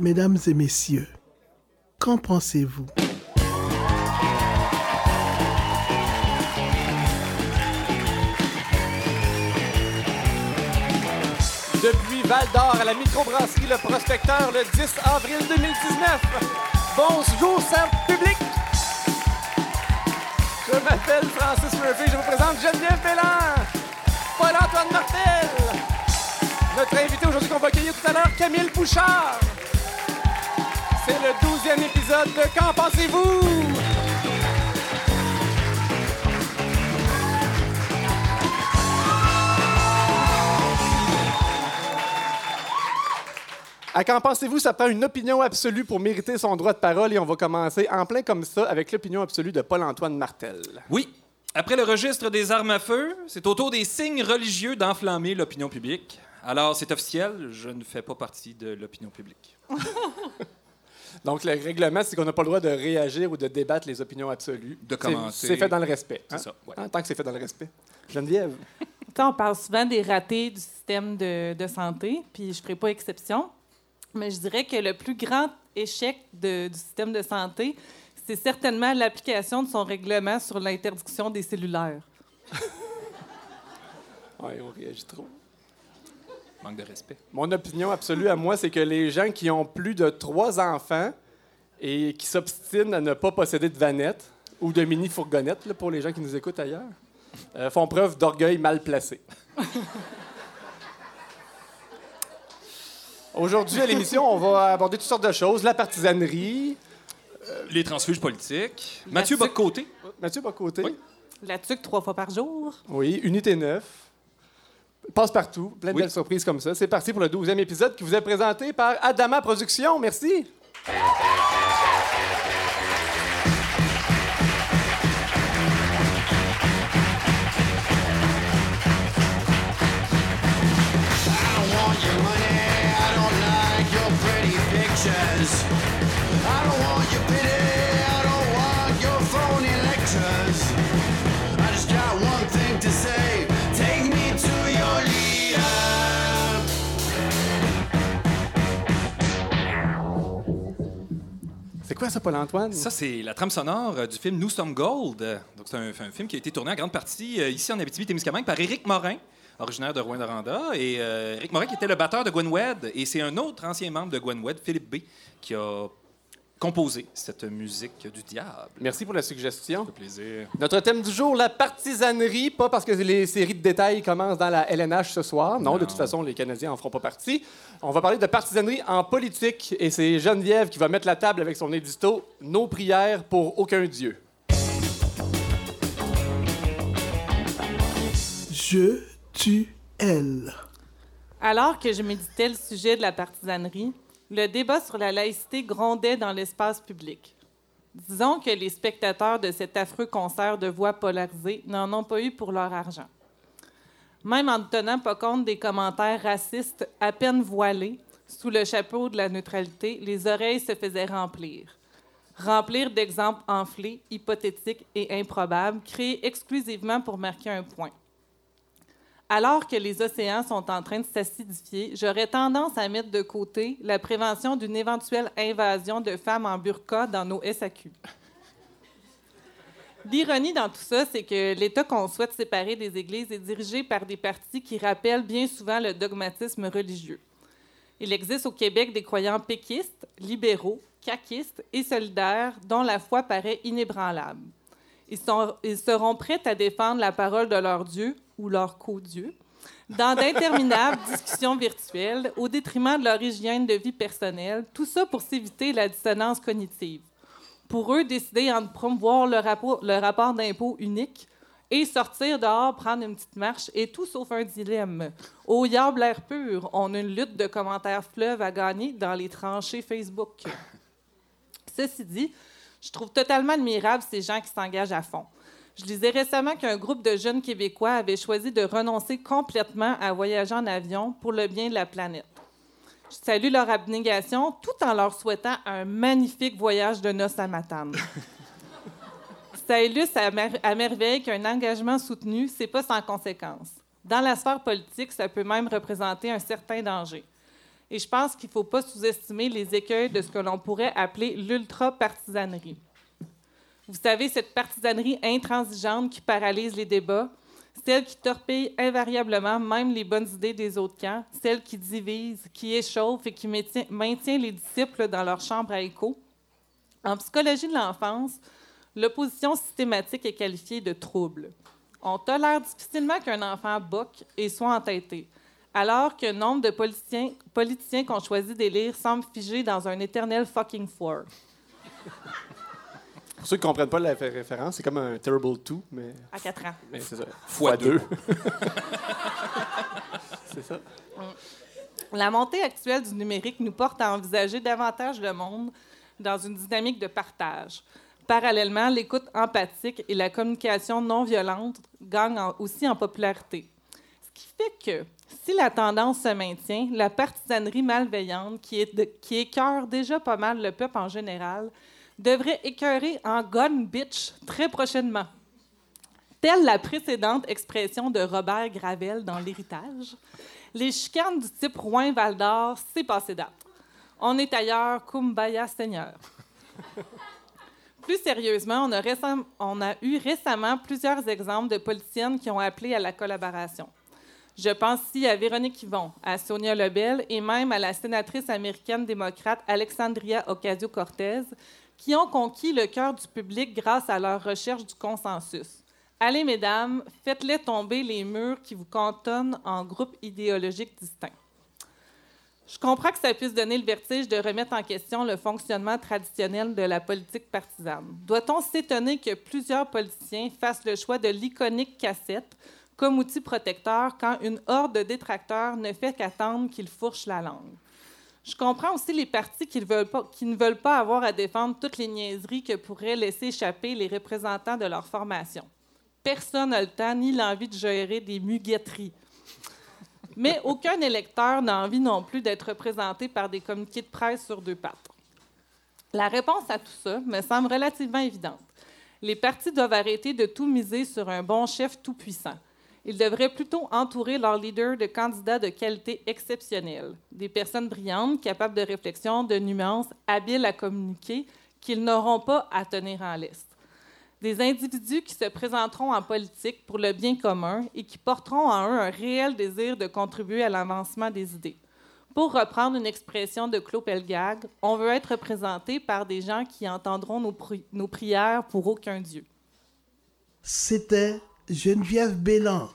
Mesdames et messieurs, qu'en pensez-vous? Depuis Val d'Or à la microbrasserie Le Prospecteur le 10 avril 2019. Bonjour, centre public. Je m'appelle Francis Murphy. Je vous présente Geneviève Bélan, Paul-Antoine Martel. Notre invité aujourd'hui qu'on va accueillir tout à l'heure, Camille Bouchard. C'est le 12e épisode de Qu'en pensez-vous? À qu'en pensez-vous, ça prend une opinion absolue pour mériter son droit de parole et on va commencer en plein comme ça avec l'opinion absolue de Paul-Antoine Martel. Oui. Après le registre des armes à feu, c'est au tour des signes religieux d'enflammer l'opinion publique. Alors, c'est officiel, je ne fais pas partie de l'opinion publique. Donc, le règlement, c'est qu'on n'a pas le droit de réagir ou de débattre les opinions absolues. De C'est- commencer. C'est fait dans le respect. C'est hein? ça, ouais. Hein, tant que c'est fait dans le respect. Geneviève? On parle souvent des ratés du système de, de santé, puis je ne ferai pas exception. Mais je dirais que le plus grand échec de- du système de santé, c'est certainement l'application de son règlement sur l'interdiction des cellulaires. Oui, on réagit trop. Manque de respect. Mon opinion absolue à moi, c'est que les gens qui ont plus de trois enfants et qui s'obstinent à ne pas posséder de vanette ou de mini-fourgonnette, là, pour les gens qui nous écoutent ailleurs, euh, font preuve d'orgueil mal placé. Aujourd'hui, à l'émission, on va aborder toutes sortes de choses. La partisanerie. Les transfuges politiques. Mathieu Mathieu- Boccoté. Mathieu Bocoté. Oui. La tuque trois fois par jour. Oui, Unité 9. Passe partout. Plein de Oui. belles surprises comme ça. C'est parti pour le 12e épisode qui vous est présenté par Adama Productions. Merci. Ça, Paul-Antoine? Ça, c'est la trame sonore euh, du film Nous sommes Gold. Donc, c'est un, film qui a été tourné en grande partie euh, ici en Abitibi-Témiscamingue par Éric Morin, originaire de Rouen-Noranda. Et euh, Morin qui était le batteur de Gwen Wed. Et c'est un autre ancien membre de Gwen Wed, Philippe B., qui a composé cette musique du diable. Merci pour la suggestion. Ça fait plaisir. Notre thème du jour, la partisanerie. Pas parce que les séries de détails commencent dans la LNH ce soir. Non, de toute façon, les Canadiens en feront pas partie. On va parler de partisanerie en politique. Et c'est Geneviève qui va mettre la table avec son édito Nos prières pour aucun Dieu. Je, tu, elle. Alors que je méditais le sujet de la partisanerie, le débat sur la laïcité grondait dans l'espace public. Disons que les spectateurs de cet affreux concert de voix polarisées n'en ont pas eu pour leur argent. Même en ne tenant pas compte des commentaires racistes à peine voilés, sous le chapeau de la neutralité, les oreilles se faisaient remplir. Remplir d'exemples enflés, hypothétiques et improbables, créés exclusivement pour marquer un point. Alors que les océans sont en train de s'acidifier, j'aurais tendance à mettre de côté la prévention d'une éventuelle invasion de femmes en burqa dans nos SAQ. L'ironie dans tout ça, c'est que l'État qu'on souhaite séparer des églises est dirigé par des partis qui rappellent bien souvent le dogmatisme religieux. Il existe au Québec des croyants péquistes, libéraux, caquistes et solidaires dont la foi paraît inébranlable. Ils, sont- ils seront prêts à défendre la parole de leur Dieu ou leur co-Dieu dans d'interminables discussions virtuelles au détriment de leur hygiène de vie personnelle, tout ça pour s'éviter la dissonance cognitive. Pour eux, décider entre promouvoir le rapport, le rapport d'impôt unique et sortir dehors, prendre une petite marche, et tout sauf un dilemme. Au diable l'air pur, on a une lutte de commentaires fleuves à gagner dans les tranchées Facebook. Ceci dit, je trouve totalement admirable ces gens qui s'engagent à fond. Je lisais récemment qu'un groupe de jeunes Québécois avait choisi de renoncer complètement à voyager en avion pour le bien de la planète. Je salue leur abnégation tout en leur souhaitant un magnifique voyage de noces à Matane. Ça illustre à, mer- à merveille qu'un engagement soutenu, c'est pas sans conséquence. Dans la sphère politique, ça peut même représenter un certain danger. Et je pense qu'il ne faut pas sous-estimer les écueils de ce que l'on pourrait appeler l'ultra-partisanerie. Vous savez, cette partisanerie intransigeante qui paralyse les débats, celle qui torpille invariablement même les bonnes idées des autres camps, celle qui divise, qui échauffe et qui maintient, les disciples dans leur chambre à écho. En psychologie de l'enfance, l'opposition systématique est qualifiée de trouble. On tolère difficilement qu'un enfant boque et soit entêté, alors que nombre de politiciens, politiciens qu'on choisit d'élire semblent figés dans un éternel fucking four. Pour ceux qui ne comprennent pas la fé- référence, c'est comme un Terrible 2, mais, À 4 ans. mais c'est ça. Fois deux. c'est ça. La montée actuelle du numérique nous porte à envisager davantage le monde dans une dynamique de partage. Parallèlement, l'écoute empathique et la communication non violente gagnent en- aussi en popularité. Ce qui fait que, si la tendance se maintient, la partisanerie malveillante, qui, est écœure déjà pas mal le peuple en général, devrait écœurer en gun bitch très prochainement. Telle la précédente expression de Robert Gravel dans L'Héritage, les chicanes du type Rouen-Val d'Or, c'est passé date. On est ailleurs, Kumbaya Seigneur. Plus sérieusement, on a, on a eu récemment plusieurs exemples de politiciennes qui ont appelé à la collaboration. Je pense ici à Véronique Yvon, à Sonia Lebel et même à la sénatrice américaine démocrate Alexandria Ocasio-Cortez, qui ont conquis le cœur du public grâce à leur recherche du consensus. Allez, mesdames, faites-les tomber les murs qui vous cantonnent en groupes idéologiques distincts. Je comprends que ça puisse donner le vertige de remettre en question le fonctionnement traditionnel de la politique partisane. Doit-on s'étonner que plusieurs politiciens fassent le choix de l'iconique cassette comme outil protecteur quand une horde de détracteurs ne fait qu'attendre qu'ils fourchent la langue? Je comprends aussi les partis qui, qui ne veulent pas avoir à défendre toutes les niaiseries que pourraient laisser échapper les représentants de leur formation. Personne n'a le temps ni l'envie de gérer des muguetteries. Mais aucun électeur n'a envie non plus d'être représenté par des communiqués de presse sur deux pattes. La réponse à tout ça me semble relativement évidente. Les partis doivent arrêter de tout miser sur un bon chef tout-puissant. Ils devraient plutôt entourer leurs leaders de candidats de qualité exceptionnelle, des personnes brillantes, capables de réflexion, de nuances, habiles à communiquer, qu'ils n'auront pas à tenir en laisse des individus qui se présenteront en politique pour le bien commun et qui porteront en eux un réel désir de contribuer à l'avancement des idées. Pour reprendre une expression de Claude Pelgag, on veut être représenté par des gens qui entendront nos, nos prières pour aucun Dieu. C'était Geneviève Bélan.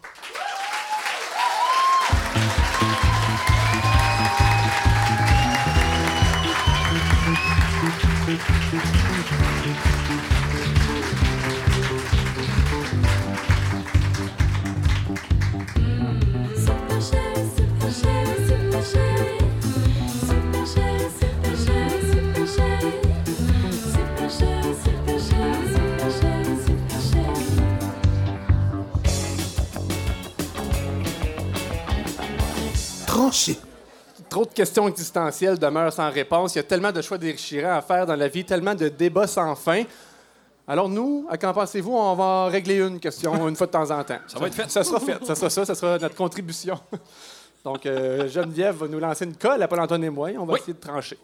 Trop de questions existentielles demeurent sans réponse. Il y a tellement de choix déchirants à faire dans la vie, tellement de débats sans fin. Alors nous, à qu'en pensez-vous, on va régler une question une fois de temps en temps. Ça va être fait. Ça sera fait. Ça sera ça. Ça sera notre contribution. Donc, euh, Geneviève va nous lancer une colle à Paul-Antoine et moi. et On va Oui. essayer de trancher.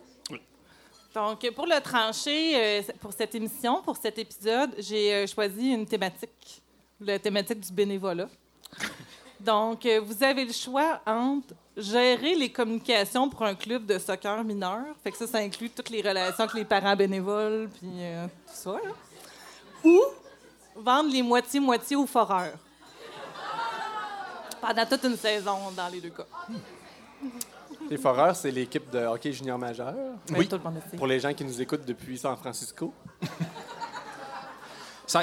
Donc, pour le trancher, euh, pour cette émission, pour cet épisode, j'ai euh, choisi une thématique, la thématique du bénévolat. Donc, euh, vous avez le choix entre gérer les communications pour un club de soccer mineur, fait que ça, ça inclut toutes les relations avec les parents bénévoles, puis euh, tout ça, là. ou vendre les moitiés-moitiés aux foreurs. Pendant toute une saison, dans les deux cas. Les Foreurs, c'est l'équipe de hockey junior majeur. Oui. Tout le monde le sait. Pour les gens qui nous écoutent depuis San Francisco.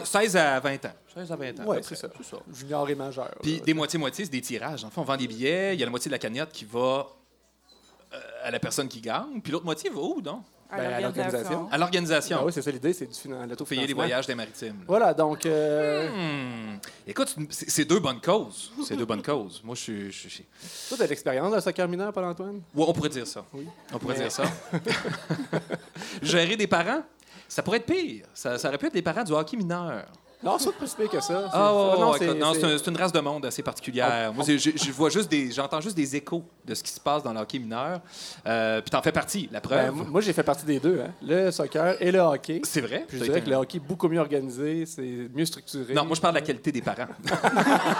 16 à 20 ans. 16 à 20 ans. Oui, c'est près. ça. Junior et majeur. Puis des moitiés-moitiés, c'est des tirages. En fait, on vend des billets, il y a la moitié de la cagnotte qui va euh, à la personne qui gagne, puis l'autre moitié va où, donc? Ben, à l'organisation. À l'organisation. Ah oui, c'est ça l'idée, c'est du finan- Payer des voyages des maritimes. là. Voilà, donc... euh, Hmm. Écoute, c'est deux bonnes causes. C'est deux bonnes causes. Moi, je suis. Toi, t'as de l'expérience dans le soccer mineur, Paul-Antoine? Ouais, on pourrait dire ça. On pourrait dire ça. Gérer des parents, ça pourrait être pire. Ça, aurait pu être les parents du hockey mineur. Non, c'est pas si pire que ça. C'est- Ah, non, c'est- un- une race de monde assez particulière. On- Moi, c'est- je, je vois juste des, j'entends juste des échos de ce qui se passe dans le hockey mineur. Euh, puis t'en fais partie, la preuve. Ben, moi, j'ai fait partie des deux, hein. le soccer et le hockey. c'est vrai? Puis je dirais que le hockey est beaucoup mieux organisé, c'est mieux structuré. Non, moi, je parle de la qualité des parents.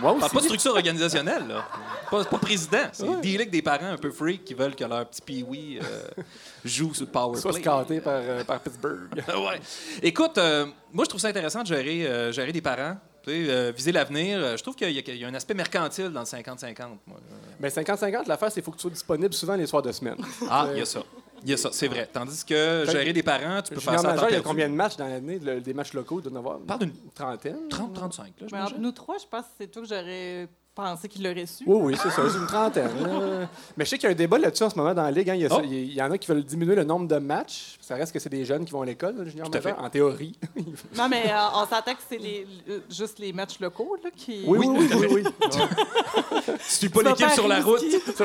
Moi Je parle aussi. pas de structure organisationnelle, là. Pas, pas président. C'est Ouais. dealer avec des parents un peu freaks qui veulent que leur petit pee euh, joue sur le power Soit play. scanté par, euh, par Pittsburgh. ouais. Écoute, euh, moi, je trouve ça intéressant de gérer, euh, gérer des parents. Euh, viser l'avenir. Euh, Je trouve qu'il y, a- qu'il y a un aspect mercantile dans le 50-50. moi. Mais 50-50, l'affaire, c'est qu'il faut que tu sois disponible souvent les soirs de semaine. Ah, il y a ça. Il y a ça, c'est vrai. Tandis que gérer des parents, tu peux faire ça à temps majeur, il y a combien de matchs dans l'année, le- des matchs locaux, de avoir Parle d'une une trentaine? 30, 35, là, Mais entre j'imagine. nous trois, je pense que c'est toi que j'aurais pensé qu'il l'aurait su. Oui, oui, c'est ça, c'est une trentaine. là. Mais je sais qu'il y a un débat là-dessus en ce moment dans la Ligue. hein. Il, y a ça- Oh. il y en a qui veulent diminuer le nombre de matchs. Ça reste que c'est des jeunes qui vont à l'école, le junior Tout à majeur, fait. en théorie. Non, mais euh, on s'entend que c'est les, euh, juste les matchs locaux là, qui. Oui, oui, oui. oui, oui. Tu suis pas l'équipe sur la route. risqué.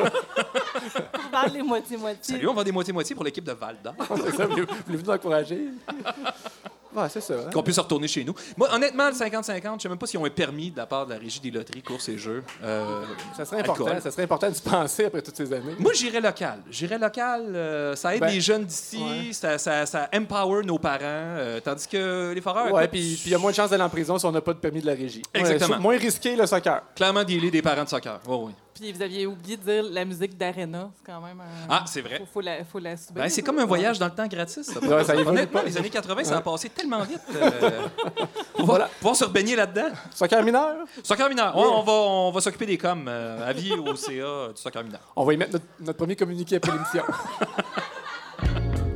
Dans les moitiés-moitiés. Salut, on va des moitiés-moitiés pour l'équipe de Val d'Or. C'est ça, voulez- Voulez-vous nous encourager? Ouais, c'est ça. hein. Qu'on puisse retourner chez nous. Moi, honnêtement, le 50-50, je sais même pas s'ils ont un permis de la part de la régie des loteries, courses et jeux. Euh, Ça serait important. alcool. Ça serait important de se penser après toutes ces années. Moi, j'irais local. J'irais local, euh, ça aide Ben, les jeunes d'ici, ouais. ça, ça, ça empower nos parents, euh, tandis que les foreurs, Ouais, puis il y a moins de chances d'aller en prison si on n'a pas de permis de la régie. Exactement. moins risqué le soccer. clairement dealer des parents de soccer. Oui, oui. Puis vous aviez oublié de dire la musique d'Arena. C'est quand même. un- Ah, c'est vrai. Faut, faut la, faut la. Ben, c'est comme un voyage dans le temps gratis. ça. Ouais, ça évolue Honnêtement, les années 80, ça a passé tellement vite. euh, on va Voilà. pouvoir se rebaigner là-dedans. Soccer mineur? Soccer mineur. Ouais, on va, on va s'occuper des coms. Euh, avis au CA du soccer mineur. On va y mettre notre, notre premier communiqué après l'émission.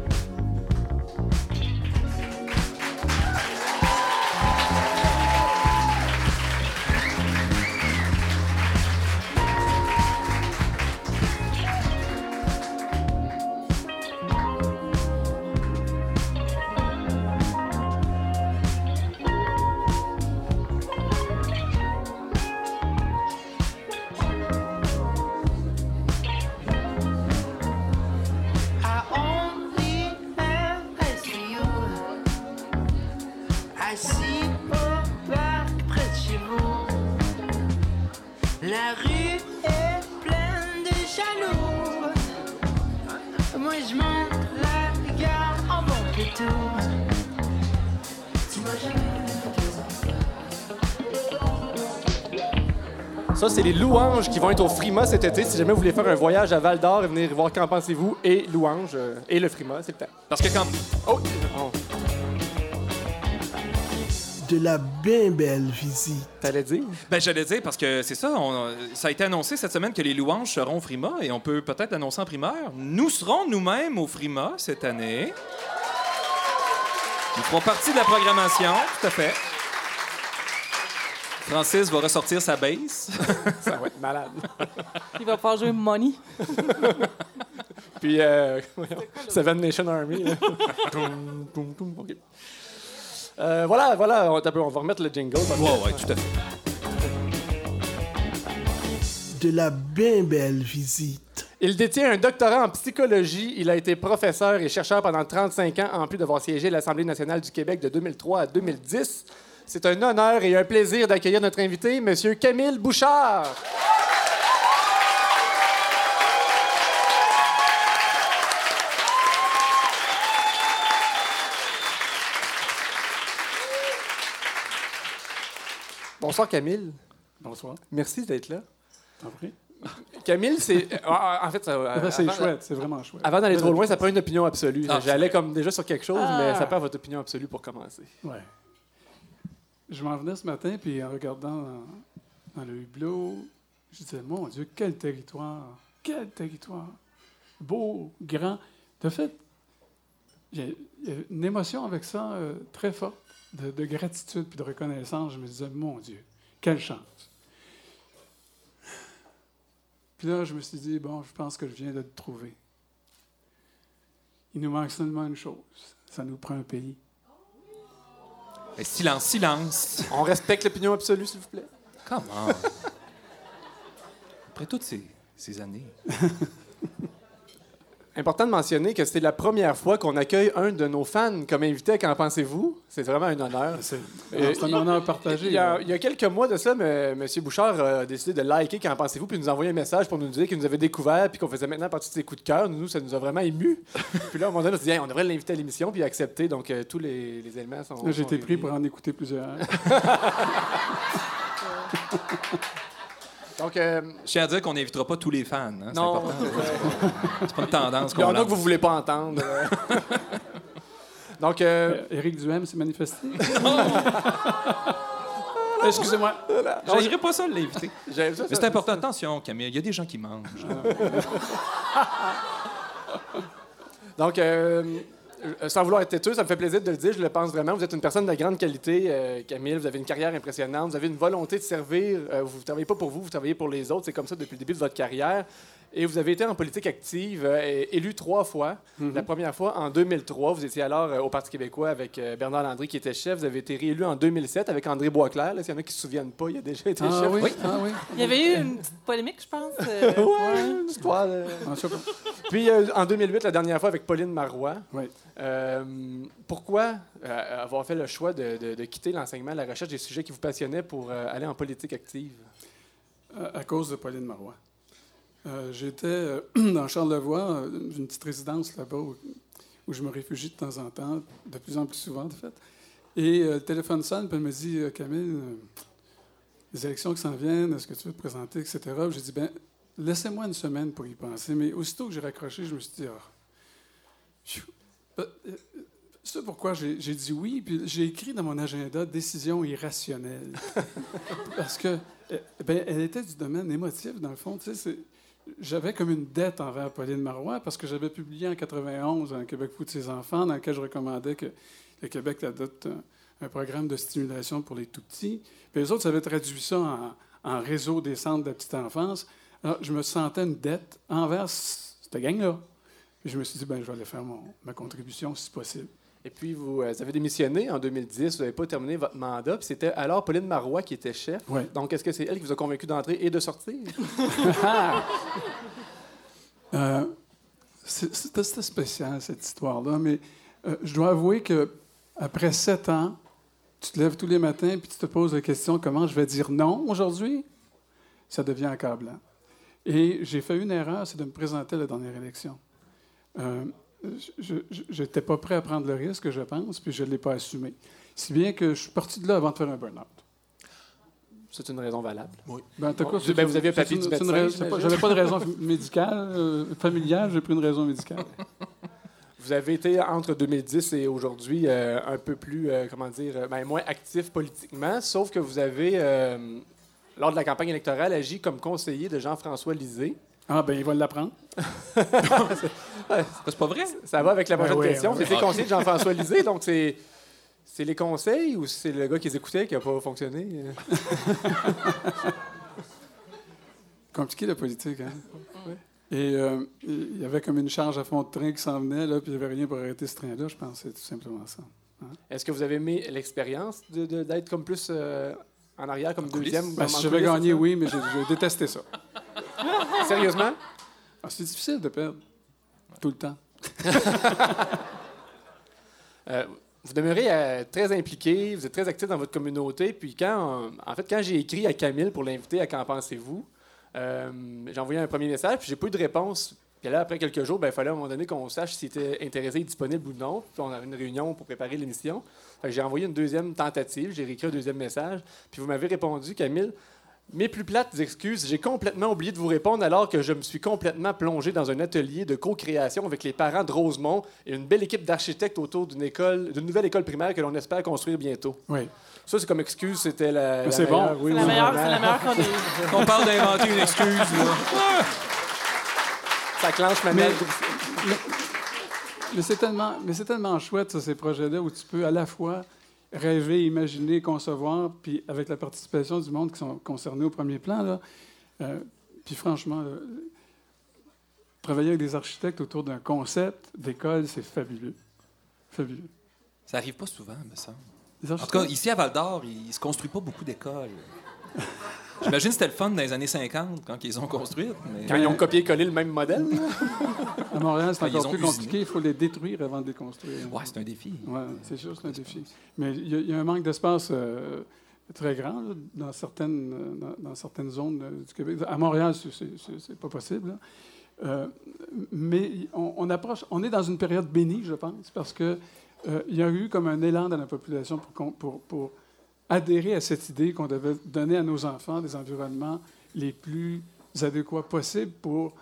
c'est les louanges qui vont être au Frima cet été. Si jamais vous voulez faire un voyage à Val d'Or et venir voir Qu'en pensez-vous et louanges euh, et le Frima, c'est le temps. Parce que quand. Oh! oh. De la bien belle visite. T'allais dire? Ben, j'allais dire, parce que c'est ça, on- ça a été annoncé cette semaine que les louanges seront au Frima et on peut peut-être l'annoncer en primaire. Nous serons nous-mêmes au Frima cette année. Ils feront partie de la programmation, tout à fait. Francis va ressortir sa base. Ça va être malade. Il va pouvoir jouer Money. Puis, euh, Seven Nation Army. là. Toum, toum, toum, OK. Euh, voilà, voilà, on, on va remettre le jingle. Ouais, ouais, tout à fait. De la bien belle visite. Il détient un doctorat en psychologie. Il a été professeur et chercheur pendant 35 ans, en plus d'avoir siégé à l'Assemblée nationale du Québec de 2003 à 2010. C'est un honneur et un plaisir d'accueillir notre invité, M. Camille Bouchard. Bonsoir, Camille. Bonsoir. Merci d'être là. T'en prie. Camille, c'est. En en fait, ça- Ah ben, c'est avant- chouette, c'est vraiment chouette. Avant d'aller trop loin, ça prend une opinion absolue. Ah, J'allais comme déjà sur quelque chose, Ah. mais ça prend votre opinion absolue pour commencer. Ouais. Je m'en venais ce matin, puis en regardant dans, le hublot, je disais, mon Dieu, quel territoire, quel territoire. Beau, grand. De fait, j'ai une émotion avec ça euh, très forte, de, de gratitude puis de reconnaissance. Je me disais, mon Dieu, quelle chance. Puis là, je me suis dit, bon, je pense que je viens de le trouver. Il nous manque seulement une chose. Ça nous prend un pays. Silence, silence. On respecte l'opinion absolue, s'il vous plaît. Comment? Après toutes ces, ces années. important de mentionner que c'est la première fois qu'on accueille un de nos fans comme invité. Qu'en pensez-vous? C'est vraiment un honneur. C'est Euh, un honneur partagé. Il y, a, il y a quelques mois de ça, M. Bouchard a décidé de liker Qu'en pensez-vous puis nous envoyer un message pour nous dire qu'il nous avait découvert puis qu'on faisait maintenant partie de ses coups de cœur. Nous, ça nous a vraiment émus. puis là, à un moment donné, on s'est dit, Hey, on devrait l'inviter à l'émission puis il a accepté. Donc, euh, tous les, les éléments sont. J'ai été pris pour en écouter plusieurs. Donc, euh, Je tiens à dire qu'on n'invitera pas tous les fans. hein, C'est non. important. euh, C'est pas une tendance Il y en qu'on a que vous voulez pas entendre. Donc, euh, Euh, Éric Duhem s'est manifesté. Excusez-moi. J'aillerais pas ça l'inviter. j'aime ça. Mais c'est important. Attention, Camille, il y a des gens qui mangent. Donc, euh, euh, sans vouloir être têteux, ça me fait plaisir de le dire, je le pense vraiment. Vous êtes une personne de grande qualité, euh, Camille. Vous avez une carrière impressionnante. Vous avez une volonté de servir. Euh, vous ne travaillez pas pour vous, vous travaillez pour les autres. C'est comme ça depuis le début de votre carrière. Et vous avez été en politique active, euh, et élu trois fois. La première fois en 2003. Vous étiez alors euh, au Parti québécois avec euh, Bernard Landry qui était chef. Vous avez été réélu en 2007 avec André Boisclair. Là, S'il y en a qui ne se souviennent pas, il a déjà été Ah chef. oui? Ah oui? Il y avait eu une petite polémique, je pense. euh, Ouais, une histoire Ah. Puis euh, en 2008, la dernière fois avec Pauline Marois. Oui. Euh, pourquoi euh, avoir fait le choix de, de- de quitter l'enseignement, la recherche des sujets qui vous passionnaient pour euh, aller en politique active? À, à cause de Pauline Marois. Euh, J'étais euh, dans Charlevoix, euh, une petite résidence là-bas où, je me réfugie de temps en temps, de plus en plus souvent, de fait. Et le téléphone sonne, puis elle me dit Camille, les élections qui s'en viennent, est-ce que tu veux te présenter, etc. J'ai dit ben, laissez-moi une semaine pour y penser. Mais aussitôt que j'ai raccroché, je me suis dit ah, c'est pourquoi j'ai dit oui, puis j'ai écrit dans mon agenda décision irrationnelle. Parce que ben, elle était du domaine émotif, dans le fond. Tu sais, j'avais comme une dette envers Pauline Marois parce que j'avais publié en 91 un Québec fou de ses enfants dans lequel je recommandais que le Québec adopte un, programme de stimulation pour les tout-petits. Puis les autres avaient traduit ça en, en réseau des centres de la petite enfance. Alors, je me sentais une dette envers cette gang-là. Puis je me suis dit, ben, je vais aller faire mon- ma contribution si possible. Et puis, vous, euh, vous avez démissionné en 2010, vous n'avez pas terminé votre mandat, puis c'était alors Pauline Marois qui était chef. Ouais. Donc, est-ce que c'est elle qui vous a convaincu d'entrer et de sortir? Euh, c'était spécial, cette histoire-là, mais euh, je dois avouer que après sept ans, tu te lèves tous les matins puis tu te poses la question comment je vais dire non aujourd'hui? Ça devient accablant. Et j'ai fait une erreur, c'est de me présenter à la dernière élection. Je n'étais pas prêt à prendre le risque, je pense, puis je ne l'ai pas assumé. Si bien que je suis parti de là avant de faire un burn-out. C'est une raison valable. Ben, en tout cas, ben, vous aviez un papier du médecin. J'avais pas de raison médicale, euh, familiale, j'ai pris une raison médicale. Vous avez été entre 2010 et aujourd'hui euh, un peu plus, euh, comment dire, euh, ben, moins actif politiquement, sauf que vous avez, euh, lors de la campagne électorale, agi comme conseiller de Jean-François Lisée. Ah, ben, il va l'apprendre. C'est pas vrai? Ça va avec la prochaine ouais, question. ouais. C'était conseiller de Jean-François Lisée, donc c'est. C'est les conseils ou c'est le gars qui les écoutait qui n'a pas fonctionné? Compliqué la politique, hein? Et euh, il y avait comme une charge à fond de train qui s'en venait, là, puis il n'y avait rien pour arrêter ce train-là. Je pense c'est tout simplement ça. Est-ce que vous avez aimé l'expérience de- de- d'être comme plus euh, en arrière, comme deuxième? Ben, si j'avais gagné, c'est oui, mais j'ai détesté ça. Sérieusement? Ah, c'est difficile de perdre. Tout le temps. Euh, vous demeurez euh, très impliqué, vous êtes très actif dans votre communauté. Puis quand, en fait, quand j'ai écrit à Camille pour l'inviter à Qu'en pensez-vous, euh, j'ai envoyé un premier message, puis j'ai pas eu de réponse. Puis là, après quelques jours, ben, il fallait à un moment donné qu'on sache s'il était intéressé et disponible ou non. Puis on avait une réunion pour préparer l'émission. J'ai envoyé une deuxième tentative, j'ai réécrit un deuxième message. Puis vous m'avez répondu, Camille, mes plus plates excuses, j'ai complètement oublié de vous répondre alors que je me suis complètement plongé dans un atelier de co-création avec les parents de Rosemont et une belle équipe d'architectes autour d'une école, d'une nouvelle école primaire que l'on espère construire bientôt. Oui. Ça, c'est comme excuse, c'était la. la c'est bon. meilleure. Oui, C'est la oui, meilleure, c'est la meilleure qu'on ait. On parle d'inventer une excuse, là. Ça clenche ma Mais- main. Mais c'est tellement, mais c'est tellement chouette, ça, ces projets-là, où tu peux à la fois rêver, imaginer, concevoir, puis avec la participation du monde qui sont concernés au premier plan. Là, euh, puis franchement, là, travailler avec des architectes autour d'un concept d'école, c'est fabuleux. Fabuleux. Ça arrive pas souvent, me semble. En tout cas, ici à Val d'Or, il se construit pas beaucoup d'écoles. J'imagine que c'était le fun dans les années 50 quand ils ont construit. Mais... Quand ils ont copié-collé le même modèle. À Montréal, c'est encore plus usiné. compliqué. Il faut les détruire avant de les construire. Ouais, c'est un défi. Oui, c'est sûr, c'est un défi. Mais il y, a- il y a un manque d'espace euh, très grand là, dans, certaines, euh, dans, dans certaines zones euh, du Québec. À Montréal, c'est- pas possible. là. Euh, mais on, on approche, on est dans une période bénie, je pense, parce que euh, il y a eu comme un élan dans la population pour, pour, pour adhérer à cette idée qu'on devait donner à nos enfants des environnements les plus adéquats possibles pour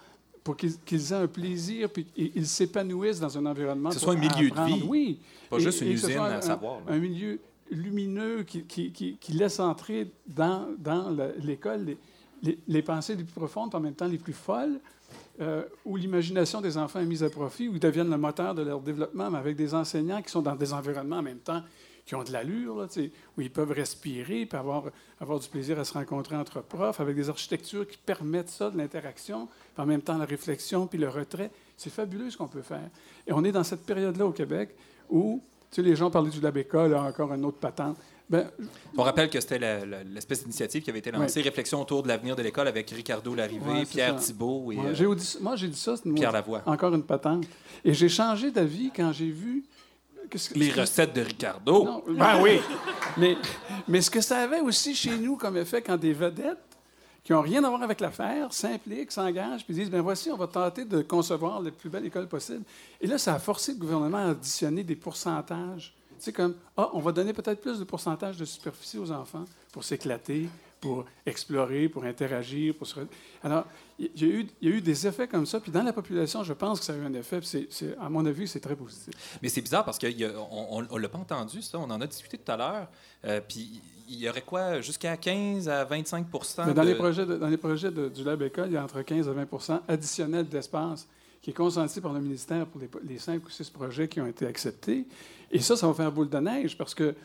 pour qu'ils qu'ils aient un plaisir puis et- ils s'épanouissent dans un environnement. Que ce soit un milieu de vie. Oui. Pas Et- juste une usine à un- savoir. là. Un milieu lumineux qui, qui, qui- qui laisse entrer dans, dans l'école les, les, les pensées les plus profondes, en même temps les plus folles, euh, où l'imagination des enfants est mise à profit, où ils deviennent le moteur de leur développement, mais avec des enseignants qui sont dans des environnements en même temps qui ont de l'allure, là, où ils peuvent respirer, puis avoir, avoir du plaisir à se rencontrer entre profs, avec des architectures qui permettent ça, de l'interaction, puis en même temps la réflexion, puis le retrait. C'est fabuleux ce qu'on peut faire. Et on est dans cette période-là au Québec où, les gens parlaient du Labéca, là, encore une autre patente. Ben, On rappelle que c'était la- la- l'espèce d'initiative qui avait été lancée, Réflexion autour de l'avenir de l'école avec Ricardo Larrivé, Ouais, Pierre ça. Thibault et Ouais, euh, j'ai moi, j'ai dit ça, c'est une- Pierre Lavoie. encore une patente. Et j'ai changé d'avis quand j'ai vu. Que ce- Les ce que- recettes de Ricardo. Non, ben oui. Mais, mais ce que ça avait aussi chez nous comme effet quand des vedettes qui n'ont rien à voir avec l'affaire s'impliquent, s'engagent, puis disent ben voici, on va tenter de concevoir la plus belle école possible. Et là, ça a forcé le gouvernement à additionner des pourcentages. Tu sais, comme, ah, on va donner peut-être plus de pourcentage de superficie aux enfants pour s'éclater, pour explorer, pour interagir, pour se... Alors, il y, a eu, il y a eu des effets comme ça, puis dans la population, je pense que ça a eu un effet, c'est- c'est- à mon avis, c'est très positif. Mais c'est bizarre parce qu'on ne l'a pas entendu, ça. On en a discuté tout à l'heure. Euh, Puis il y aurait quoi, jusqu'à 15 à 25 Mais dans de- les projets, de- dans les projets de- du Lab École, il y a entre 15 et 20 additionnel d'espace qui est consenti par le ministère pour les, les cinq ou six projets qui ont été acceptés. Et ça, ça va faire boule de neige parce que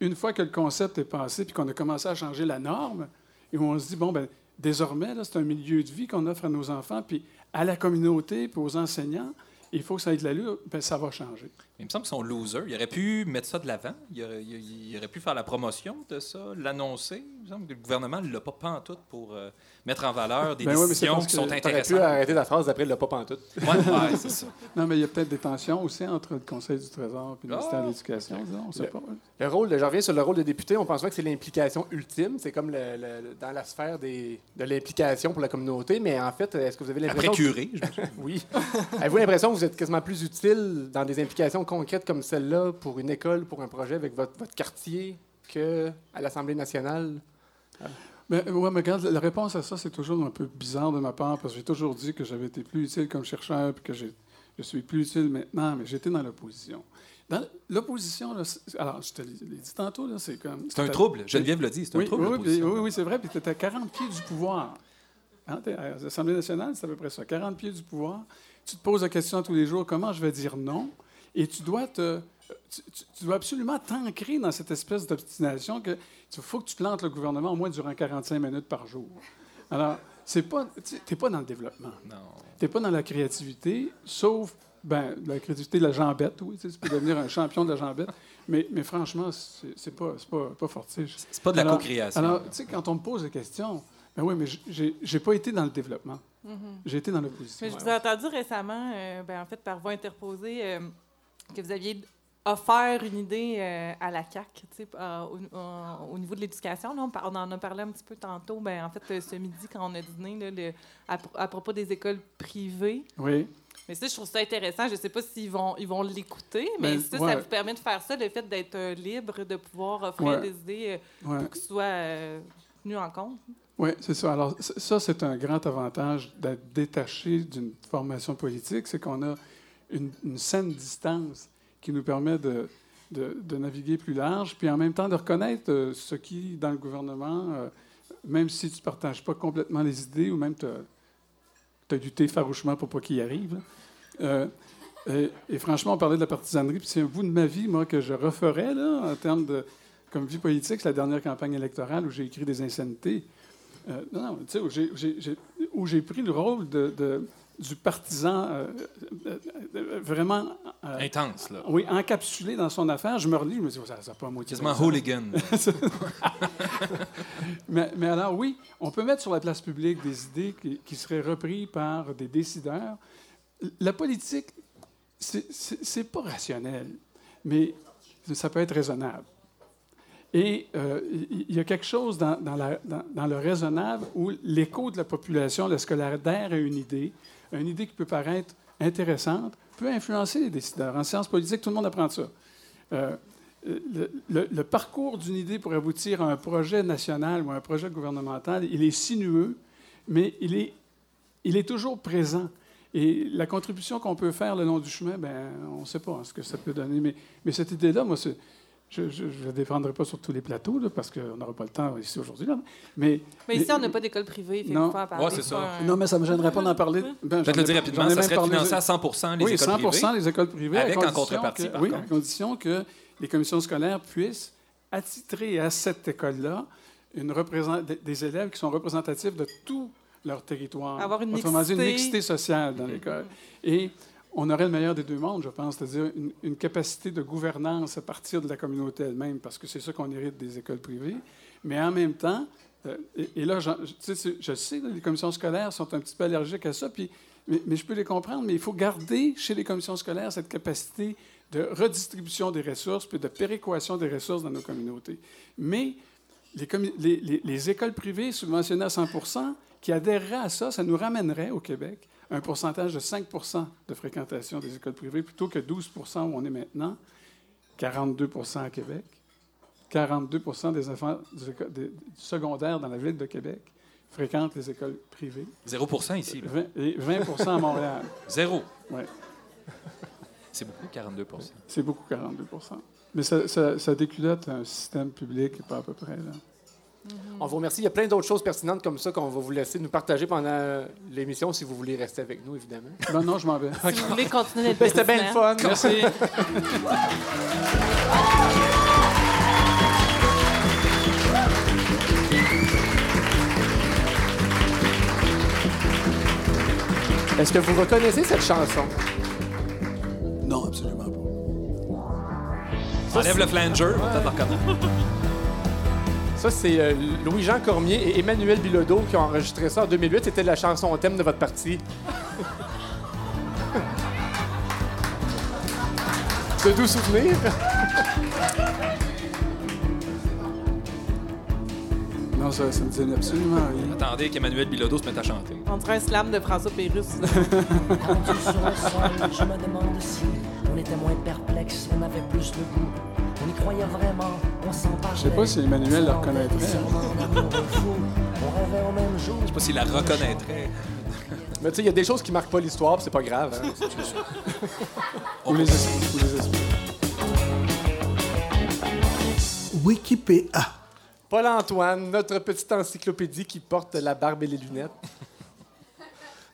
une fois que le concept est passé puis qu'on a commencé à changer la norme, et on se dit, bon, ben désormais, c'est un milieu de vie qu'on offre à nos enfants, puis à la communauté, puis aux enseignants, il faut que ça ait de l'allure, ben, ça va changer. Il me semble qu'ils sont losers. Il aurait pu mettre ça de l'avant. Il aurait, il- il aurait pu faire la promotion de ça, l'annoncer. Il me semble que le gouvernement ne l'a pas pantoute pour euh, mettre en valeur des Ben ouais, mais c'est décisions parce qui que sont T'aurais pu intéressantes. arrêter la phrase d'après le pas pantoute. Ouais, ouais, c'est ça. Non, mais il y a peut-être des tensions aussi entre le Conseil du Trésor et le Ah! ministère de l'Éducation. disons, On ne sait Le- pas. Le rôle, de- je reviens sur le rôle de député. On pense pas que c'est l'implication ultime. C'est comme le- le- dans la sphère des, de l'implication pour la communauté. Mais en fait, est-ce que vous avez Après l'impression... que- curé, je- Oui. Avez-vous l'impression que vous êtes quasiment plus utile dans des implications concrètes comme celle-là pour une école, pour un projet avec votre, votre quartier, qu'à l'Assemblée nationale? Mais, ouais, mais regarde, la réponse à ça, c'est toujours un peu bizarre de ma part, parce que j'ai toujours dit que j'avais été plus utile comme chercheur, puis que j'ai- je suis plus utile maintenant, mais j'étais dans l'opposition. Dans l'opposition, alors, je te l'ai dit tantôt, là, c'est comme... C'est un trouble. Geneviève l'a dit, c'est un Oui, trouble. oui, oui, l'opposition. oui, oui, c'est vrai, puis tu étais à 40 pieds du pouvoir. Hein, à l'Assemblée nationale, c'est à peu près ça, 40 pieds du pouvoir. Tu te poses la question tous les jours, comment je vais dire non? Et tu dois te... Tu, tu- tu dois absolument t'ancrer dans cette espèce d'obstination que il faut que tu plantes le gouvernement au moins durant 45 minutes par jour. Alors, c'est pas, tu n'es pas dans le développement. Non. Tu n'es pas dans la créativité, sauf ben, la créativité de la jambette, oui. Tu peux devenir un champion de la jambette. Mais, mais franchement, c'est pas, pas, pas fortiche. C'est pas de la co-création. Alors, tu sais, quand on me pose la question, ben oui, mais j'ai pas été dans le développement. J'ai été dans l'opposition. Mais je vous ai entendu récemment, euh, ben, en fait, par voie interposée, euh, que vous aviez offert une idée euh, à la CAC, au, au- au niveau de l'éducation. On, on en a parlé un petit peu tantôt. Ben, en fait, ce midi, quand on a dîné, là, le- à, pro- à propos des écoles privées. Oui. Mais ça, je trouve ça intéressant. Je ne sais pas s'ils vont ils vont l'écouter, mais Ben, ça, ouais. ça vous permet de faire ça, le fait d'être libre, de pouvoir offrir Ouais. des idées Ouais. pour que ce soit tenu en compte. Oui, c'est ça. Alors, ça, c'est un grand avantage d'être détaché d'une formation politique, c'est qu'on a une, saine distance qui nous permet de, naviguer plus large, puis en même temps de reconnaître euh, ce qui, dans le gouvernement, euh, même si tu ne partages pas complètement les idées ou même tu as lutté farouchement pour pas qu'il y arrive. Euh, et, et franchement, on parlait de la partisanerie, puis c'est un bout de ma vie, moi, que je referais, là, en termes de. Comme vie politique, c'est la dernière campagne électorale où j'ai écrit des insanités. Euh, non, tu sais, où j'ai- pris le rôle de, de- du partisan euh, euh, euh, vraiment euh, Intense, là. oui, encapsulé dans son affaire. Je me relis, je me dis, ça n'a pas moitié. Quasiment hooligan. Mais, mais alors, oui, on peut mettre sur la place publique des idées qui, qui seraient reprises par des décideurs. La politique, c'est pas rationnel, mais ça peut être raisonnable. Et euh, il y a quelque chose dans, le raisonnable où l'écho de la population, lorsque adhère à une idée, une idée qui peut paraître intéressante, peut influencer les décideurs. En sciences politiques, tout le monde apprend ça. Euh, le, le- le parcours d'une idée pour aboutir à un projet national ou à un projet gouvernemental, il est sinueux, mais il est, toujours présent. Et la contribution qu'on peut faire le long du chemin, ben, on ne sait pas ce que ça peut donner. Mais cette idée-là, moi, c'est- je ne défendrai pas sur tous les plateaux, là, parce qu'on n'aura pas le temps ici aujourd'hui. là. Mais, Mais ici, on n'a pas d'école privée. Fait Non. parler. Ouais, c'est ça. un- Non, mais ça ne me gênerait pas d'en parler. Ben, Je vais te j'en le dire rapidement, ça même serait parlé- financé à 100 les oui, écoles 100 privées. les écoles privées. Avec en condition contrepartie, que- par Oui, contre. à condition que les commissions scolaires puissent attitrer à cette école-là une représent- des- élèves qui sont représentatifs de tout leur territoire. Avoir une Autrement dit, une mixité. mixité sociale dans l'école. Et on aurait le meilleur des deux mondes, je pense, c'est-à-dire une, capacité de gouvernance à partir de la communauté elle-même, parce que c'est ça qu'on hérite des écoles privées. Mais en même temps, euh, et, là, c'est- je sais, les commissions scolaires sont un petit peu allergiques à ça, puis, mais, je peux les comprendre, mais il faut garder chez les commissions scolaires cette capacité de redistribution des ressources puis de péréquation des ressources dans nos communautés. Mais les écoles privées subventionnées à 100% qui adhéreraient à ça, ça nous ramènerait au Québec un pourcentage de 5% de fréquentation des écoles privées plutôt que 12 où on est maintenant, 42 à Québec, 42 des enfants du, secondaire dans la ville de Québec fréquentent les écoles privées, 0 ici. là. 20, et 20 à Montréal. Zéro. Ouais. C'est beaucoup, 42% C'est beaucoup 42 Mais ça, ça, ça déculotte un système public pas à peu près. Là. On vous remercie. Il y a plein d'autres choses pertinentes comme ça qu'on va vous laisser nous partager pendant l'émission si vous voulez rester avec nous, évidemment. Non, non, je m'en vais. Si vous voulez continuer d'être Ben, C'était bien le fun. Merci. Est-ce que vous reconnaissez cette chanson? Non, absolument pas. Enlève le flanger, peut-être le reconnaître. Ça, c'est euh, Louis-Jean Cormier et Emmanuel Bilodeau qui ont enregistré ça en 2008. C'était la chanson au thème de votre parti. de doux souvenirs. Non, ça, ça me dit absolument rien. Attendez qu'Emmanuel Bilodeau se mette à chanter. On dirait un slam de François Pérusse. Rendu sur le sol, je me demande si on était moins perplexe, on avait plus le goût. On y croyait vraiment, on s'en parlait. Je sais pas si Emmanuel le reconnaîtrait. On rêvait au même jour. Je sais pas s'il la reconnaîtrait. Mais tu sais, il y a des choses qui marquent pas l'histoire, puis c'est pas grave. hein. Ou les esprits. Ou les esprits. Wikipédia. Paul-Antoine, notre petite encyclopédie qui porte la barbe et les lunettes.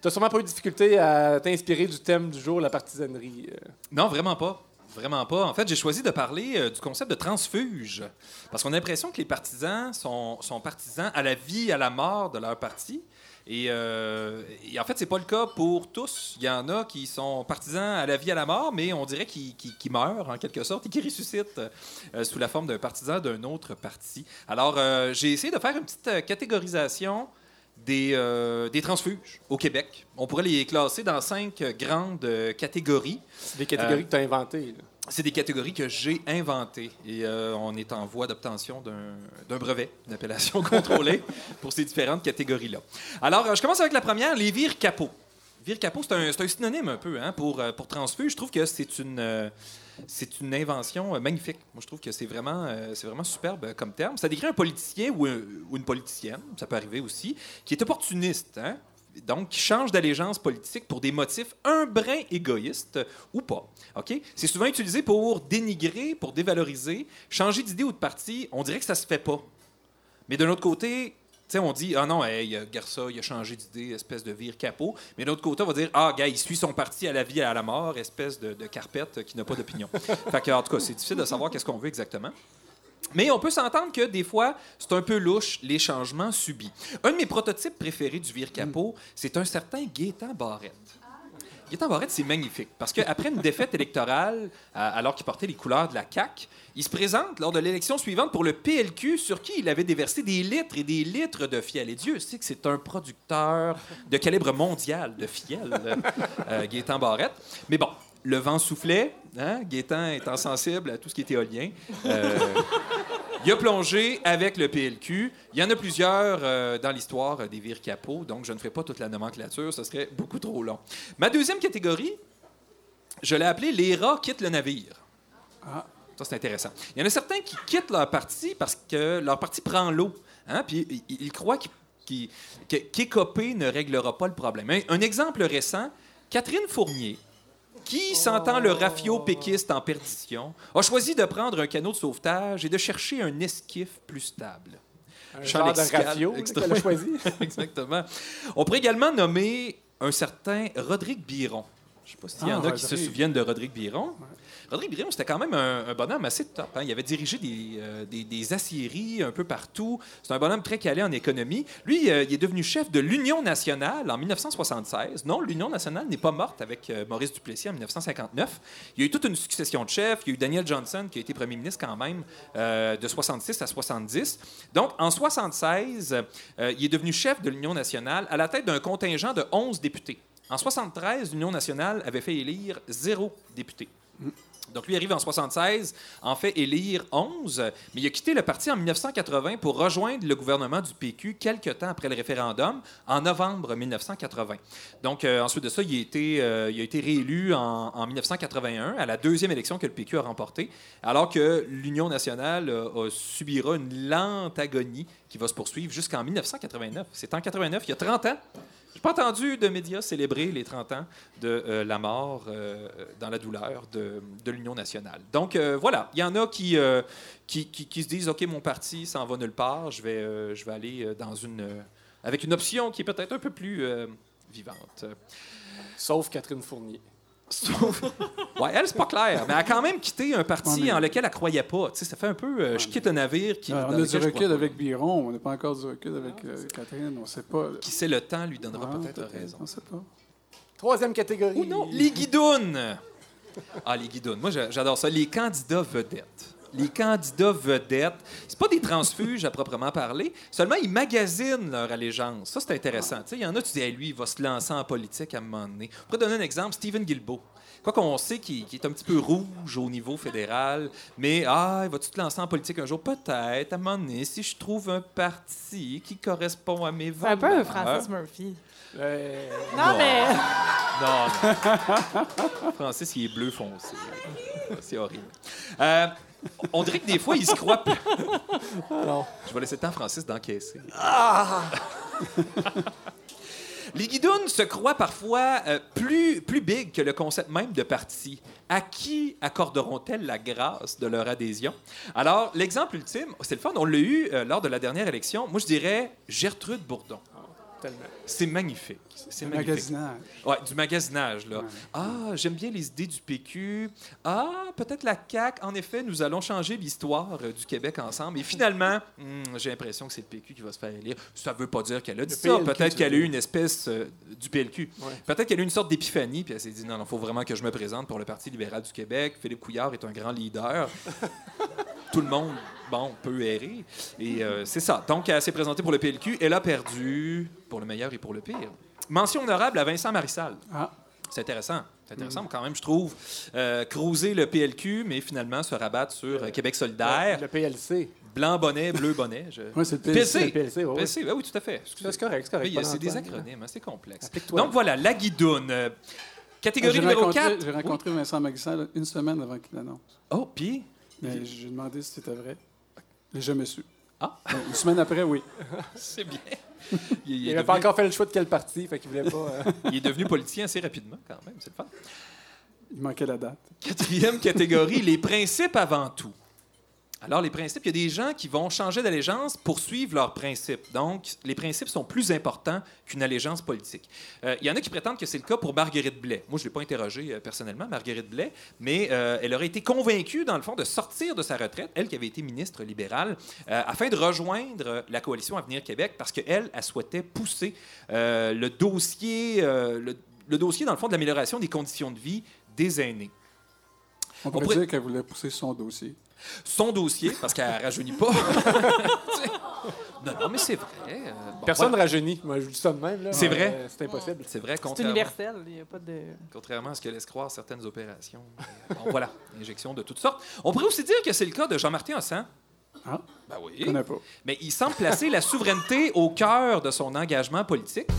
T'as sûrement pas eu de difficulté à t'inspirer du thème du jour, la partisanerie. euh. Non, vraiment pas. Vraiment pas. En fait, j'ai choisi de parler euh, du concept de transfuge. Parce qu'on a l'impression que les partisans sont, sont partisans à la vie, à la mort de leur parti. Et, euh, et en fait, c'est pas le cas pour tous. Il y en a qui sont partisans à la vie, à la mort, mais on dirait qu'ils qu'ils meurent en quelque sorte et qui ressuscitent euh, sous la forme d'un partisan d'un autre parti. Alors, j'ai essayé de faire une petite catégorisation des, euh, des transfuges au Québec. On pourrait les classer dans cinq grandes euh, catégories. C'est des catégories Euh, que t'as inventées. là. C'est des catégories que j'ai inventées et euh, on est en voie d'obtention d'un brevet d'appellation contrôlée pour ces différentes catégories-là. Alors, je commence avec la première, les vires capots. Vire capot, c'est un, synonyme un peu hein, pour, euh, pour transfuge. Je trouve que c'est une, euh, une invention euh, magnifique. Moi, je trouve que c'est vraiment, vraiment superbe comme terme. Ça décrit un politicien ou, un- ou une politicienne, ça peut arriver aussi, qui est opportuniste. Hein? Donc, qui change d'allégeance politique pour des motifs un brin égoïstes ou pas. OK? C'est souvent utilisé pour dénigrer, pour dévaloriser, changer d'idée ou de parti. On dirait que ça se fait pas. Mais d'un autre côté, sais, on dit, ah non, hey, Garça, il a changé d'idée, espèce de vire capot. Mais d'un autre côté, on va dire, ah, gars, il suit son parti à la vie et à la mort, espèce de, de carpette qui n'a pas d'opinion. fait que, en tout cas, c'est difficile de savoir qu'est-ce qu'on veut exactement. Mais on peut s'entendre que des fois, c'est un peu louche les changements subis. Un de mes prototypes préférés du vire capot, c'est un certain Gaétan Barrette Gaétan Barrette, c'est magnifique. Parce qu'après une défaite électorale, à- alors qu'il portait les couleurs de la CAQ, il se présente lors de l'élection suivante pour le PLQ, sur qui il avait déversé des litres et des litres de fiel. Et Dieu sait que c'est un producteur de calibre mondial de fiel, euh, Gaétan Barrette. Mais bon, le vent soufflait, hein? Étant sensible à tout ce qui est éolien. Euh, il a plongé avec le PLQ. Il y en a plusieurs euh, dans l'histoire euh, des vires capots, donc je ne ferai pas toute la nomenclature, ce serait beaucoup trop long. Ma deuxième catégorie, je l'ai appelée Les rats quittent le navire. Ah. Ça, c'est intéressant. Il y en a certains qui quittent leur parti parce que leur parti prend l'eau. Hein? Puis ils, croient qu'écoper ne réglera pas le problème. Un, un exemple récent, Catherine Fournier, qui, sentant le rafio péquiste en perdition, a choisi de prendre un canot de sauvetage et de chercher un esquif plus stable? Un genre de rafio qu'elle a choisi. Exactement. On pourrait également nommer un certain Rodrigue Biron. Je ne sais pas s'il y en Ah, a qui se souviennent de Rodrigue Biron. Rodrigue Biron, c'était quand même un, bonhomme assez top. hein. Il avait dirigé des, euh, aciéries un peu partout. C'est un bonhomme très calé en économie. Lui, euh, il est devenu chef de l'Union nationale en 1976. Non, l'Union nationale n'est pas morte avec euh, Maurice Duplessis en 1959. Il y a eu toute une succession de chefs. Il y a eu Daniel Johnson qui a été premier ministre quand même euh, de 66 à 70. Donc, en 76, euh, il est devenu chef de l'Union nationale à la tête d'un contingent de 11 députés. En 73, l'Union nationale avait fait élire zéro député. Donc, lui arrive en 76, en fait élire 11, mais il a quitté le parti en 1980 pour rejoindre le gouvernement du PQ quelques temps après le référendum, en novembre 1980. Donc, euh, ensuite de ça, il a été, euh, réélu en, en 1981, à la deuxième élection que le PQ a remportée, alors que l'Union nationale euh, subira une lente agonie qui va se poursuivre jusqu'en 1989. C'est en 89, il y a 30 ans. J'ai pas entendu de médias célébrer les 30 ans de euh, la mort euh, dans la douleur de, l'Union nationale. Donc euh, voilà, il y en a qui, qui, se disent OK, mon parti s'en va nulle part, je vais, je vais aller dans une avec une option qui est peut-être un peu plus vivante. Sauf Catherine Fournier. Sauf- Ouais, elle, c'est pas clair, mais elle a quand même quitté un parti Ouais, mais- en lequel elle croyait pas. Tu sais, ça fait un peu euh, je quitte un navire qui. Alors, on a du recul avec Biron, on n'a pas encore du recul avec euh, Catherine, on ne sait pas. Qui sait le temps lui donnera peut-être raison. On ne sait pas. Troisième catégorie. Ou non, les guidounes. Ah, les guidounes. Moi, j'a- j'adore ça. Les candidats vedettes. Les candidats vedettes, c'est pas des transfuges à proprement parler, seulement ils magasinent leur allégeance. Ça, c'est intéressant. Tu sais, Il y en a, tu dis, Hey, lui, il va se lancer en politique à un moment donné. On pourrait donner un exemple, Stephen Guilbeault. Quoi qu'on sait qu'il est un petit peu rouge au niveau fédéral, mais ah, vas-tu te lancer en politique un jour? Peut-être, à un moment donné, si je trouve un parti qui correspond à mes C'est un valeurs. peu un Francis Murphy. Euh, Non, mais. Non, non. Francis, il est bleu foncé. C'est horrible. Euh, on dirait que des fois, il se croit. plus-. Je vais laisser le temps à Francis d'encaisser. Ah! Les guidounes se croient parfois euh, plus, plus big que le concept même de parti. À qui accorderont-elles la grâce de leur adhésion? Alors, l'exemple ultime, c'est le fun, on l'a eu euh, lors de la dernière élection. Moi, je dirais Gertrude Bourdon. C'est magnifique. C'est magnifique. magasinage. Ouais, du magasinage, là. Ouais. Ah, j'aime bien les idées du PQ. Ah, peut-être la CAQ. En effet, nous allons changer l'histoire euh, du Québec ensemble. Et finalement, hmm, j'ai l'impression que c'est le PQ qui va se faire élire. Ça ne veut pas dire qu'elle a dit Le ça. Peut-être qu'elle a eu une espèce euh, du PLQ. Ouais. Peut-être qu'elle a eu une sorte d'épiphanie, puis elle s'est dit non, il faut vraiment que je me présente pour le Parti libéral du Québec. Philippe Couillard est un grand leader. Tout le monde, bon, peut errer. Et euh, c'est ça. Donc, elle s'est présentée pour le PLQ. Elle a perdu pour le meilleur et pour le pire. Mention honorable à Vincent Marissal. Ah, C'est intéressant. C'est intéressant, quand même, je trouve. Euh, cruiser le PLQ, mais finalement se rabattre sur euh, Québec solidaire. Le PLC. Blanc bonnet, bleu bonnet. Je... ouais, c'est le PLC. PLC. Le PLC, oui. PLC, oui, oui, tout à fait. C'est correct, c'est correct. Oui, c'est des acronymes, hein, c'est complexe. Donc voilà, la guidoune. Catégorie J'ai numéro rencontré, 4. j'ai rencontré Vincent Maguissal une semaine avant qu'il l'annonce. Oh, puis, Mais j'ai demandé si c'était vrai. J'ai jamais su. Ah. Une semaine après, oui. c'est bien. Il, il Il est n'avait pas devenu, encore fait le choix de quel parti, fait qu'il voulait pas. euh, il est devenu politicien assez rapidement, quand même. C'est le fun. Il manquait la date. Quatrième catégorie, les principes avant tout. Alors, les principes, il y a des gens qui vont changer d'allégeance pour suivre leurs principes. Donc, les principes sont plus importants qu'une allégeance politique. Euh, il y en a qui prétendent que c'est le cas pour Marguerite Blais. Moi, je ne l'ai pas interrogée euh, personnellement, Marguerite Blais, mais euh, elle aurait été convaincue, dans le fond, de sortir de sa retraite, elle qui avait été ministre libérale, afin de rejoindre la coalition Avenir Québec, parce qu'elle, elle souhaitait pousser le dossier, le, le dossier, dans le fond, de l'amélioration des conditions de vie des aînés. On pourrait pourrait- dire qu'elle voulait pousser son dossier. Son dossier, parce qu'elle ne rajeunit pas. Non, non, mais c'est vrai. euh, bon, Personne ne voilà. rajeunit. Moi, je vous dis ça de même. C'est Euh, vrai. C'est impossible. C'est vrai, C'est contrairement, universel, il n'y a pas de... contrairement à ce que laissent croire certaines opérations. Mais, bon, voilà, injection de toutes sortes. On pourrait aussi dire que c'est le cas de Jean-Martin Hossan. Ah, Ben je oui. connais pas. Mais il semble placer la souveraineté au cœur de son engagement politique.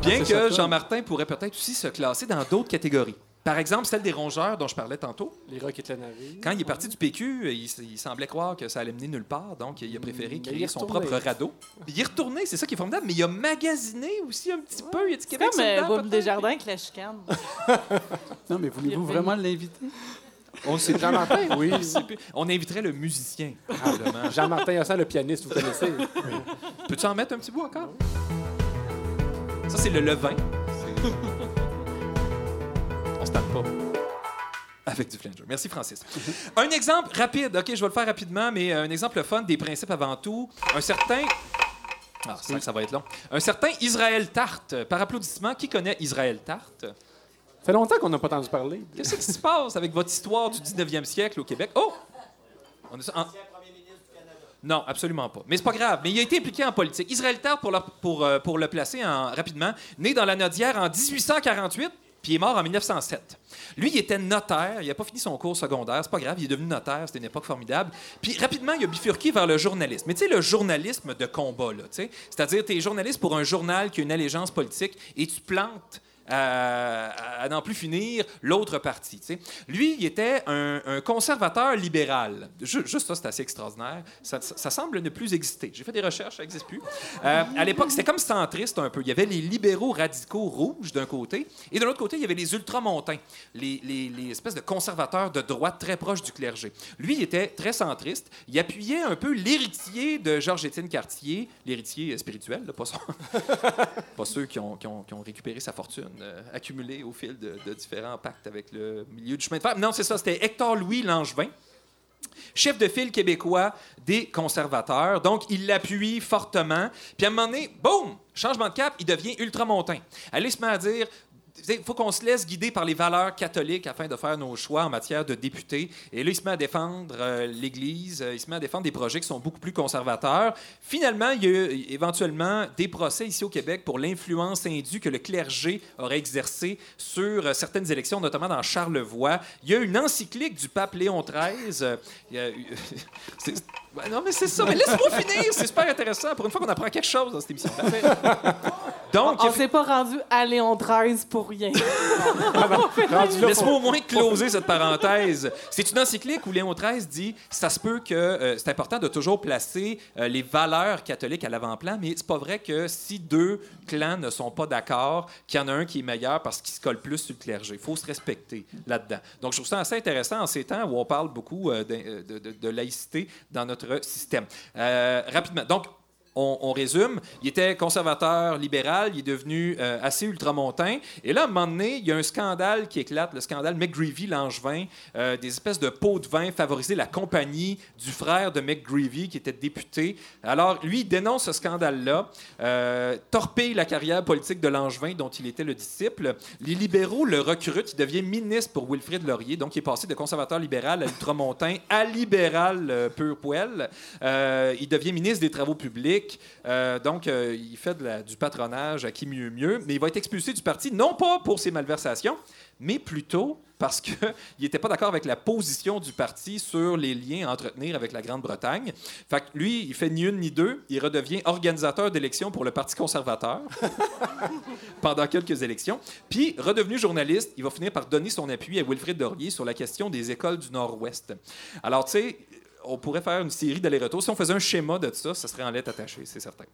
Bien c'est que. Jean-Martin pourrait peut-être aussi se classer dans d'autres catégories. Par exemple, celle des rongeurs dont je parlais tantôt. Les navire. Quand il est parti du PQ, il, il semblait croire que ça allait mener nulle part, donc il a préféré il créer son propre radeau. Il est retourné, c'est ça qui est formidable, mais il a magasiné aussi un petit peu. Il a C'est Québec comme euh, Bob. Desjardins avec la chicane. Non, mais voulez-vous vraiment l'inviter? On ne sait plus. Jean-Martin, oui. On inviterait le musicien, probablement. Jean-Martin Hossan, le pianiste, vous connaissez. Peux-tu en mettre un petit bout encore? Ça, c'est le levain. Pas. Avec du flanger. Merci, Francis. Un exemple rapide, OK, je vais le faire rapidement, mais euh, un exemple fun des principes avant tout. Un certain. Ah, c'est vrai que ça va être long. Un certain Israël Tarte. Par applaudissement, qui connaît Israël Tarte? Ça fait longtemps qu'on n'a pas entendu parler. Qu'est-ce qui se passe avec votre histoire du 19e siècle au Québec? Oh! On est en- Non, absolument pas. Mais c'est pas grave. Mais il a été impliqué en politique. Israël Tard, pour le, pour, euh, pour le placer en- rapidement, né dans la Nodière en 1848, puis il est mort en 1907. Lui, il était notaire. Il n'a pas fini son cours secondaire. C'est pas grave. Il est devenu notaire. C'était une époque formidable. Puis rapidement, il a bifurqué vers le journalisme. Mais tu sais, le journalisme de combat, là. C'est-à-dire, tu es journaliste pour un journal qui a une allégeance politique et tu plantes à, n'en plus finir l'autre partie. tu sais. Lui, il était un, conservateur libéral. Ju- juste ça, c'est assez extraordinaire. Ça, semble ne plus exister. J'ai fait des recherches, ça n'existe plus. Euh, à l'époque, c'était comme centriste un peu. Il y avait les libéraux radicaux rouges d'un côté, et de l'autre côté, il y avait les ultramontains, les, espèces de conservateurs de droite très proches du clergé. Lui, il était très centriste. Il appuyait un peu l'héritier de Georges-Étienne Cartier, l'héritier spirituel, pas, ceux qui ont récupéré sa fortune euh, accumulée au fil de, différents pactes avec le milieu du chemin de fer. Non, c'est ça, c'était Hector-Louis Langevin, chef de file québécois des conservateurs. Donc, il l'appuie fortement. Puis à un moment donné, boum, changement de cap, il devient ultramontain. Allez se met à dire... Il faut qu'on se laisse guider par les valeurs catholiques afin de faire nos choix en matière de députés. Et là, il se met à défendre euh, l'Église, euh, il se met à défendre des projets qui sont beaucoup plus conservateurs. Finalement, il y a eu éventuellement des procès ici au Québec pour l'influence indue que le clergé aurait exercée sur euh, certaines élections, notamment dans Charlevoix. Il y a une encyclique du pape Léon XIII. euh, il y a eu- c'est- Ouais, non, mais c'est ça. Mais laisse-moi finir. C'est super intéressant. Pour une fois qu'on apprend quelque chose dans cette émission. Donc, On s'est pas rendu à Léon 13 pour rien. Rendu là, Laisse-moi au moins closer cette parenthèse. C'est une encyclique où Léon XIII dit ça se peut que euh, c'est important de toujours placer euh, les valeurs catholiques à l'avant-plan, mais c'est pas vrai que si deux clans ne sont pas d'accord, qu'il y en a un qui est meilleur parce qu'il se colle plus sur le clergé. Il faut se respecter là-dedans. Donc, je trouve ça assez intéressant en ces temps où on parle beaucoup euh, de, de- de laïcité dans notre système. Euh, rapidement. Donc, on, résume. Il était conservateur libéral, il est devenu euh, assez ultramontain. Et là, à un moment donné, il y a un scandale qui éclate, le scandale McGreevy-Langevin. Euh, des espèces de pots de vin favorisaient la compagnie du frère de McGreevy, qui était député. Alors, lui, il dénonce ce scandale-là, euh, torpille la carrière politique de Langevin, dont il était le disciple. Les libéraux le recrutent, il devient ministre pour Wilfrid Laurier, donc il est passé de conservateur libéral à ultramontain à libéral pur poil. Il devient ministre des Travaux publics. Euh, donc, euh, il fait du patronage à qui mieux mieux, mais il va être expulsé du parti, non pas pour ses malversations, mais plutôt parce qu'il n'était pas d'accord avec la position du parti sur les liens à entretenir avec la Grande-Bretagne. Fait que lui, il fait ni une ni deux. Il redevient organisateur d'élections pour le Parti conservateur pendant quelques élections. Puis, redevenu journaliste, il va finir par donner son appui à Wilfrid Laurier sur la question des écoles du Nord-Ouest. Alors, tu sais, on pourrait faire une série d'allers-retours. Si on faisait un schéma de ça, ça serait en lettres attachées, c'est certain.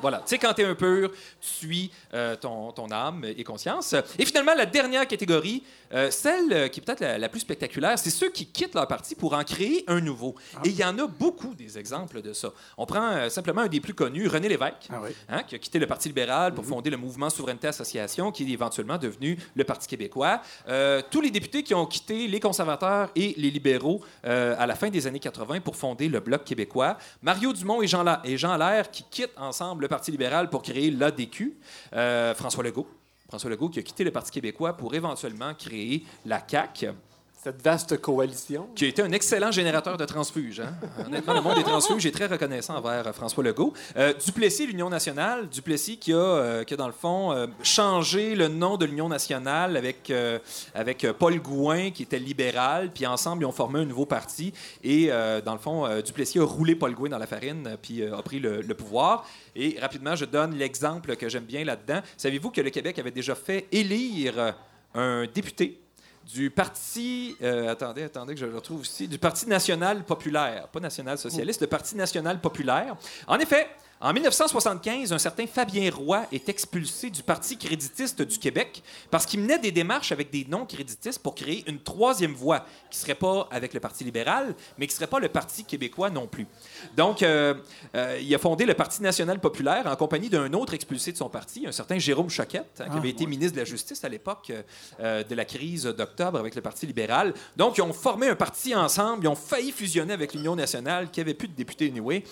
Voilà. Tu sais, quand tu es un pur, tu suis euh, ton, ton âme et conscience. Et finalement, la dernière catégorie, euh, celle euh, qui est peut-être la, la plus spectaculaire, c'est ceux qui quittent leur parti pour en créer un nouveau. Et il y en a beaucoup des exemples de ça. On prend euh, simplement un des plus connus, René Lévesque, Ah oui. hein, qui a quitté le Parti libéral pour fonder le mouvement Souveraineté Association, qui est éventuellement devenu le Parti québécois. Euh, tous les députés qui ont quitté les conservateurs et les libéraux à la fin des années 80 pour fonder le Bloc québécois. Mario Dumont et Jean, La- et Jean Allaire qui quittent ensemble le Parti libéral pour créer l'ADQ, François Legault. François Legault qui a quitté le Parti québécois pour éventuellement créer la CAQ. Cette vaste coalition. qui a été un excellent générateur de transfuges. hein. Honnêtement, le monde des transfuges est très reconnaissant envers euh, François Legault. Euh, Duplessis, l'Union nationale, Duplessis qui a, euh, qui a dans le fond, euh, changé le nom de l'Union nationale avec, avec Paul Gouin, qui était libéral, puis ensemble, ils ont formé un nouveau parti. Et dans le fond, Duplessis a roulé Paul Gouin dans la farine, puis a pris le, le pouvoir. Et rapidement, je donne l'exemple que j'aime bien là-dedans. Savez-vous que le Québec avait déjà fait élire un député du parti, euh, attendez, attendez que je le retrouve ici, du Parti national populaire, pas national socialiste, le Parti national populaire. En effet, en 1975, un certain Fabien Roy est expulsé du Parti créditiste du Québec parce qu'il menait des démarches avec des non-créditistes pour créer une troisième voie qui serait pas avec le Parti libéral, mais qui serait pas le Parti québécois non plus. Donc, euh, euh, il a fondé le Parti national populaire en compagnie d'un autre expulsé de son parti, un certain Jérôme Choquette, hein, qui avait été ministre de la Justice à l'époque euh, de la crise d'octobre avec le Parti libéral. Donc, ils ont formé un parti ensemble, ils ont failli fusionner avec l'Union nationale, qui avait plus de députés anyway.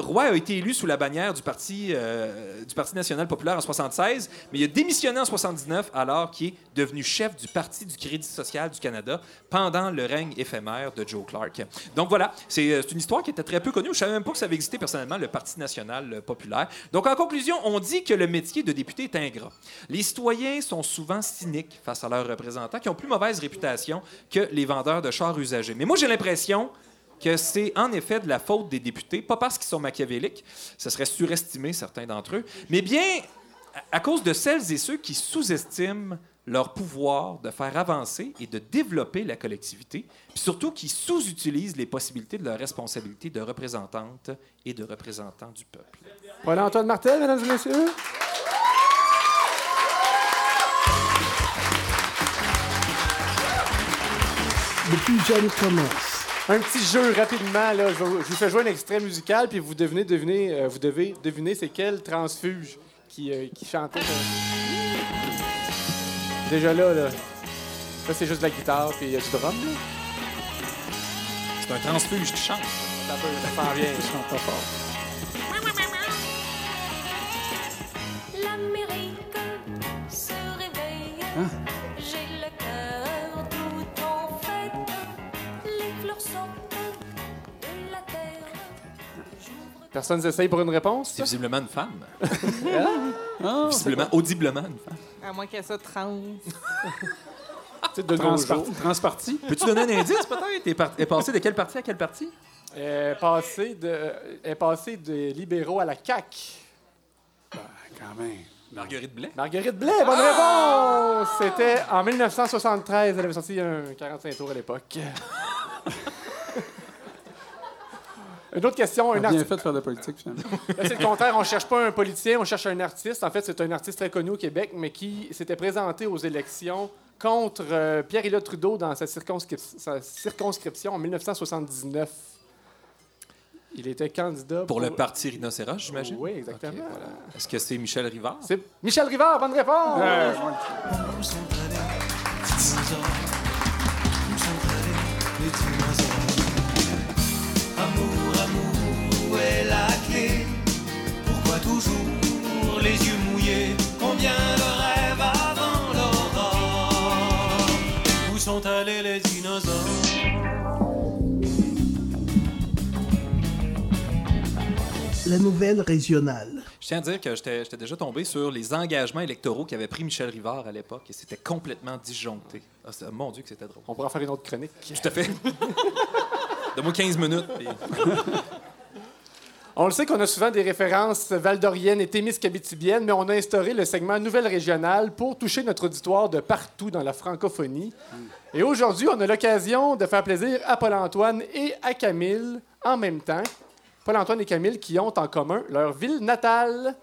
Roy a été élu sous la bannière du Parti, euh, du Parti national populaire en 76, mais il a démissionné en 79 alors qu'il est devenu chef du Parti du Crédit social du Canada pendant le règne éphémère de Joe Clark. Donc voilà, c'est euh, une histoire qui était très peu connue. Je savais même pas que ça avait existé personnellement, le Parti national euh, populaire. Donc en conclusion, on dit que le métier de député est ingrat. Les citoyens sont souvent cyniques face à leurs représentants qui ont plus mauvaise réputation que les vendeurs de chars usagés. Mais moi, j'ai l'impression que c'est en effet de la faute des députés, pas parce qu'ils sont machiavéliques, ce serait surestimé certains d'entre eux, mais bien à- cause de celles et ceux qui sous-estiment leur pouvoir de faire avancer et de développer la collectivité, puis surtout qui sous-utilisent les possibilités de leur responsabilité de représentante et de représentant du peuple. Paul-Antoine Martel, mesdames et messieurs. Plus jeune commence. Un petit jeu rapidement. Là. Je, vous- fais jouer un extrait musical, puis vous devenez, devinez, euh, vous devez deviner c'est quel transfuge qui, euh, qui chantait. Déjà là, là. Ça, c'est juste de la guitare, puis il y a du drum. Là. C'est un transfuge qui chante. Ça, peut, ça s'en vient. Chante pas fort. Personne s'essaye pour une réponse? C'est visiblement une femme. Ah, Visiblement, audiblement une femme. À moins qu'elle soit trans. De nos Transparti. jours. Transparti. Peux-tu donner un indice peut-être? Par- est passé de quelle partie à quelle partie? Elle est passée de, elle est passée des libéraux à la CAQ. Quand même. Marguerite Blais? Marguerite Blais, bonne réponse! C'était en 1973. Elle avait sorti un 45 tours à l'époque. Une autre question, un artiste. fait de faire de la politique, finalement. Là, c'est le contraire. On ne cherche pas un politicien, on cherche un artiste. En fait, c'est un artiste très connu au Québec, mais qui s'était présenté aux élections contre euh, Pierre-Éliott Trudeau dans sa, circonscrip- sa circonscription en 1979. Il était candidat Pour le parti Rhinocéros, j'imagine? Oui, exactement. Voilà. Est-ce que c'est Michel Rivard? C'est Michel Rivard, bonne réponse! Où La nouvelle régionale. Je tiens à dire que j'étais déjà tombé sur les engagements électoraux qu'avait pris Michel Rivard à l'époque et c'était complètement disjoncté. Ah, mon Dieu que c'était drôle. On pourra faire une autre chronique. Tout à fait. Donne-moi 15 minutes. puis- On le sait qu'on a souvent des références valdoriennes et témiscabitibiennes, mais on a instauré le segment Nouvelle régionale pour toucher notre auditoire de partout dans la francophonie. Et aujourd'hui, on a l'occasion de faire plaisir à Paul-Antoine et à Camille en même temps. Paul-Antoine et Camille qui ont en commun leur ville natale.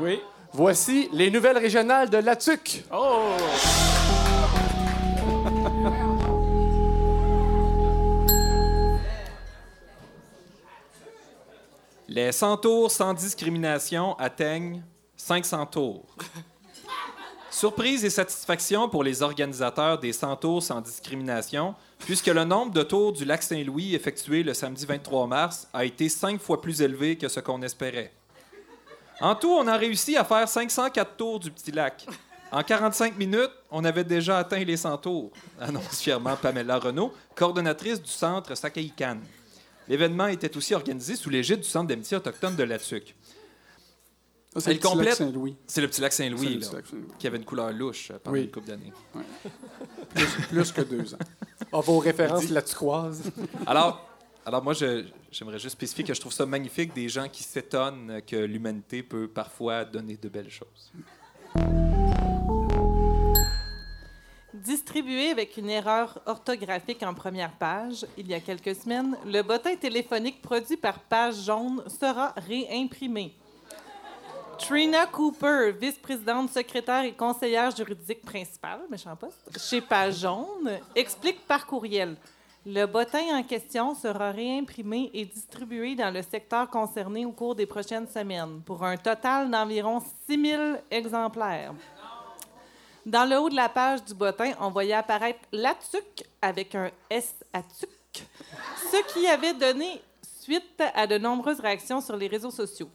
Oui. Voici les nouvelles régionales de Latuc. Oh! Les 100 tours sans discrimination atteignent 500 tours. Surprise et satisfaction pour les organisateurs des 100 tours sans discrimination, puisque le nombre de tours du lac Saint-Louis effectués le samedi 23 mars a été cinq fois plus élevé que ce qu'on espérait. En tout, on a réussi à faire 504 tours du petit lac. En 45 minutes, on avait déjà atteint les 100 tours, annonce fièrement Pamela Renault, coordonnatrice du centre Sakaikan. L'événement était aussi organisé sous l'égide du Centre d'amitié autochtone de la C'est le petit lac complète- Saint-Louis. C'est le petit lac C'est Saint-Louis, le là, petit lac Saint-Louis. qui avait une couleur louche euh, pendant Oui. une couple d'années. Plus, plus que deux ans. Ah, vos références la turquoise. Alors, alors moi, je- j'aimerais juste spécifier que je trouve ça magnifique des gens qui s'étonnent que l'humanité peut parfois donner de belles choses. Distribué avec une erreur orthographique en première page, il y a quelques semaines, le bottin téléphonique produit par Page Jaune sera réimprimé. Trina Cooper, vice-présidente, secrétaire et conseillère juridique principale, méchant poste, chez Page Jaune, explique par courriel. Le bottin en question sera réimprimé et distribué dans le secteur concerné au cours des prochaines semaines, pour un total d'environ 6 000 exemplaires. Dans le haut de la page du bottin, on voyait apparaître Latuc avec un S à tuc, ce qui avait donné suite à de nombreuses réactions sur les réseaux sociaux.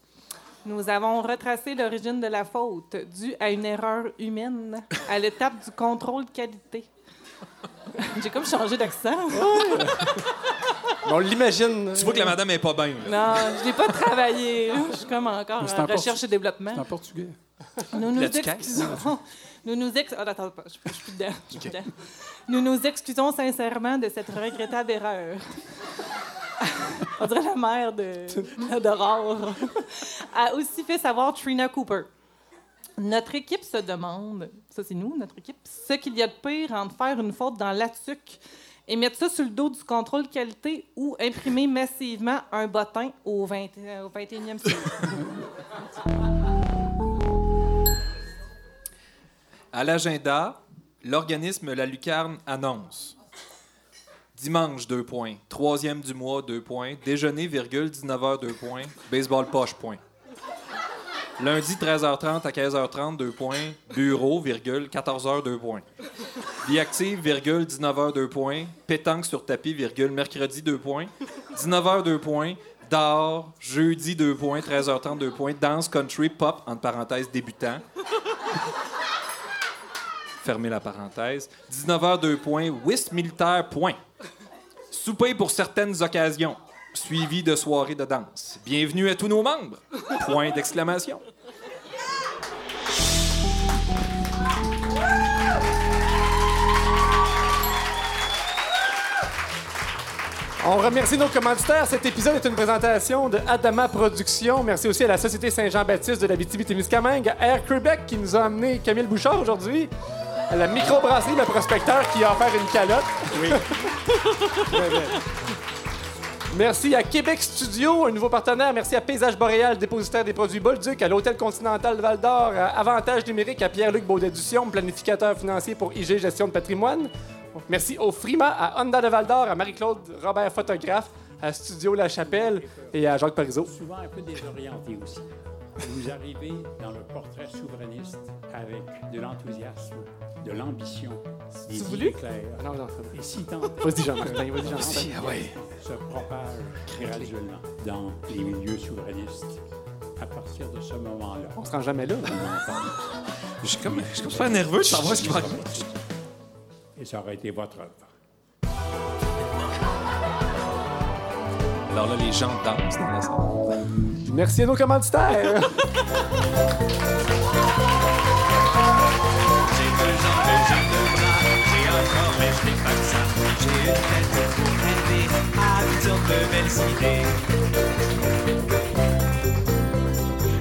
Nous avons retracé l'origine de la faute, due à une erreur humaine, à l'étape du contrôle qualité. J'ai comme changé d'accent. Mais on l'imagine. Tu vois que la madame est pas bien. là. Non, je n'ai pas travaillé. Je suis comme encore Mais c'est en en recherche et développement. C'est en portugais. Nous nous La excusons. Nous nous ex... oh, attends, attends, je je suis plus dedans. je suis plus dedans. Nous nous excusons sincèrement de cette regrettable erreur. On dirait la mère de d'Aurore. A aussi fait savoir Trina Cooper. Notre équipe se demande, ça c'est nous, notre équipe, ce qu'il y a de pire entre faire une faute dans l'ATUC et mettre ça sur le dos du contrôle qualité ou imprimer massivement un bottin au, 20 au 21e siècle. À l'agenda, l'organisme La Lucarne annonce Dimanche, deux points. Troisième du mois, deux points. Déjeuner, virgule, 19h, deux points. Baseball poche, point. Lundi, 13h30 à 15h30, deux points. Bureau, virgule, 14h, deux points. Vie active, virgule, 19h, deux points. Pétanque sur tapis, virgule, mercredi, deux points. 19h, deux points. D'or, jeudi, deux points. 13h30, deux points. Danse, country, pop, entre parenthèses, débutant. Fermez la parenthèse. 19h, 2 points. Whist militaire, point. Souper pour certaines occasions. Suivi de soirées de danse. Bienvenue à tous nos membres. Point d'exclamation. On remercie nos commanditaires. Cet épisode est une présentation de Adama Productions. Merci aussi à la Société Saint-Jean-Baptiste de la BTB-Témiscamingue, à Air Québec qui nous a amené Camille Bouchard aujourd'hui, la microbrasserie Le Prospecteur qui a offert une calotte. Oui. Merci à Québec Studio, un nouveau partenaire. Merci à Paysage Boréal, dépositaire des produits Bolduc, à l'Hôtel Continental de Val-d'Or, à Avantage numérique, à Pierre-Luc Baudet-Ducion, planificateur financier pour IG Gestion de patrimoine. Merci au Frima, à Honda de Val-d'Or, à Marie-Claude Robert, photographe, à Studio La Chapelle et à Jacques Parizeau. souvent un peu désorienté aussi. Vous arrivez dans le portrait souverainiste avec de l'enthousiasme, de l'ambition, voulu? idées claires. Non, non, Et si tant Vas-y, Jean-Martin, vas-y, Jean-Martin. se propage graduellement dans les milieux souverainistes, à partir de ce moment-là, On se rend jamais là. Je suis comme, je suis comme super nerveux de savoir ce qui va arriver. Et ça aurait été votre œuvre. Alors là, les gens dansent dans la salle. Merci à nos commanditaires.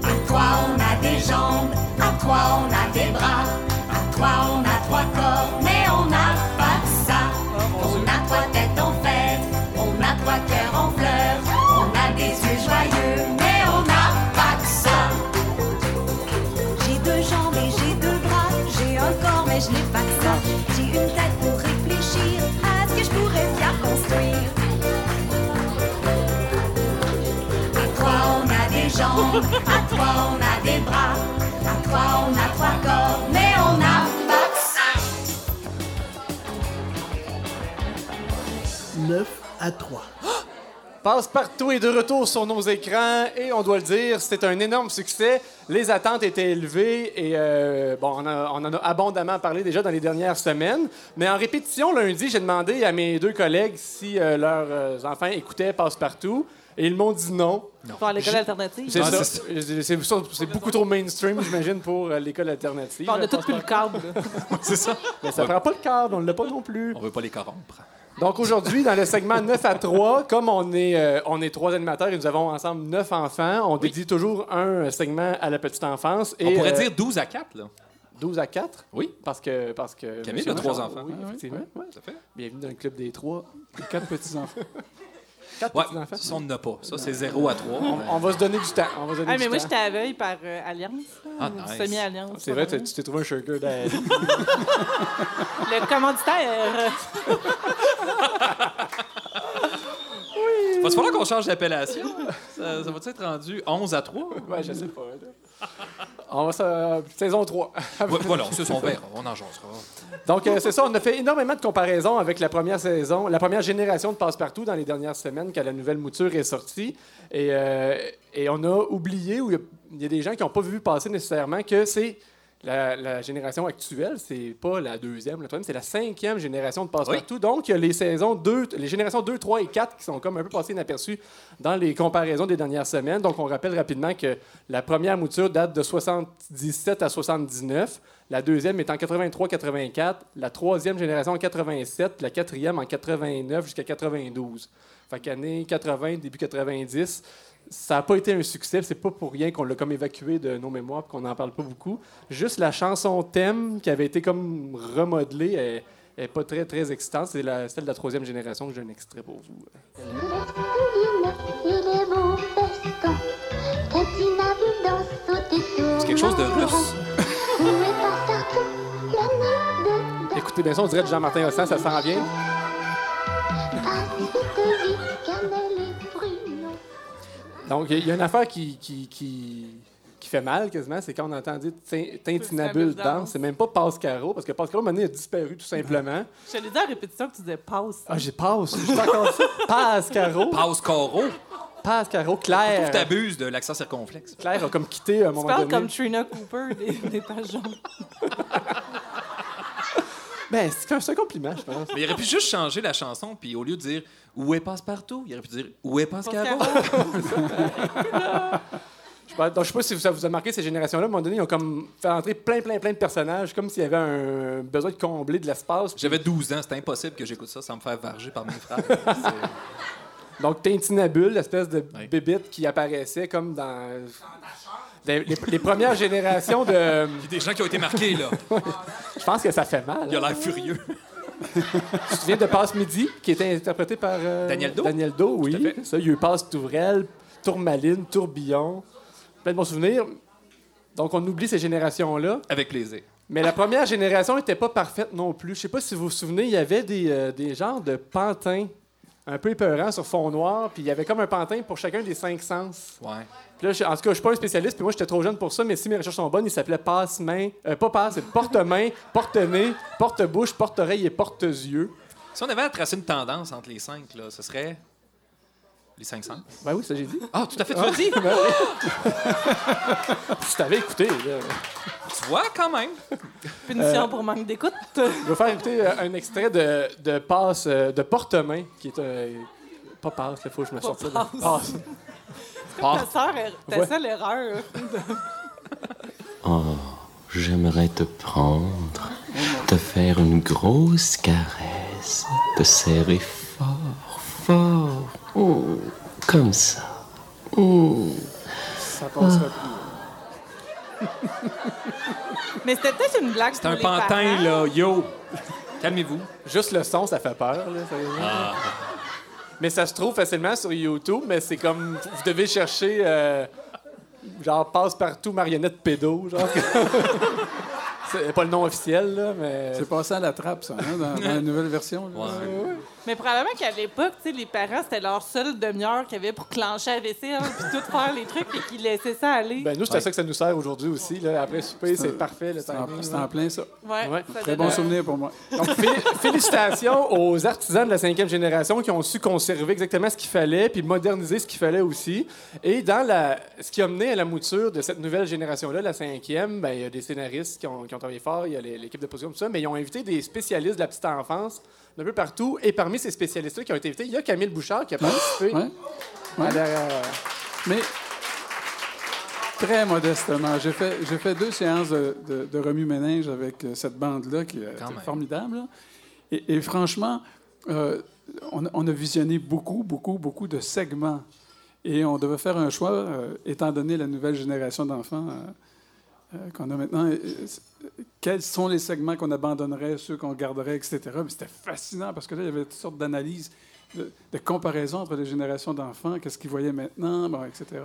À toi on a des jambes, à toi on a des bras, à toi on a à toi on a des bras, à toi on a trois corps, mais on n'a pas ça. 9 à 3. Passe-partout est de retour sur nos écrans et on doit le dire, c'est un énorme succès. Les attentes étaient élevées et euh, bon, on, a- on en a abondamment parlé déjà dans les dernières semaines. Mais en répétition, lundi, j'ai demandé à mes deux collègues si euh, leurs euh, enfants écoutaient Passe-partout et ils m'ont dit non. Pour l'école alternative. C'est Ah, ça. c'est beaucoup trop mainstream, j'imagine, pour euh, l'école alternative. On a tout plus le câble. C'est ça. Mais ça prend pas le cadre, on ne l'a pas non plus. On veut pas les corrompre. Donc aujourd'hui, dans le segment 9 à 3, comme on est, euh, on est trois animateurs et nous avons ensemble neuf enfants, on dédie toujours un segment à la petite enfance. Et, On pourrait euh, dire 12 à 4, là. 12 à 4. Oui. Parce que. Parce que Camille a trois enfants. Oui, Ah oui, effectivement. ouais. ouais. Ça fait? Bienvenue dans le club des trois. Quatre petits-enfants. Quatre Ouais, petits enfants. ça, on n'a pas. Ça, c'est 0 à 3. On, on va se donner du temps. On va se donner Ah, du mais moi, temps. j'étais aveugle par euh, Alliance. Ah, nice. Semi-Alliance. C'est vrai, tu tu t'es trouvé un sugar daddy. Le commanditaire. Va-tu falloir qu'on change d'appellation? Ça, ça va-tu être rendu 11 à 3? ouais, je sais pas. là. On va se... Saison 3. Ouais, voilà, c'est son verre. On en. Donc, euh, c'est ça, on a fait énormément de comparaisons avec la première saison, la première génération de Passe-Partout dans les dernières semaines quand la nouvelle mouture est sortie. Et, euh, et on a oublié, ou il y y, a des gens qui n'ont pas vu passer nécessairement, que c'est la, la génération actuelle, c'est pas la deuxième, la troisième, c'est la cinquième génération de Passe-Partout. Donc, il y a les saisons 2, les générations 2, 3 et 4 qui sont comme un peu passées inaperçues dans les comparaisons des dernières semaines. Donc, on rappelle rapidement que la première mouture date de 77 à 79. La deuxième est en 83-84, la troisième génération en 87, la quatrième en 89 jusqu'à 92. Fait qu'année 80, début 90, ça n'a pas été un succès. C'est pas pour rien qu'on l'a comme évacué de nos mémoires et qu'on n'en parle pas beaucoup. Juste la chanson thème qui avait été comme remodelée est, est pas très très excitante. C'est la- celle de la troisième génération que j'ai un extrait pour vous. C'est quelque chose de russe. Écoutez bien ça, on dirait de Jean-Martin Hossan, ça s'en vient. Donc, il y, a- il y a une affaire qui, qui, qui, qui fait mal quasiment, c'est quand on entend dire Tin- Tintinabule danse. C'est même pas Pascaro, parce que Pascaro, maintenant, il a disparu tout simplement. Je te l'ai dit en répétition que tu disais passe. Ah, j'ai passe. Je suis encore ça. Pascaro. Pascaro. Trouve Claire. t'abuses de l'accent circonflexe. Claire a comme quitté à un Tu moment parles donné. comme Trina Cooper des, des pages jaunes. Ben, c'est un, c'est un compliment, je pense. Mais il aurait pu juste changer la chanson, puis au lieu de dire Où est Passe-Partout, il aurait pu dire Où est Passe-Caro? Je sais pas, donc, je sais pas si ça vous a marqué ces générations-là. À un moment donné, ils ont comme fait entrer plein, plein, plein de personnages, comme s'il y avait un besoin de combler de l'espace. Puis- J'avais 12 ans, c'était impossible que j'écoute ça sans me faire varger par mes frères. Donc, Tintinabule, l'espèce de Oui. bébite qui apparaissait comme dans. Les, les- les premières générations de. Il y a des gens qui ont été marqués, là. Je pense que ça fait mal. Il a hein. l'air furieux. Tu te souviens de Passe Midi, qui était interprété par. euh, Daniel Do. Daniel Do, oui. Ça, il y a eu Passe Tourelle, Tourmaline, Tourbillon. Plein de bons souvenirs. Donc, on oublie ces générations-là. Avec plaisir. Mais la première génération n'était pas parfaite non plus. Je sais pas si vous vous souvenez, il y avait des, euh, des genres de pantins un peu épeurants sur fond noir, puis il y avait comme un pantin pour chacun des cinq sens. Ouais. Puis là, je- en tout cas, je suis pas un spécialiste, puis moi, j'étais trop jeune pour ça, mais si mes recherches sont bonnes, il s'appelait passe-main. euh, pas passe, c'est porte-main, porte-nez, porte-bouche, porte-oreille et porte-yeux. Si on avait à tracer une tendance entre les cinq, là, ce serait les cinq sens. Ben oui, ça j'ai dit. Ah, tout à fait, tu l'as dit. Ben oui. si t'avais écouté, là. Tu vois, quand même. Punition pour manque d'écoute. je vais faire écouter euh, un extrait de, de passe, euh, de porte-main, qui est un. Pas passe, il faut que je me sorte passe. Passe. Ta, sœur, er- ta Ouais. seule erreur. Oh, j'aimerais te prendre, te faire une grosse caresse, te serrer fort, fort, oh, comme ça. Oh. Ça passera plus. Mais c'était peut-être une blague C'est un les pantin, parents. là. Yo. Calmez-vous. Juste le son, ça fait peur. Là, sérieusement. Mais ça se trouve facilement sur YouTube, mais c'est comme. Vous devez chercher. euh, genre, passe-partout marionnette pédo. Genre. C'est pas le nom officiel, là, mais. C'est passé à la trappe, ça, hein, dans, dans la nouvelle version. là. Mais probablement qu'à l'époque, tu sais, les parents, c'était leur seule demi-heure qu'ils avaient pour clencher la vaisselle puis tout faire les trucs et qu'ils laissaient ça aller. Ben, nous, c'est à ça que ça nous sert aujourd'hui aussi. Là. Après souper, c'est parfait, le C'est en, timing. c'est là. en plein ça. ouais, ouais. ça Très bon souvenir pour moi. Donc, fé- félicitations aux artisans de la cinquième génération qui ont su conserver exactement ce qu'il fallait puis moderniser ce qu'il fallait aussi. Et dans la, ce qui a mené à la mouture de cette nouvelle génération-là, la cinquième, ben, il y a des scénaristes qui ont, qui ont travaillé fort, il y a l'équipe de production, tout ça, mais ils ont invité des spécialistes de la petite enfance d'un peu partout. Et parmi ces spécialistes-là qui ont été invités, il y a Camille Bouchard qui a participé. Ouais. la- Mais très modestement, j'ai fait, deux séances de, de, de remue-ménage avec euh, cette bande-là qui est formidable. là. Et, et franchement, euh, on, a- on a visionné beaucoup, beaucoup, beaucoup de segments. Et on devait faire un choix, euh, étant donné la nouvelle génération d'enfants euh, euh, qu'on a maintenant. quels sont les segments qu'on abandonnerait, ceux qu'on garderait, etc. Mais c'était fascinant parce que là, il y avait toutes sortes d'analyses, de, comparaisons entre les générations d'enfants, qu'est-ce qu'ils voyaient maintenant, bon, etc.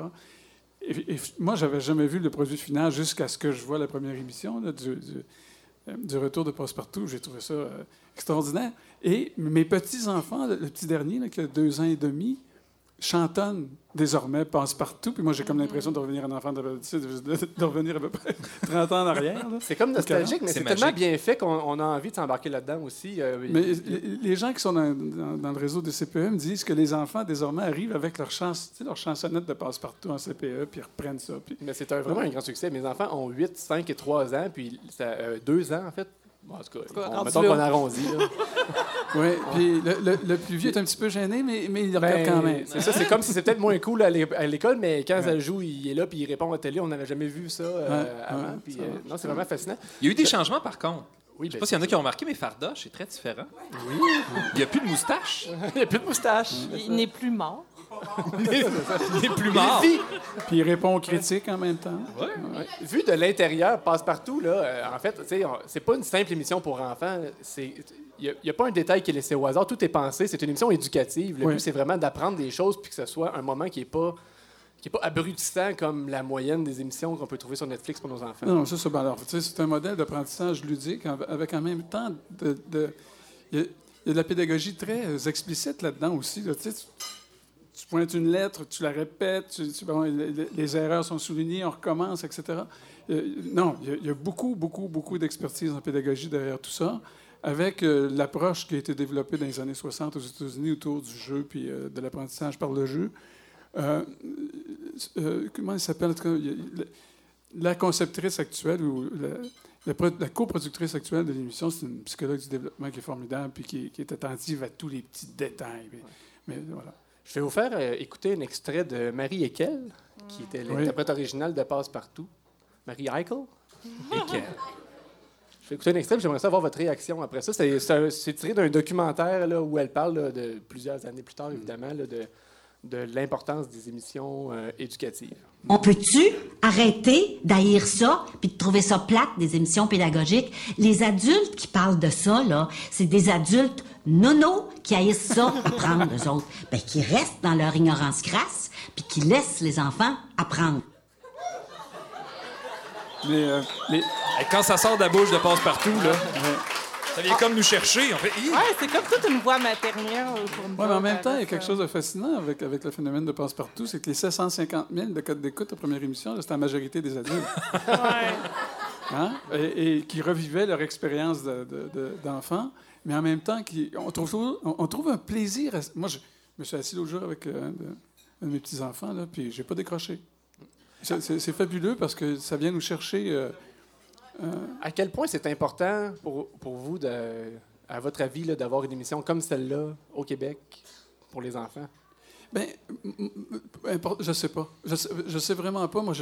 Et, et moi, j'avais jamais vu le produit final jusqu'à ce que je vois la première émission euh, du retour de Passepartout. J'ai trouvé ça euh, extraordinaire. Et mes petits-enfants, le, le petit dernier, là, qui a deux ans et demi, chantonne désormais Passe-Partout. Puis moi, j'ai comme l'impression de revenir un enfant, de, de, de- de revenir à peu près 30 ans en arrière. C'est comme nostalgique, mais C'est tellement bien fait qu'on on a envie de s'embarquer là-dedans aussi. Euh, Mais les, gens qui sont dans, dans- dans le réseau des CPE me disent que les enfants, désormais, arrivent avec leur, sais, leur chansonnette de passe-partout en CPE, puis ils reprennent ça. Puis... Mais c'est vraiment un grand succès. Mes enfants ont 8, 5 et 3 ans, puis ça, euh, 2 ans, en fait. Bon, en tout cas, cas, on- rendu mettons qu'on arrondit. Oui, puis le, le- le plus vieux est un petit peu gêné, mais, mais il regarde Ben, quand même. C'est ça, c'est comme si c'était peut-être moins cool à l'é- à l'école, mais quand ça joue, il est là, puis il répond à la télé. On n'avait jamais vu ça euh, Ouais, avant. ouais, ça euh, non, c'est vraiment fascinant. Il y a eu des changements, par contre. Oui, Je sais ben, pas s'il y en a qui ont remarqué, mais Fardoche est très différent. Oui. Il n'y a plus de moustache. il n'y a plus de moustache. Il n'est plus mort. Il n'est plus mort. Vit- Puis il répond aux critiques en même temps. Ouais. Vu de l'intérieur, passe-partout, là, euh, en fait, c'est pas une simple émission pour enfants. C'est- Il n'y a, pas un détail qui est laissé au hasard. Tout est pensé. C'est une émission éducative. Le Oui. but, c'est vraiment d'apprendre des choses puis que ce soit un moment qui n'est pas, qui est pas abrutissant comme la moyenne des émissions qu'on peut trouver sur Netflix pour nos enfants. Non, ça, c'est ben c'est un modèle d'apprentissage ludique avec en même temps de. de- il, y a, il y a de la pédagogie très euh, explicite là-dedans aussi. là. Tu, sais, tu- tu pointes une lettre, tu la répètes, tu- tu- bon, les, erreurs sont soulignées, on recommence, etc. Euh, non, il y, a, il y a beaucoup, beaucoup, beaucoup d'expertise en pédagogie derrière tout ça, avec euh, l'approche qui a été développée dans les années 60 aux États-Unis autour du jeu puis euh, de l'apprentissage par le jeu. Comment s'appelle? Il a- la conceptrice actuelle ou la, la la coproductrice actuelle de l'émission, c'est une psychologue du développement qui est formidable puis qui, qui est attentive à tous les petits détails. Mais, mais voilà. Je vais vous faire euh, écouter un extrait de Marie Ekel, qui était Oui. l'interprète originale de Passe-Partout. Marie Eichel? Ekel. Je vais écouter un extrait, j'aimerais savoir votre réaction après ça. C'est- tiré d'un documentaire là, où elle parle là, de plusieurs années plus tard, évidemment, là, de, de l'importance des émissions euh, éducatives. On peut-tu arrêter d'haïr ça puis de trouver ça plate, des émissions pédagogiques? Les adultes qui parlent de ça, là, c'est des adultes nono qui haïssent ça apprendre, eux autres. Ben, qui restent dans leur ignorance crasse puis qui laissent les enfants apprendre. Mais, euh, les- Et quand ça sort de la bouche de passe-partout, là, ça vient comme nous chercher. On fait Hi! Ouais, c'est comme toute une voix maternelle pour nous. Ouais, mais en même temps, il y a quelque chose de fascinant avec, avec le phénomène de passe-partout, c'est que les 750 000 de codes d'écoute à première émission, là, c'était la majorité des adultes. Hein? Et, et qui revivaient leur expérience de- de- de- d'enfant, mais en même temps, qui, on, trouve, on, on trouve un plaisir. à- moi, je me suis assis l'autre jour avec euh, un de, un de mes petits-enfants, là, puis j'ai pas décroché. C'est fabuleux parce que ça vient nous chercher. euh, À quel point c'est important pour, pour vous, de, à votre avis, là, d'avoir une émission comme celle-là au Québec pour les enfants? Ben, je sais pas. Je sais, je sais vraiment pas. Moi,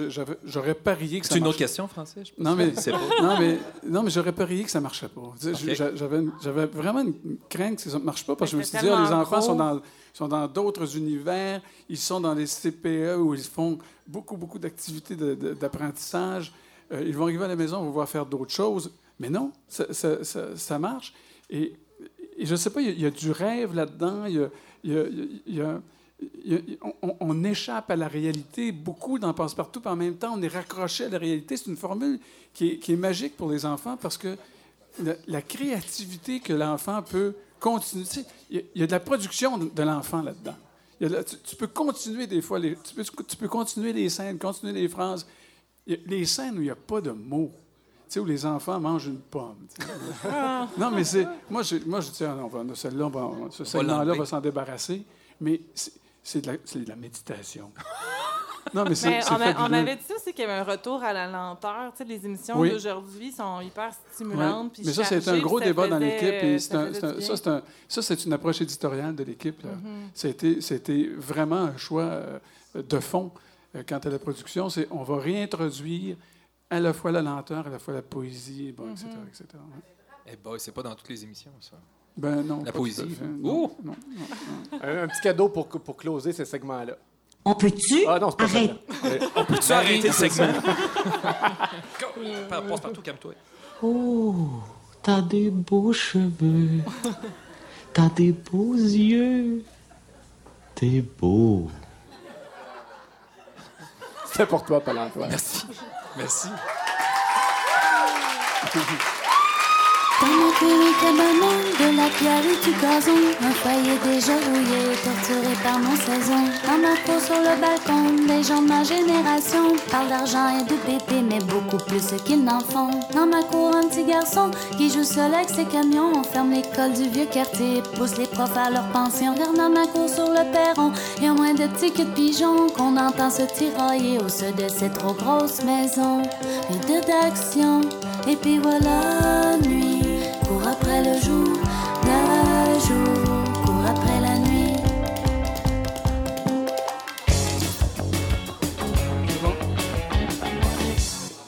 j'aurais parié que ça C'est une autre question, Francis? Je Non, mais, sais pas. non, mais, non, mais j'aurais parié que ça marchait pas. Tu sais, Ok. j'a- J'avais, j'avais vraiment une crainte que ça ne marche pas parce que je me suis dit, ah, les enfants gros. sont dans, sont dans d'autres univers, ils sont dans les CPE où ils font beaucoup, beaucoup d'activités de- de- d'apprentissage. Euh, ils vont arriver à la maison, on va voir faire d'autres choses. Mais non, ça, marche. Et, je ne sais pas, il y, a- du rêve là-dedans. On, échappe à la réalité. Beaucoup dans Passe-Partout, puis en même temps, on est raccroché à la réalité. C'est une formule qui est, magique pour les enfants parce que la, créativité que l'enfant peut continuer. Il y, a- de la production de, l'enfant là-dedans. Tu, peux continuer des fois, tu peux continuer les scènes, continuer les phrases. A- les scènes où il n'y a pas de mots. Tu sais, où les enfants mangent une pomme. sais. non, mais c'est. Moi, je, moi, je dis, ah non, on va- celle-là, on va- ce segment-là va s'en débarrasser. Mais c'est c'est de, de la méditation. non, mais c'est. On, m'a- on m'avait dit aussi qu'il y avait un retour à la lenteur. Tu sais, les émissions Oui. d'aujourd'hui sont hyper Ouais. stimulantes. puis Mais ça, c'est un gros ça débat dans faisait- l'équipe. et c'est ça du Ça, c'est un- ça, c'est une approche éditoriale de l'équipe. là. Mhm. C'était- C'était vraiment un choix euh, de fond euh, quant à la production. C'est on va réintroduire à la fois la lenteur, à la fois la poésie, bon, etc. Etc. ouais. Eh c'est pas dans toutes les émissions, ça. Ben non. La poésie. Non, Oh! non, non, non. Un, un petit cadeau pour, pour closer ce segment-là. On peut-tu Ah non, c'est pas arrêter? On peut-tu arrêter le segment? Passe partout, calme-toi. Oh, t'as des beaux cheveux, t'as des beaux yeux, t'es beau. C'est pour toi, Paul-Antoine. Merci. Merci. Mon de la pierre et du gazon, un foyer déjà rouillé, torturé par nos saisons. Dans ma cour sur le balcon, des gens de ma génération parlent d'argent et de bébé, mais beaucoup plus qu'ils n'en font. Dans ma cour, un petit garçon qui joue seul avec ses camions. On ferme l'école du vieux quartier, pousse les profs à leur pension. Regarde dans ma cour sur le perron, y a moins de petits que de pigeons qu'on entend se tirailler au sud de ces trop grosses maisons. Vide d'action, et puis voilà, après le jour, le jour, cours après la nuit.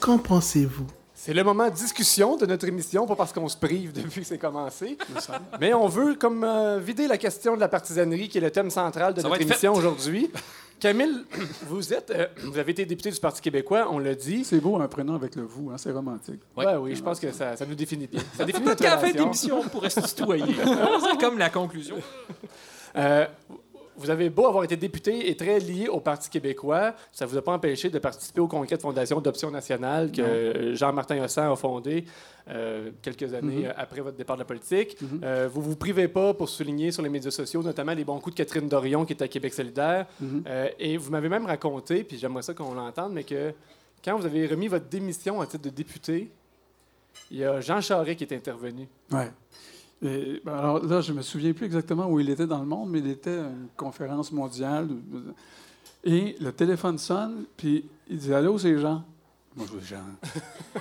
Qu'en pensez-vous? C'est le moment de discussion de notre émission, pas parce qu'on se prive depuis que c'est commencé, mais on veut comme euh, vider la question de la partisanerie qui est le thème central de Ça notre émission aujourd'hui. Camille, vous êtes, euh, vous avez été député du Parti québécois, on l'a dit. C'est beau un prénom avec le vous, hein, c'est romantique. Ouais, oui, je pense que ça, ça nous définit bien. Ça définit notre Qu'à la fin d'émission, on pourrait se tutoyer. C'est comme la conclusion. Euh, vous avez beau avoir été député et très lié au Parti québécois, ça ne vous a pas empêché de participer au congrès de fondation d'Option nationale que Jean-Martin Hossan a fondé euh, quelques années Mhm. euh, après votre départ de la politique. Mhm. Euh, vous vous privez pas pour souligner sur les médias sociaux, notamment les bons coups de Catherine Dorion qui est à Québec solidaire. Mhm. Euh, et vous m'avez même raconté, puis j'aimerais ça qu'on l'entende, mais que quand vous avez remis votre démission à titre de député, il y a Jean Charest qui est intervenu. Ouais. Et, ben, alors là, je me souviens plus exactement où il était dans le monde, mais il était à une conférence mondiale. Et le téléphone sonne, puis il dit Allô, c'est Jean. Moi, je dis Jean.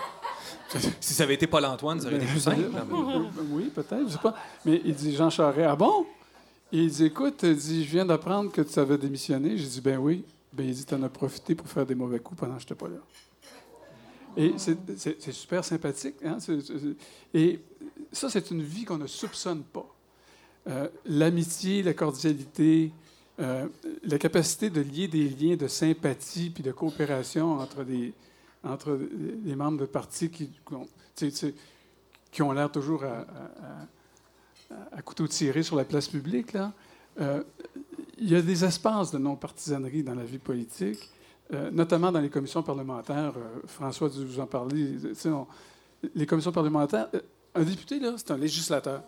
Si ça avait été Paul-Antoine, ça aurait été plus simple. Euh, Oui, peut-être, je sais pas. Mais il dit Jean Charest, ah bon? Et il dit Écoute, il dit, je viens d'apprendre que tu avais démissionné. J'ai dit Ben oui. Ben, il dit Tu en as profité pour faire des mauvais coups pendant que je n'étais pas là. Et c'est- super sympathique. hein, et ça, c'est une vie qu'on ne soupçonne pas. Euh, L'amitié, la cordialité, euh, la capacité de lier des liens de sympathie puis de coopération entre des, entre les membres de partis qui, qui ont, l'air toujours à, à- à- à couteau tiré sur la place publique. Là. Euh, il y a des espaces de non-partisanerie dans la vie politique, notamment dans les commissions parlementaires. Euh, François, vous en parler. Les commissions parlementaires, un député, là, c'est un législateur.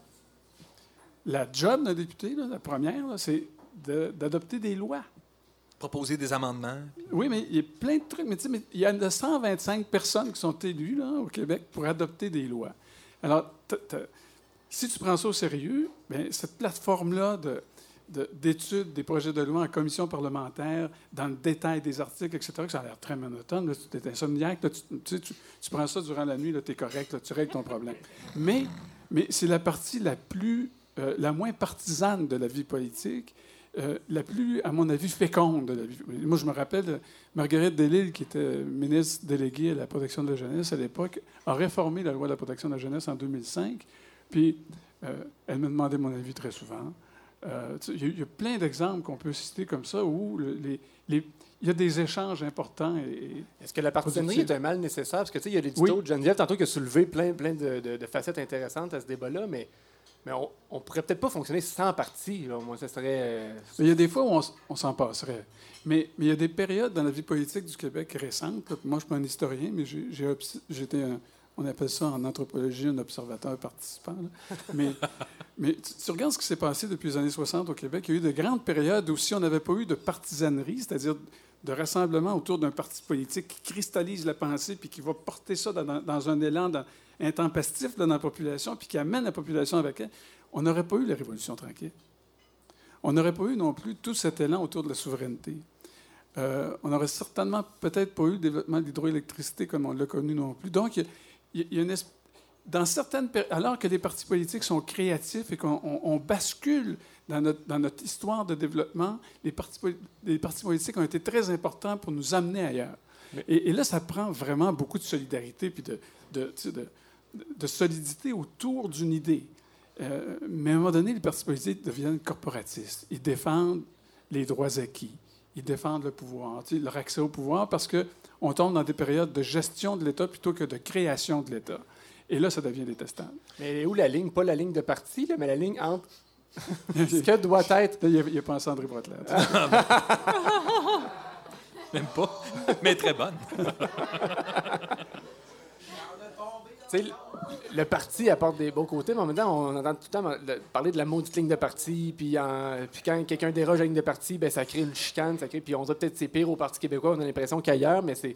La job d'un député, là, la première, là, c'est de- d'adopter des lois. Proposer des amendements. Oui, mais il y a plein de trucs. Mais, tu sais, mais il y a 125 personnes qui sont élues là, au Québec pour adopter des lois. Alors, si tu prends ça au sérieux, bien, cette plateforme-là de- de- d'études des projets de loi en commission parlementaire, dans le détail des articles, etc., que ça a l'air très monotone. Là, tu es insomniaque, là, tu, prends ça durant la nuit, tu es correct, là, tu règles ton problème. Mais, mais c'est la partie la plus, euh, la moins partisane de la vie politique, euh, la plus, à mon avis, féconde de la vie. Moi, je me rappelle, Marguerite Delille, qui était ministre déléguée à la protection de la jeunesse à l'époque, a réformé la loi de la protection de la jeunesse en 2005. Puis, euh, elle me demandait mon avis très souvent. Euh, il y a- il y, a plein d'exemples qu'on peut citer comme ça où le- les- les- il y a des échanges importants. Est-ce que la partisanerie est un mal nécessaire? Parce que, tu sais, il y a l'édito Oui. de Geneviève, tantôt, qui a soulevé plein, plein de, de- de facettes intéressantes à ce débat-là, mais Mais on, on pourrait peut-être pas fonctionner sans parti. Là. Moi, ça serait. euh, il y a des fois où on, on s'en passerait. Mais, mais il y a des périodes dans la vie politique du Québec récentes. là. Moi, je ne suis pas un historien, mais j'ai- j'étais un- on appelle ça en anthropologie un observateur participant. là. Mais, mais tu, tu regardes ce qui s'est passé depuis les années 60 au Québec. Il y a eu de grandes périodes où si on n'avait pas eu de partisanerie, c'est-à-dire de rassemblement autour d'un parti politique qui cristallise la pensée puis qui va porter ça dans, un élan dans- intempestif dans la population puis qui amène la population avec elle, on n'aurait pas eu la Révolution tranquille. On n'aurait pas eu non plus tout cet élan autour de la souveraineté. Euh, on n'aurait certainement peut-être pas eu le développement de l'hydroélectricité comme on l'a connu non plus. Donc, il y a- une dans certaines alors que les partis politiques sont créatifs et qu'on on- on bascule dans notre, dans notre histoire de développement, les partis, poli- les partis politiques ont été très importants pour nous amener ailleurs. Et, et là, ça prend vraiment beaucoup de solidarité puis de, de, solidité autour d'une idée. Euh, mais à un moment donné, les partis politiques deviennent corporatistes. Ils défendent les droits acquis. Ils défendent le pouvoir, leur accès au pouvoir, parce qu'on tombe dans des périodes de gestion de l'État plutôt que de création de l'État. Et là, ça devient détestable. Mais elle est où la ligne? Pas la ligne de parti, là, mais la ligne entre ce que doit être. Il y a- a pensé André Bretelet. Même pas, mais très bonne. Le- parti apporte des beaux côtés, mais en même temps, on entend tout le temps le- parler de la maudite ligne de parti, puis, en- puis quand quelqu'un déroge à la ligne de parti, ben, ça crée une chicane, ça crée, puis on dirait peut-être que c'est pire au Parti québécois, on a l'impression qu'ailleurs, mais c'est...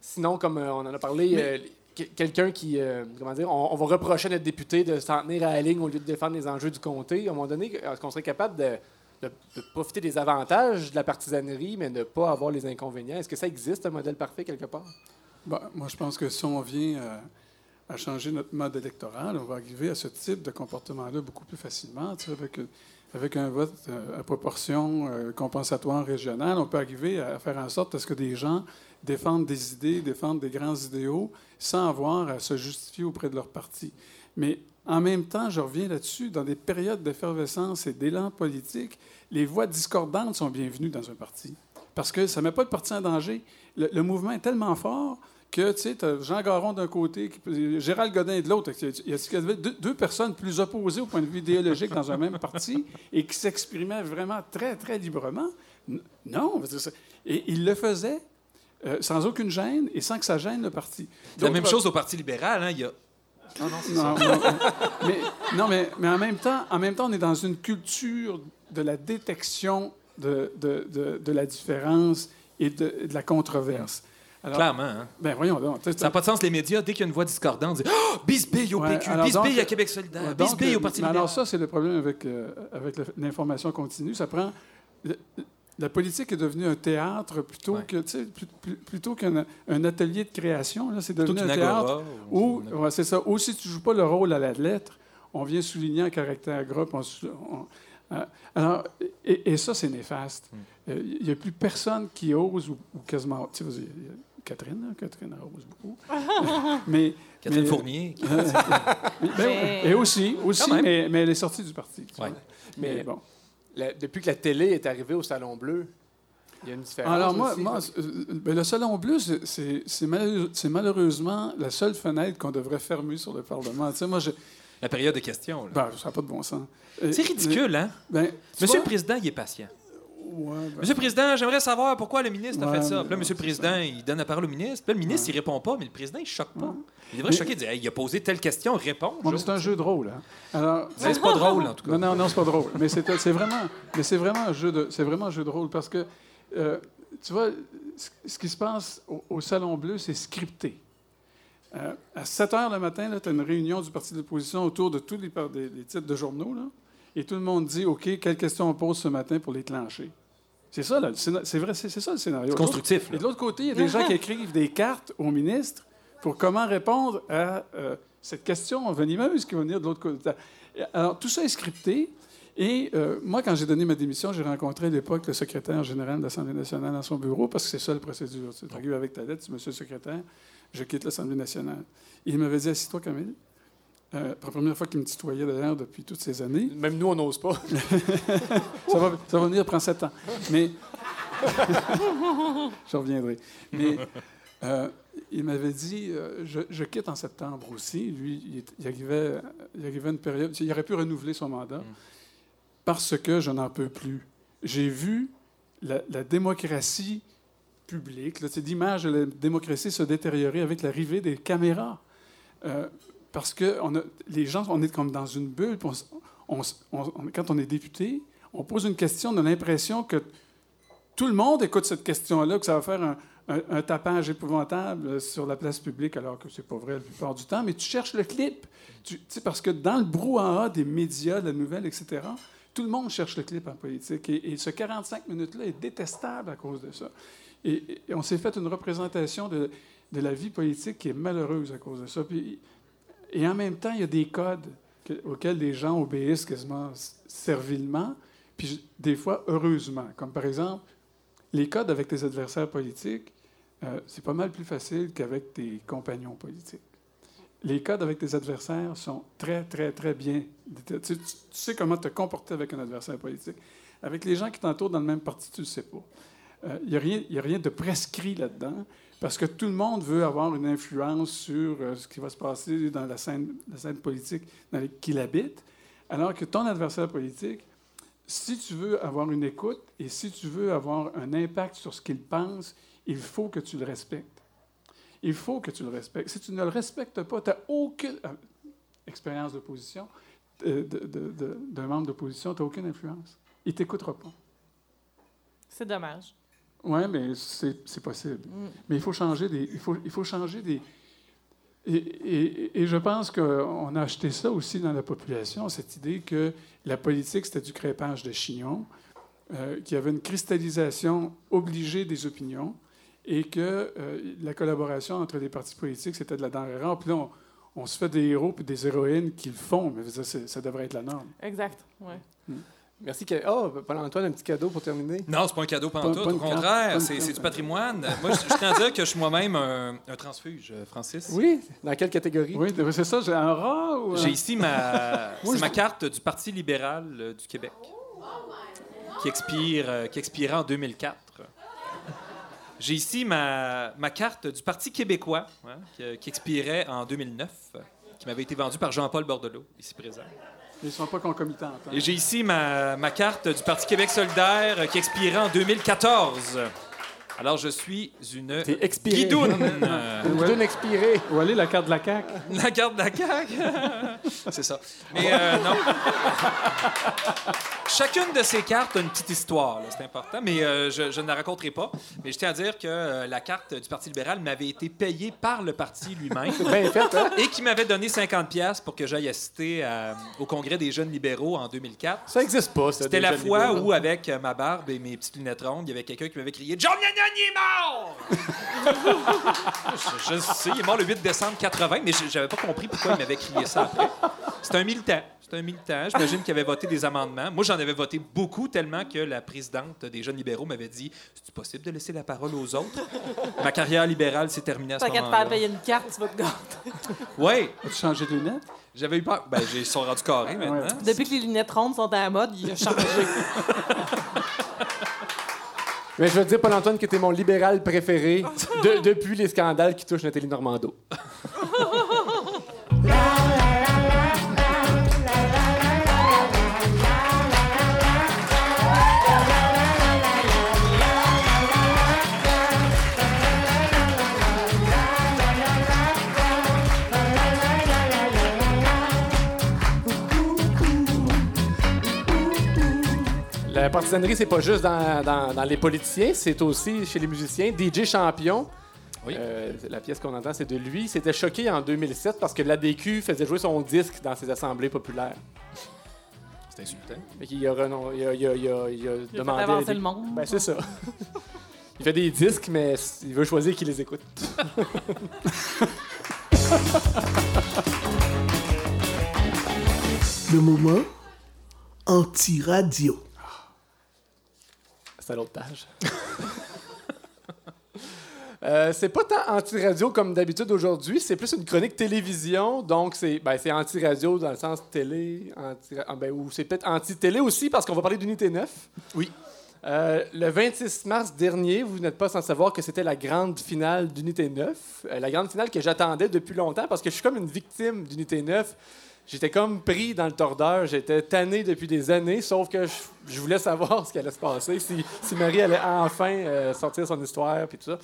Sinon, comme euh, on en a parlé, euh, que- quelqu'un qui, euh, comment dire, on, on va reprocher à notre député de s'en tenir à la ligne au lieu de défendre les enjeux du comté, à un moment donné, est-ce qu'on serait capable de, de- de profiter des avantages de la partisanerie, mais de ne pas avoir les inconvénients? Est-ce que ça existe, un modèle parfait, quelque part? Bon, moi, je pense que si on vient euh, à changer notre mode électoral, on va arriver à ce type de comportement-là beaucoup plus facilement. avec, avec un vote euh, à proportion euh, compensatoire régionale, on peut arriver à faire en sorte à ce que des gens défendent des idées, défendent des grands idéaux, sans avoir à se justifier auprès de leur parti. Mais en même temps, je reviens là-dessus, dans des périodes d'effervescence et d'élan politique, les voix discordantes sont bienvenues dans un parti. Parce que ça ne met pas le parti en danger. Le mouvement est tellement fort que, tu sais, Jean Garon d'un côté, qui- Gérald Godin de l'autre. Il y a- il y avait deux, deux personnes plus opposées au point de vue idéologique dans un même parti et qui s'exprimaient vraiment très, très librement. N- Non, on va dire ça. Et ils le faisaient euh, sans aucune gêne et sans que ça gêne le parti. C'est la même D'autres- chose au Parti libéral. Hein? Il y a... Non, non, c'est non, ça. non, mais, non, mais, mais en, même temps, en même temps, on est dans une culture de la détection de, de, de, de la différence et de, de la controverse. Alors, Clairement. Hein? Ben voyons donc. Ça n'a pas de sens, les médias, dès qu'il y a une voix discordante, disent oh, Bisbee au Ouais, PQ, Bisbee donc, à Québec solidaire, Ouais, donc, Bisbee euh, au Parti libéral. Alors ça, c'est le problème avec, euh, avec l'information continue. Ça prend... le- la politique est devenue un théâtre plutôt Ouais. que plus- plus- plutôt qu'un un atelier de création. Là, c'est devenu un théâtre où, ouais, c'est ça. Où si tu joues pas le rôle à la lettre, on vient souligner un caractère gras. on on- euh, alors, et, et ça, c'est néfaste. Il n'y a plus personne qui ose ou, ou quasiment. Catherine, là, Catherine elle ose beaucoup. mais Catherine mais- Fournier. qui- euh, ben, et aussi, aussi mais, mais elle est sortie du parti. tu Ouais. vois. Mais Mais bon. la- depuis que la télé est arrivée au Salon Bleu, il y a une différence. Alors, moi, aussi. moi, euh, ben, le Salon Bleu, c'est- malheureusement la seule fenêtre qu'on devrait fermer sur le Parlement. Tu sais, moi, je, La période de questions. là. ben, ça n'a pas de bon sens. Euh, c'est ridicule, hein? ben, Monsieur vois- le Président, il est patient. Ouais, ben, Monsieur le Président, j'aimerais savoir pourquoi le ministre a fait ça. Puis là, Monsieur le Président, il donne la parole au ministre. Puis là, le ministre, Ouais. il répond pas, mais le président, il choque pas. Ouais. Il devrait Mais- choquer, dire Hey, il a posé telle question, réponds. bon, c'est un jeu de rôle. Hein. Alors, c'est pas drôle, en tout cas. Non, non, non, c'est pas drôle. Mais c'est vraiment, mais c'est vraiment un jeu de, c'est vraiment un jeu de rôle parce que, euh, tu vois, ce, qui se passe au, au Salon Bleu, c'est scripté. Euh, à 7 heures le matin, tu as une réunion du parti de l'opposition autour de tous les, des titres de journaux, là, et tout le monde dit, OK, quelles questions on pose ce matin pour les clencher? C'est ça, là, le scéna- c'est vrai, c'est c'est ça le scénario. C'est constructif. Et de l'autre côté, il y a des gens qui écrivent des cartes au ministre pour comment répondre à euh, cette question venimeuse qui va venir de l'autre côté. Alors, tout ça est scripté. Et euh, moi, quand j'ai donné ma démission, j'ai rencontré à l'époque le secrétaire général de l'Assemblée nationale dans son bureau parce que c'est ça la procédure. Tu arrives avec ta lettre, tu dis, Monsieur le secrétaire, je quitte l'Assemblée nationale. Et il m'avait dit, assis-toi, Camille. Euh, pour la première fois qu'il me tutoyait d'ailleurs depuis toutes ces années. Même nous, on n'ose pas. Ça va, ça va venir, prend sept ans. Mais. Je reviendrai. Mais euh, il m'avait dit euh, je, je quitte en septembre aussi. Lui, il, il arrivait, il arrivait une période. Il aurait pu renouveler son mandat parce que je n'en peux plus. J'ai vu la, la démocratie publique, l'image de la démocratie se détériorer avec l'arrivée des caméras. Euh, parce que les gens, on est comme dans une bulle. quand on est député, on pose une question, on a l'impression que tout le monde écoute cette question-là, que ça va faire un, tapage épouvantable sur la place publique, alors que c'est pas vrai la plupart du temps. Mais tu cherches le clip. Parce que dans le brouhaha des médias, de la nouvelle, etc., tout le monde cherche le clip en politique. Et, ce 45 minutes-là est détestable à cause de ça. Et, et on s'est fait une représentation de, de la vie politique qui est malheureuse à cause de ça. Puis, et en même temps, il y a des codes que- auxquels les gens obéissent quasiment servilement, puis des fois heureusement. Comme par exemple, les codes avec tes adversaires politiques, euh, c'est pas mal plus facile qu'avec tes compagnons politiques. Les codes avec tes adversaires sont très, très, très bien. Tu, tu- sais comment te comporter avec un adversaire politique. Avec les gens qui t'entourent dans le même parti, tu ne sais pas. Il n'y a, rien- y a rien de prescrit là-dedans, parce que tout le monde veut avoir une influence sur euh, ce qui va se passer dans la scène, politique dans laquelle il habite, alors que ton adversaire politique, si tu veux avoir une écoute et si tu veux avoir un impact sur ce qu'il pense, il faut que tu le respectes. Il faut que tu le respectes. Si tu ne le respectes pas, tu n'as aucune euh, expérience d'opposition, euh, d'un membre d'opposition, tu n'as aucune influence. Il ne t'écoutera pas. C'est dommage. Oui, mais c'est possible. Mm. Mais il faut changer des. Il faut, il faut changer des. Et, et- et je pense qu'on a acheté ça aussi dans la population, cette idée que la politique, c'était du crépage de chignon, euh, qu'il y avait une cristallisation obligée des opinions et que euh, la collaboration entre les partis politiques, c'était de la denrée rare. Puis là, on, on se fait des héros puis des héroïnes qui le font, mais c'est- ça devrait être la norme. Exact. Ouais. Merci. Oh, Paul-Antoine, un petit cadeau pour terminer. Non, c'est pas un cadeau pantoute. pas Au contraire, c'est du patrimoine. Moi, je, je tiens à dire que je suis moi-même un, un transfuge, euh, Francis. Oui, dans quelle catégorie? Oui, c'est ça, j'ai un rat ou. J'ai ici ma, Moi, c'est je- ma carte du Parti libéral euh, du Québec, qui expire, euh, qui expira en 2004. J'ai ici ma, ma carte du Parti québécois, hein, qui, qui expirait en 2009, euh, qui m'avait été vendue par Jean-Paul Bordelot, ici présent. Ils ne sont pas concomitants. hein. Et j'ai ici ma, ma carte du Parti Québec solidaire qui expirait en 2014. Alors, je suis une T'es expiré. guidoune. Euh, Une guidoune expirée. Où aller la carte de la CAQ? la carte de la CAQ. C'est ça. Mais euh, non. Chacune de ces cartes a une petite histoire, là, c'est important, mais euh, je, je ne la raconterai pas. Mais je tiens à dire que euh, la carte du Parti libéral m'avait été payée par le parti lui-même. C'est bien fait, hein? Et qui m'avait donné 50 pièces pour que j'aille assister à- au congrès des jeunes libéraux en 2004. Ça n'existe pas, ça. C'était des la jeunes fois libéraux. où, avec euh, ma barbe et mes petites lunettes rondes, il y avait quelqu'un qui m'avait crié John est mort je, je sais, il est mort le 8 décembre 80, mais je- j'avais pas compris pourquoi il m'avait crié ça après. C'est un militant. C'est un militant. J'imagine qu'il avait voté des amendements. Moi, j'en avais voté beaucoup, tellement que la présidente des jeunes libéraux m'avait dit C'est possible de laisser la parole aux autres? Ma carrière libérale s'est terminée à ce Tant qu'à te faire moment-là. payer une carte, tu vas te gâter. Oui, As-tu changé de lunettes? j'avais eu peur. Ben, j'ai- ils sont rendus carrés maintenant. Depuis que les lunettes rondes sont à la mode, il a changé. Mais je veux dire, Paul-Antoine, que t'es mon libéral préféré de- depuis les scandales qui touchent Nathalie Normando. partisanerie, c'est pas juste dans, dans- dans les politiciens, c'est aussi chez les musiciens. DJ Champion, Oui. euh, la pièce qu'on entend, c'est de lui. Il s'était choqué en 2007 parce que l'ADQ faisait jouer son disque dans ses assemblées populaires. C'est insultant. Fait qu'il a, renon- il a, il a- il a- il demandé. avancer le monde. Ben, c'est ça. il fait des disques, mais il veut choisir qui les écoute. Le moment anti-radio. C'est à l'autre page. Euh, c'est pas tant anti-radio comme d'habitude aujourd'hui, c'est plus une chronique télévision, donc c'est ben, c'est anti-radio dans le sens télé, anti ah, ben, ou c'est peut-être anti-télé aussi parce qu'on va parler d'unité 9. Oui. Euh, le 26 mars dernier, vous n'êtes pas sans savoir que c'était la grande finale d'Unité 9. Euh, la grande finale que j'attendais depuis longtemps parce que je suis comme une victime d'Unité 9. J'étais comme pris dans le tordeur. J'étais tanné depuis des années, sauf que je, je voulais savoir ce qui allait se passer, si, si Marie allait enfin euh, sortir son histoire puis tout ça.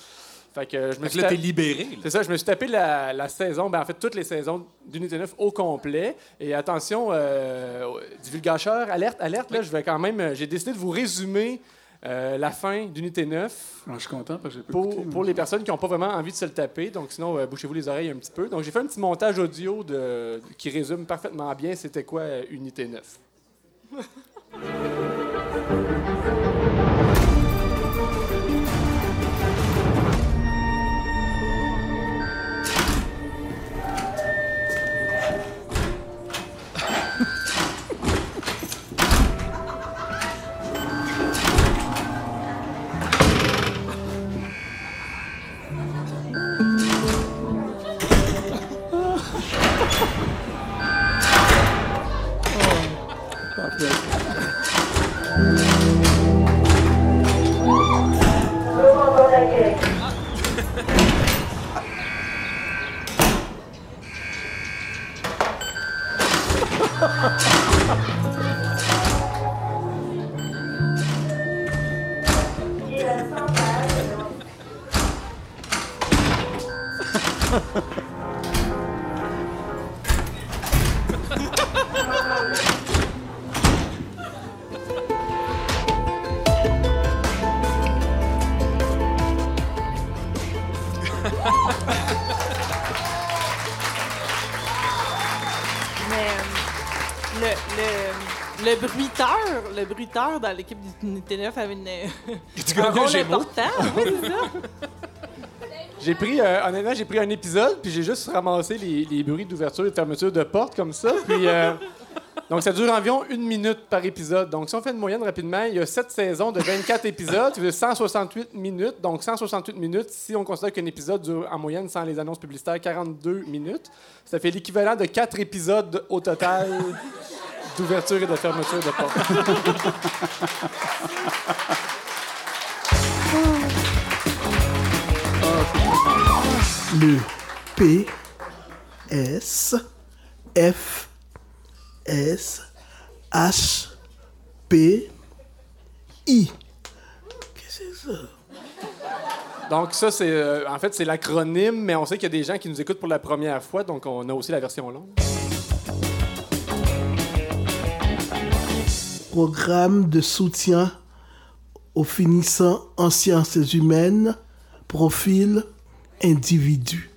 Fait que je me Fait que suis là, ta- t'es libéré. c'est ça, je me suis tapé la, la saison, ben en fait toutes les saisons d'Unité 9 au complet. Et attention, euh, divulgateur, alerte, alerte, là, je vais quand même, euh, j'ai décidé de vous résumer euh, la fin d'Unité 9 Alors, je suis content parce que j'ai pour, pour les personnes qui n'ont pas vraiment envie de se le taper. Donc sinon, euh, bouchez-vous les oreilles un petit peu. Donc j'ai fait un petit montage audio de, qui résume parfaitement bien c'était quoi euh, Unité 9. dans l'équipe d'Unité 9 avait une, Tu un rôle important. Oui, c'est ça. J'ai pris, euh, honnêtement, j'ai pris un épisode, puis j'ai juste ramassé les, les bruits d'ouverture et de fermeture de porte comme ça. Puis, euh, donc, ça dure environ une minute par épisode. Donc, si on fait une moyenne rapidement, il y a sept saisons de 24 épisodes, dire 168 minutes. Donc, 168 minutes, si on considère qu'un épisode dure en moyenne, sans les annonces publicitaires, 42 minutes, ça fait l'équivalent de quatre épisodes au total d'ouverture et de fermeture de porte. Le P S F S H P I. Qu'est-ce que c'est ça? Donc, ça, c'est euh, en fait, c'est l'acronyme, mais on sait qu'il y a des gens qui nous écoutent pour la première fois, donc on a aussi la version longue. Programme de soutien aux finissants en sciences humaines, profil individu.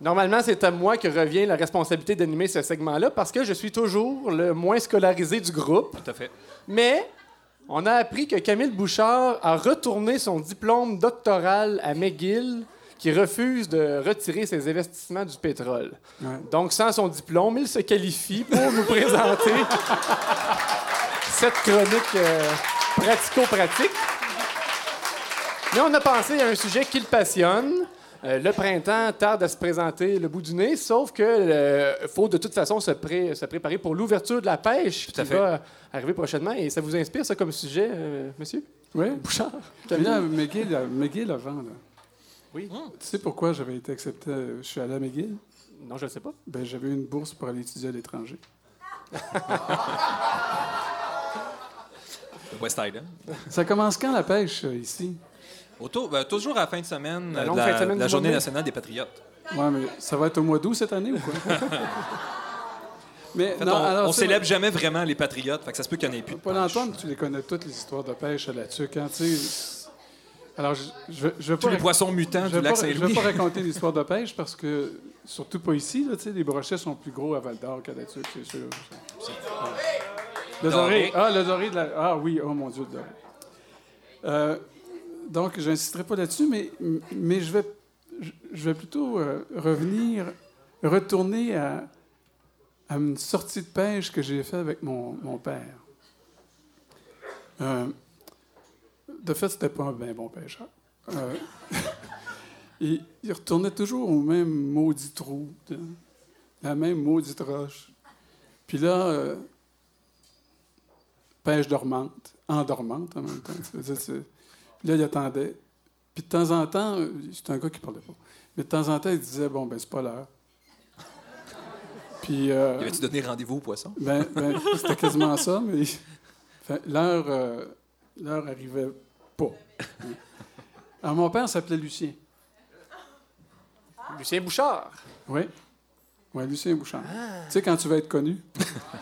Normalement, c'est à moi que revient la responsabilité d'animer ce segment-là parce que je suis toujours le moins scolarisé du groupe. Tout à fait. Mais on a appris que Camille Bouchard a retourné son diplôme doctoral à McGill qui refuse de retirer ses investissements du pétrole. Ouais. Donc, sans son diplôme, il se qualifie pour nous présenter cette chronique euh, pratico-pratique. Mais on a pensé à un sujet qui le passionne. Euh, le printemps tarde à se présenter le bout du nez, sauf que faut de toute façon se, pré- se préparer pour l'ouverture de la pêche qui fait. va arriver prochainement. Et ça vous inspire, ça, comme sujet, euh, monsieur? Oui. Bouchard? Puis là, McGill, euh, McGill avant, là. Oui. Tu sais pourquoi j'avais été accepté? euh, Je suis allé à McGill? Non, je ne sais pas. Ben, j'avais une bourse pour aller étudier à l'étranger. West Island. Ça commence quand la pêche euh, ici? Autour, ben, toujours à la fin de semaine, La euh, fin de la, semaine Journée nationale des patriotes. Ouais, mais ça va être au mois d'août cette année ou quoi? mais En fait, non, on, alors, on célèbre jamais vraiment les patriotes, fait que ça se peut qu'il n'y en ait plus. Paul-Antoine, tu les connais toutes les histoires de pêche à la tuque, hein, tu sais. Alors, je, je, je vais Tous pas les poissons mutants je du vais lac pas- Je Saint-Louis. vais pas raconter l'histoire de pêche parce que, surtout pas ici, là, tu sais, les brochets sont plus gros à Val d'Or qu'à tuque, c'est sûr. Le doré. Ah, le doré de la. Ah oui, oh mon Dieu, le doré. Euh, donc, je n'insisterai pas là-dessus, mais, mais je, vais, je- je vais plutôt euh, revenir, retourner à, à une sortie de pêche que j'ai faite avec mon, mon père. Euh, de fait, c'était pas un bien bon pêcheur. Euh, il, il retournait toujours au même maudit trou, la même maudite roche. Puis là, euh, pêche dormante, endormante en même temps. Puis là, il attendait. Puis de temps en temps, c'est un gars qui parlait pas. Mais de temps en temps, il disait Bon, ben, c'est pas l'heure. Puis. euh, Y avait-tu donné rendez-vous au poisson? ben, ben, c'était quasiment ça, mais l'heure, euh, l'heure arrivait pas. Alors, mon père s'appelait Lucien. Lucien Bouchard. Oui. Oui, Lucien Bouchard. Tu sais, quand tu vas être connu.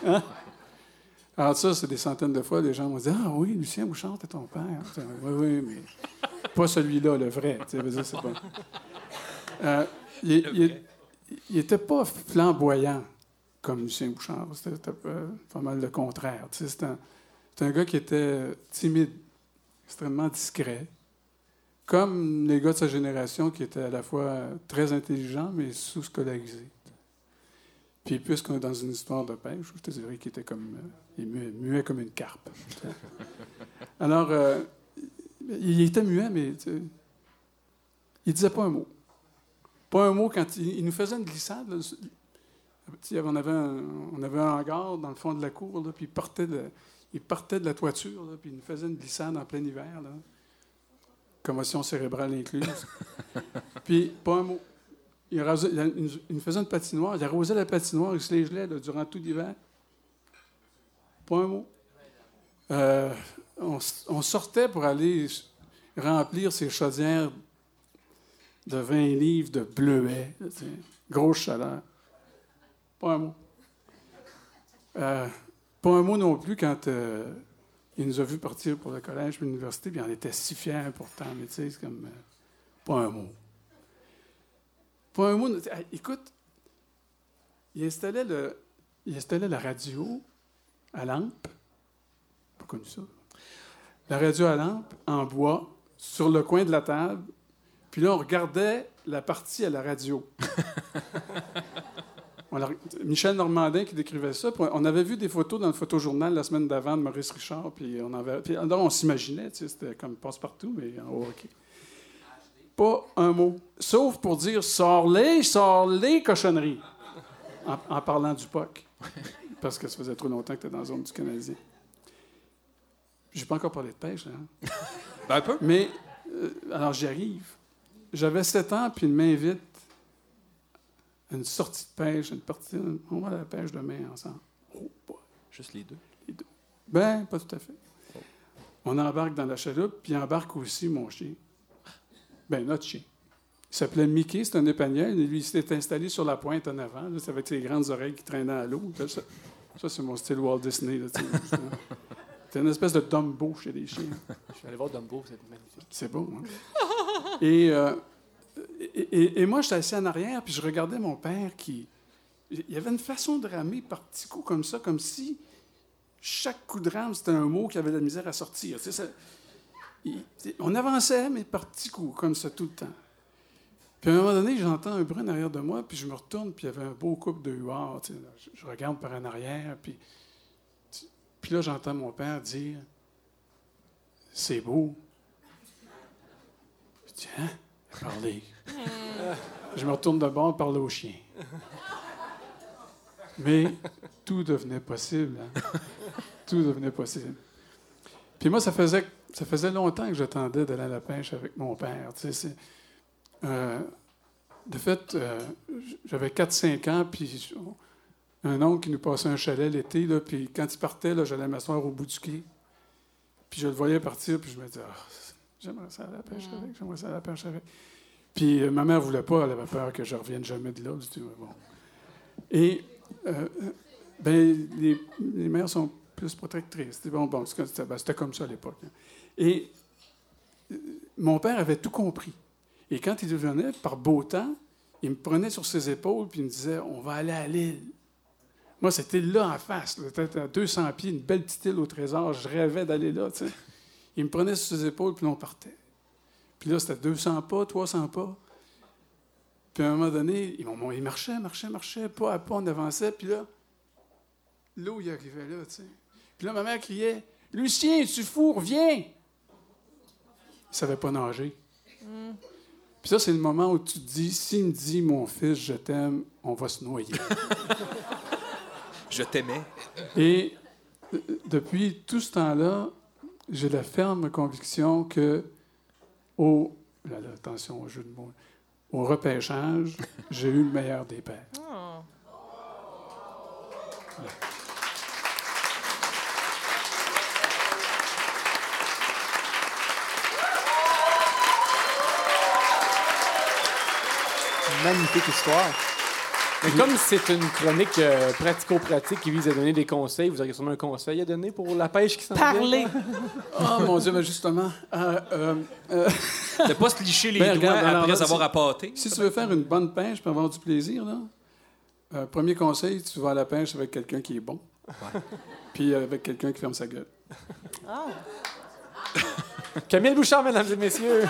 Hein? Alors, ça, c'est des centaines de fois, les gens m'ont dit Ah oui, Lucien Bouchard, t'es ton père. Oui, oui, mais pas celui-là, le vrai. Tu sais, c'est pas. Euh, il, il- il était pas flamboyant comme Lucien Bouchard. C'était c'était pas, mal le contraire. Tu sais, c'est un, c'est un gars qui était timide, extrêmement discret. Comme les gars de sa génération qui étaient à la fois très intelligents, mais sous-scolarisés. Puis, puisqu'on est dans une histoire de pêche, je te dirais qu'il était comme. euh, il muet, muet comme une carpe. Alors, euh, il était muet, mais tu sais, il disait pas un mot. Pas un mot quand il, nous faisait une glissade. on, avait un, un hangar dans le fond de la cour, là, puis il partait de, il partait de la toiture, là, puis il nous faisait une glissade en plein hiver. Là. Commotion cérébrale incluse. puis pas un mot. Il, nous- faisait une patinoire, il arrosait la patinoire, il se les gelait là, durant tout l'hiver. Pas un mot. Euh, on, sortait pour aller remplir ces chaudières de 20 livres de bleuets. Grosse chaleur. Pas un mot. Euh, pas un mot non plus quand euh, il nous a vus partir pour le collège et l'université, puis on était si fiers pourtant, mais tu sais, c'est comme. euh, pas un mot. Pas un mot. Écoute, il installait, le, il installait la radio à lampe. Pas connu ça. La radio à lampe en bois sur le coin de la table. Puis là, on regardait la partie à la radio. Michel Normandin qui décrivait ça. On avait vu des photos dans le photojournal la semaine d'avant de Maurice Richard. Puis on, avait, puis on s'imaginait, tu sais, c'était comme passe-partout, mais en haut, OK. Pas un mot. Sauf pour dire sors-les, sors-les cochonneries. En, en parlant du POC. Parce que ça faisait trop longtemps que tu étais dans la zone du Canadien. J'ai pas encore parlé de pêche, hein? Ben, un peu. Mais, euh, alors j'y arrive. J'avais 7 ans, puis il m'invite une sortie de pêche, une partie. On va à la pêche demain ensemble. Oh, boy. Juste les deux? Ben, pas tout à fait. On embarque dans la chaloupe, puis embarque aussi mon chien. Ben, notre chien. Il s'appelait Mickey, c'est un épagnol. et Lui, il s'était installé sur la pointe en avant, là, avec ses grandes oreilles qui traînaient à l'eau. Ça, ça, c'est mon style Walt Disney. C'est une espèce de Dumbo chez les chiens. Je suis allé voir Dumbo, c'est magnifique. C'est beau, hein? et, euh, et, moi, j'étais assis en arrière, puis je regardais mon père qui. Il y avait une façon de ramer par petits coups comme ça, comme si chaque coup de rame, c'était un mot qui avait de la misère à sortir. On avançait, mais par petits coups, comme ça, tout le temps. Puis à un moment donné, j'entends un bruit en arrière de moi, puis je me retourne, puis il y avait un beau couple de huards. je regarde par en arrière, puis, puis là, j'entends mon père dire C'est beau. Je dis Hein Parler. je me retourne de bord, parler au chien. Mais tout devenait possible. hein. Tout devenait possible. Puis moi, ça faisait, ça faisait longtemps que j'attendais d'aller à la pêche avec mon père. tu sais, euh, de fait, euh, j'avais 4-5 ans, puis un oncle qui nous passait un chalet l'été, puis quand il partait, j'allais m'asseoir au bout du quai. Puis je le voyais partir, puis je me disais, Ah, j'aimerais ça à la pêche avec, j'aimerais ça à la pêche avec. Puis euh, ma mère voulait pas, elle avait peur que je revienne jamais de là. Dis, Ouais, bon. Et euh, ben, les, les mères sont plus protectrices. C'était bon, bon, c'était ben, c'était comme ça à l'époque. hein. Et euh, mon père avait tout compris. Et quand il venait, par beau temps, il me prenait sur ses épaules puis il me disait On va aller à l'île. Moi, c'était là en face, peut-être à 200 pieds, une belle petite île au trésor. Je rêvais d'aller là. Il me prenait sur ses épaules puis on partait. Puis là, c'était 200 pas, 300 pas. Puis à un moment donné, il, marchait, marchait, marchait, pas à pas, on avançait. Puis là, l'eau, il arrivait là, tu sais. Puis là, ma mère criait Lucien, tu fous, reviens! Il ne savait pas nager. Puis ça, c'est le moment où tu te dis s'il me dit, mon fils, je t'aime, on va se noyer. Je t'aimais. Et euh, depuis tout ce temps-là, j'ai la ferme conviction que au là, là, attention au jeu de mots, au repêchage, j'ai eu le meilleur des pères. Oh. Magnifique histoire. Mais comme c'est une chronique euh, pratico-pratique qui vise à donner des conseils, vous auriez sûrement un conseil à donner pour la pêche qui s'en vient? Parler. Oh mon Dieu, mais justement. euh, euh, euh, De pas se licher les Ben, doigts regarde, alors, après avoir si- appâté. Si tu veux faire une bonne pêche pour avoir du plaisir, là, euh, premier conseil, tu vas à la pêche avec quelqu'un qui est bon. Puis avec quelqu'un qui ferme sa gueule. Ah. Camille Bouchard, mesdames et messieurs.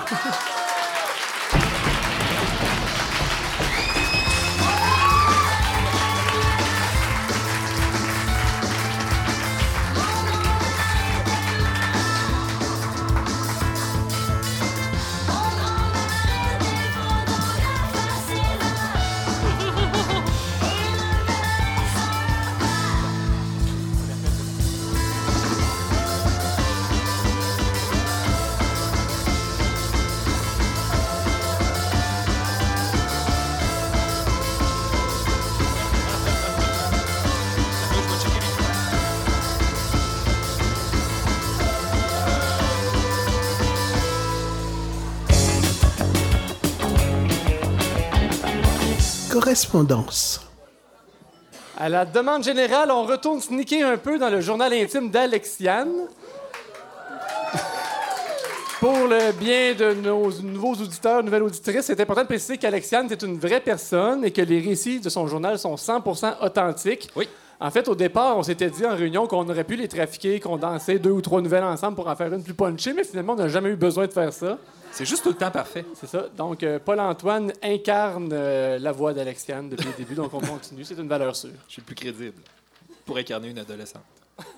Correspondance. À la demande générale, on retourne sneaker un peu dans le journal intime d'Alexiane. Pour le bien de nos nouveaux auditeurs, nouvelles auditrices, c'est important de préciser qu'Alexiane est une vraie personne et que les récits de son journal sont 100% authentiques. Oui. En fait, au départ, on s'était dit en réunion qu'on aurait pu les trafiquer, condenser deux ou trois nouvelles ensemble pour en faire une plus punchée, mais finalement, on n'a jamais eu besoin de faire ça. C'est juste tout le temps parfait. C'est ça. Donc, euh, Paul-Antoine incarne euh, la voix d'Alexiane depuis le début, donc on continue. C'est une valeur sûre. Je suis le plus crédible pour incarner une adolescente.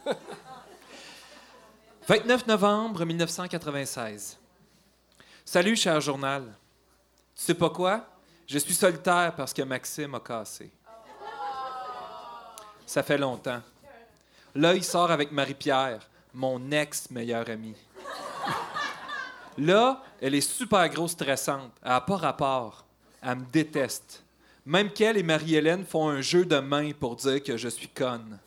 29 novembre 1996. Salut, cher journal. Tu sais pas quoi? Je suis solitaire parce que Maxime a cassé. Ça fait longtemps. Là, il sort avec Marie-Pierre, mon ex-meilleure amie. Là, elle est super grosse stressante. Elle n'a pas rapport. Elle me déteste. Même qu'elle et Marie-Hélène font un jeu de main pour dire que je suis conne.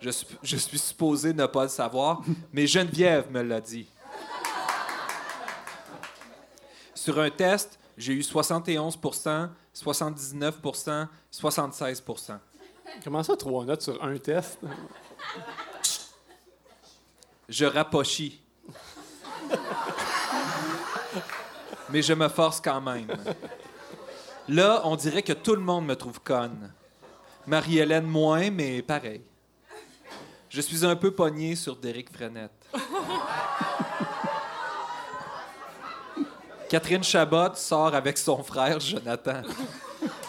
Je, suis- je suis supposé ne pas le savoir, mais Geneviève me l'a dit. Sur un test, j'ai eu 71% 79% 76% Comment ça, trois notes sur un test? Je rapochis. Mais je me force quand même. Là, on dirait que tout le monde me trouve conne. Marie-Hélène moins, mais pareil. Je suis un peu pogné sur Derek Frenette. Catherine Chabot sort avec son frère Jonathan.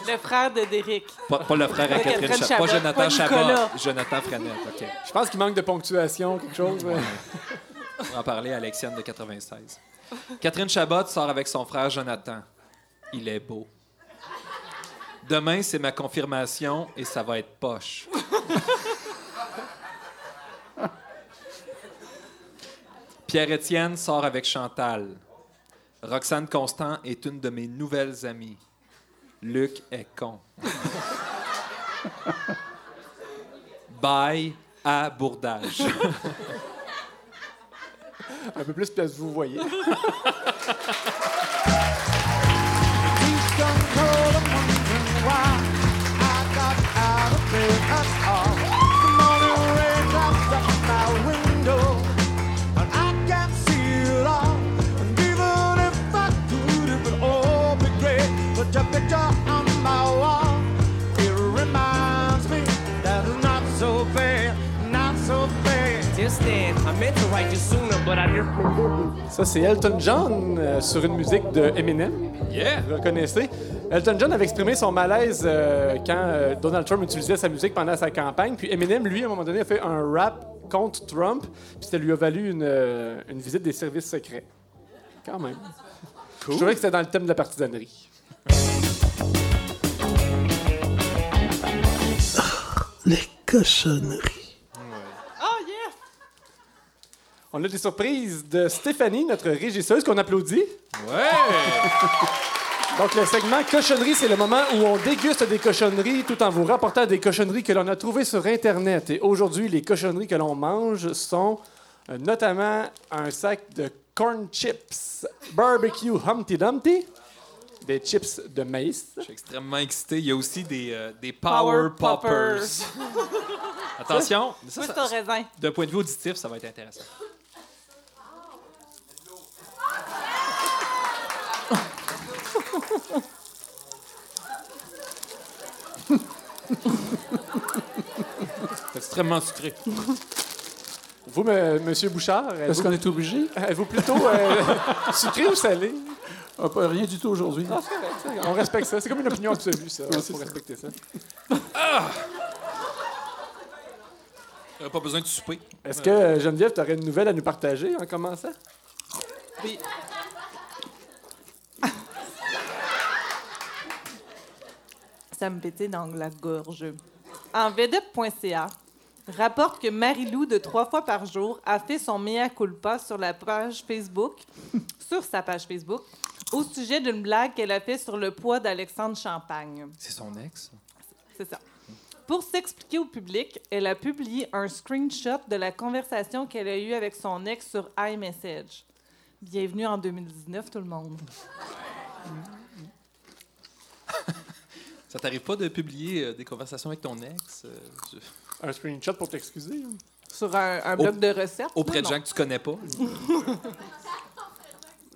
Le frère de Derek. Pas, pas le frère à Catherine Catherine Chabot, pas Jonathan pas Chabot. Jonathan Frenette. OK. Je pense qu'il manque de ponctuation, quelque chose. On va en parler à Alexiane de 96. Catherine Chabot sort avec son frère Jonathan. Il est beau. Demain, c'est ma confirmation et ça va être poche. Pierre-Étienne sort avec Chantal. Roxane Constant est une de mes nouvelles amies. Luc est con. Bye à bourdage. Un peu plus place vous voyez. Just then, I meant to write you just Ça, c'est Elton John euh, sur une musique de Eminem. Yeah! Vous le connaissez. Elton John avait exprimé son malaise euh, quand euh, Donald Trump utilisait sa musique pendant sa campagne. Puis Eminem, lui, à un moment donné, a fait un rap contre Trump. Puis ça lui a valu une, euh, une visite des services secrets. Quand même. Je trouvais que c'était dans le thème de la partisanerie. Les cochonneries. On a des surprises de Stéphanie, notre régisseuse, qu'on applaudit. Ouais! Donc, le segment cochonnerie, c'est le moment où on déguste des cochonneries tout en vous rapportant des cochonneries que l'on a trouvées sur Internet. Et aujourd'hui, les cochonneries que l'on mange sont euh, notamment un sac de corn chips barbecue Humpty Dumpty, des chips de maïs. Je suis extrêmement excité. Il y a aussi des, euh, des Power Power, Poppers. Attention, ça, ça- raisin. d'un point de vue auditif, ça va être intéressant. C'est extrêmement sucré. Vous, me- Monsieur Bouchard, Est-ce qu'on est obligé? êtes-vous plutôt euh, sucré ou salé? Ah, pas rien du tout aujourd'hui. Ah. On respecte ça. C'est comme une opinion absolue, ça. Il faut ça. respecter ça. J'aurais pas besoin de souper. Est-ce que, euh, Geneviève, tu aurais une nouvelle à nous partager en commençant? Oui. Ça me pétait dans la gorge. En vedette.ca rapporte que Marie-Lou, de trois fois par jour, a fait son mea culpa sur la page Facebook, sur sa page Facebook, au sujet d'une blague qu'elle a fait sur le poids d'Alexandre Champagne. C'est son ex? C'est ça. Pour s'expliquer au public, elle a publié un screenshot de la conversation qu'elle a eue avec son ex sur iMessage. Bienvenue en 2019, tout le monde. Ça t'arrive pas de publier euh, des conversations avec ton ex euh, Un screenshot pour t'excuser? hein? Sur un, un Au- blog de recettes. auprès de gens que tu connais pas?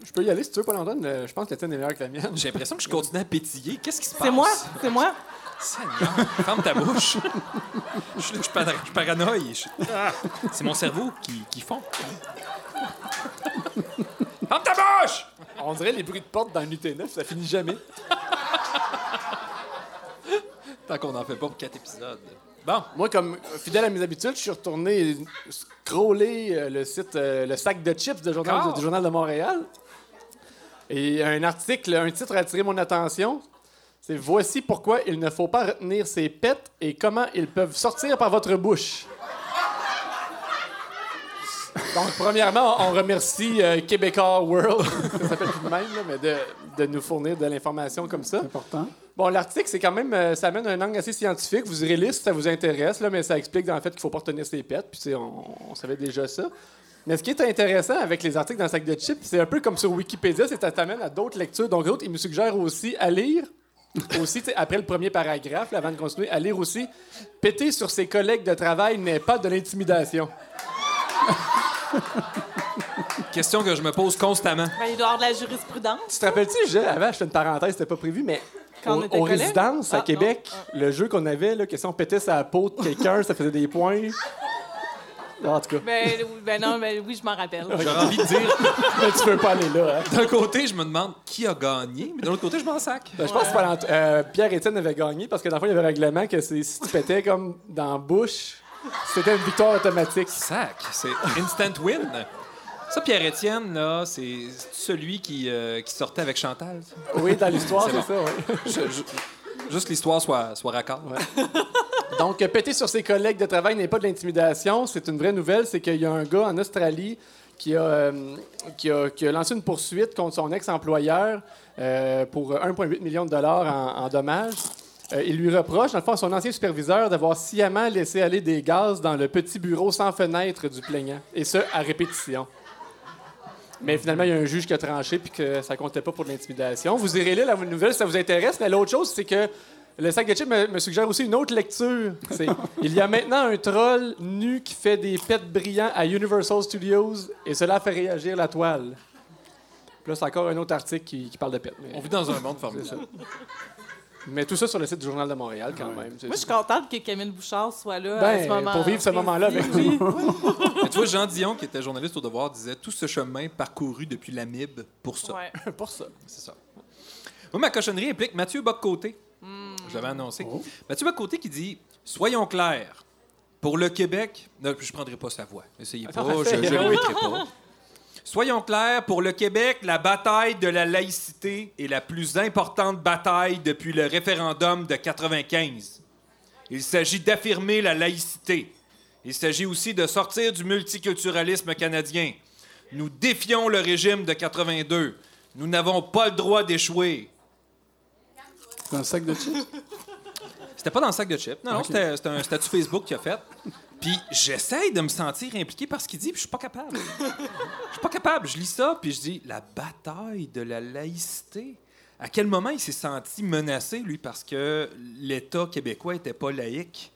Je peux y aller si tu veux, Paul-Antoine. Euh, Je pense que la tienne est meilleure que la mienne. J'ai l'impression que je continue à pétiller. Qu'est-ce qui se passe? C'est moi, c'est moi. Seigneur, ferme ta bouche. je, suis- je suis para- je suis paranoïe. Je c'est mon cerveau qui, qui fond. ferme ta bouche! On dirait les bruits de porte dans un UT9, ça finit jamais. Tant qu'on n'en fait pas pour quatre épisodes. Bon, Moi, comme fidèle à mes habitudes, je suis retourné scroller euh, le site, euh, le sac de chips du journal, Encore? du Journal de Montréal. Et un article, un titre a attiré mon attention. C'est Voici pourquoi il ne faut pas retenir ses pets et comment ils peuvent sortir par votre bouche. Donc, premièrement, on remercie euh, Québécois World, ça s'appelle plus de même, là, mais de, de nous fournir de l'information comme ça. Important. Bon, l'article, c'est quand même, euh, ça amène un angle assez scientifique. Vous irez lire si ça vous intéresse, là, mais ça explique dans le fait qu'il faut pas retenir ses pets. Puis, on, on savait déjà ça. Mais ce qui est intéressant avec les articles dans le sac de chips, c'est un peu comme sur Wikipédia, c'est que ça t'amène à d'autres lectures. Donc, d'autres, ils me suggèrent aussi à lire, aussi, après le premier paragraphe, là, avant de continuer, à lire aussi Péter sur ses collègues de travail n'est pas de l'intimidation. question que je me pose constamment. Ben, il doit y avoir de la jurisprudence. Tu te rappelles-tu, je, avant, je fais une parenthèse, c'était pas prévu, mais Quand on au- était aux collègues? résidences à Ah, non. Québec, le jeu qu'on avait, là, que si on pétait sa peau de quelqu'un, ça faisait des points. En tout cas, Ben, oui, ben non, ben oui, je m'en rappelle. J'aurais envie de dire, mais tu peux pas aller là. hein? d'un côté, je me demande qui a gagné, mais de l'autre côté, je m'en sac. Ben, je pense que euh, Pierre-Étienne avait gagné parce que dans le fond, il y avait un règlement que c'est- si tu pétais comme dans la bouche, c'était une victoire automatique. Sac, c'est instant win. Ça, Pierre-Étienne, là, c'est celui qui, euh, qui sortait avec Chantal. ça? Oui, dans l'histoire, C'est bon. ça, oui. Je- je- juste que l'histoire soit, soit raccord. Donc, péter sur ses collègues de travail n'est pas de l'intimidation. C'est une vraie nouvelle. C'est qu'il y a un gars en Australie qui a, euh, qui a, qui a lancé une poursuite contre son ex-employeur euh, pour 1,8 million de dollars en, en dommages. Euh, il lui reproche, dans le fond, à son ancien superviseur d'avoir sciemment laissé aller des gaz dans le petit bureau sans fenêtre du plaignant, et ce, à répétition. Mais finalement, il y a un juge qui a tranché puis que ça comptait pas pour de l'intimidation. Vous irez lire la nouvelle si ça vous intéresse. Mais l'autre chose, c'est que le sac de chips me, me suggère aussi une autre lecture. Il y a maintenant un troll nu qui fait des pets brillants à Universal Studios et cela fait réagir la toile. Puis là, c'est encore un autre article qui, qui parle de pets. Mais, On vit dans un monde formidable. Mais tout ça sur le site du Journal de Montréal, quand même. C'est- Moi, je suis contente que Camille Bouchard soit là à Ben, ce moment pour vivre ce moment-là avec. Mais tu vois, Jean Dion, qui était journaliste au Devoir, disait tout ce chemin parcouru depuis l'Amib pour ça. Ouais. pour ça. C'est ça. Moi, ma cochonnerie implique Mathieu Boccoté. Je l'avais annoncé. Mathieu Boccoté qui dit Soyons clairs. Pour le Québec, non, je ne prendrai pas sa voix. Essayez pas, je ne l'imiterai pas. Soyons clairs, pour le Québec, la bataille de la laïcité est la plus importante bataille depuis le référendum de 95. Il s'agit d'affirmer la laïcité. Il s'agit aussi de sortir du multiculturalisme canadien. Nous défions le régime de 82. Nous n'avons pas le droit d'échouer. Dans le sac de chips? C'était pas dans le sac de chips. Non, non, c'était un statut Facebook qu'il a fait. Puis j'essaye de me sentir impliqué par ce qu'il dit, puis je suis pas capable. Je suis pas capable. Je lis ça, puis je dis la bataille de la laïcité. À quel moment il s'est senti menacé, lui, parce que l'État québécois était pas laïque?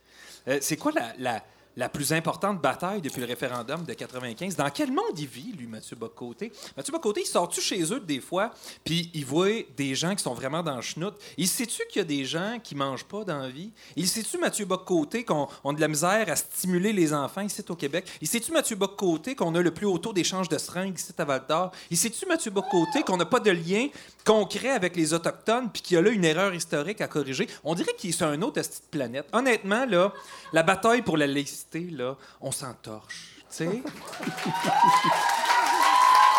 Euh, C'est quoi la- la plus importante bataille depuis le référendum de 95? Dans quel monde il vit, lui, Mathieu Bocoté? Mathieu Bocoté, il sort-tu chez eux des fois, puis il voit des gens qui sont vraiment dans le schnout? Il sait-tu qu'il y a des gens qui mangent pas dans la vie? Il sait-tu, Mathieu Bocoté, qu'on on a de la misère à stimuler les enfants ici au Québec? Il sait-tu, Mathieu Bocoté, qu'on a le plus haut taux d'échange de seringues ici à Val-d'Or? Il sait-tu, Mathieu Bocoté, qu'on n'a pas de lien concret avec les Autochtones, puis qu'il y a là une erreur historique à corriger? On dirait qu'il est sur un autre esti de planète. Honnêtement, là, la bataille pour la laïcité, là, on s'en torche. Tu sais?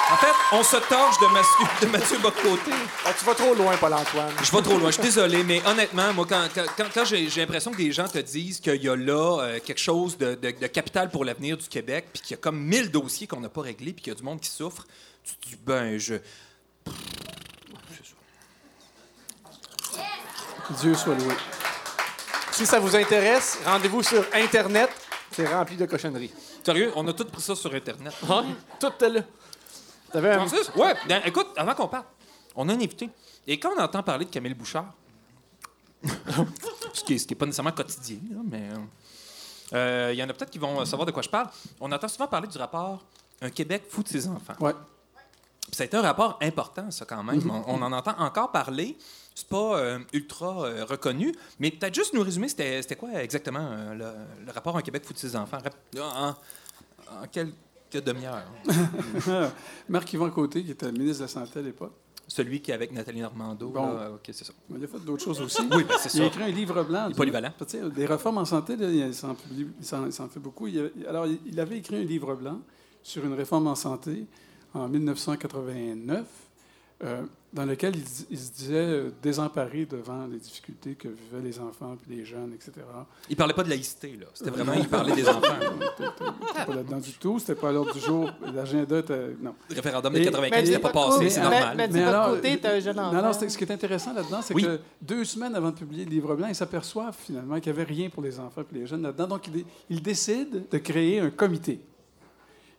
En fait, on se torche de Mathieu, de Mathieu Bocoté. Ah, tu vas trop loin, Paul-Antoine. Je vais trop loin, je suis désolé, mais honnêtement, moi, quand, quand- j'ai j'ai l'impression que des gens te disent qu'il y a là euh, quelque chose de, de- de capital pour l'avenir du Québec, puis qu'il y a comme 1000 dossiers qu'on n'a pas réglés, puis qu'il y a du monde qui souffre, tu te dis, ben, je. Dieu soit loué. Si ça vous intéresse, rendez-vous sur Internet. C'est rempli de cochonneries. Sérieux, on a tout pris ça sur Internet. Ah, tout est là. T'avais un... Francis? Ouais, ben, écoute, avant qu'on parte, on a un invité. Et quand on entend parler de Camille Bouchard, ce qui n'est pas nécessairement quotidien, là, mais euh, il y en a peut-être qui vont savoir de quoi je parle. On entend souvent parler du rapport Un Québec fou de ses enfants. Ouais. Puis Ça a été un rapport important, ça, quand même. on, on en entend encore parler. C'est pas euh, ultra euh, reconnu, mais peut-être juste nous résumer, c'était c'était quoi exactement euh, le, le rapport Un Québec de ses enfants? En, en quelques demi-heures. Marc-Yvan Côté, qui était ministre de la Santé à l'époque. Celui qui est avec Nathalie Normando. Bon. là, OK, c'est ça. Il a fait d'autres choses aussi. Oui, ben, c'est Il a ça. écrit un livre blanc. Il est polyvalent. Des réformes en santé, là, il s'en fait beaucoup. Il a- alors, il avait écrit un livre blanc sur une réforme en santé en 1989, euh, dans lequel il, se disait euh, désemparé devant les difficultés que vivaient les enfants puis les jeunes, etc. Il parlait pas de laïcité, là. C'était vraiment, il parlait des enfants. C'était pas là-dedans du tout. C'était pas à l'ordre du jour. L'agenda était... Non. Le référendum de Et- 95 n'était pas passé, c'est normal. Mais, Mais de alors, côté, t'es un jeune enfant. non, ce qui est intéressant là-dedans, c'est Oui. que deux semaines avant de publier le livre blanc, ils s'aperçoivent finalement qu'il n'y avait rien pour les enfants et les jeunes là-dedans. Donc, ils, ils décident de créer un comité.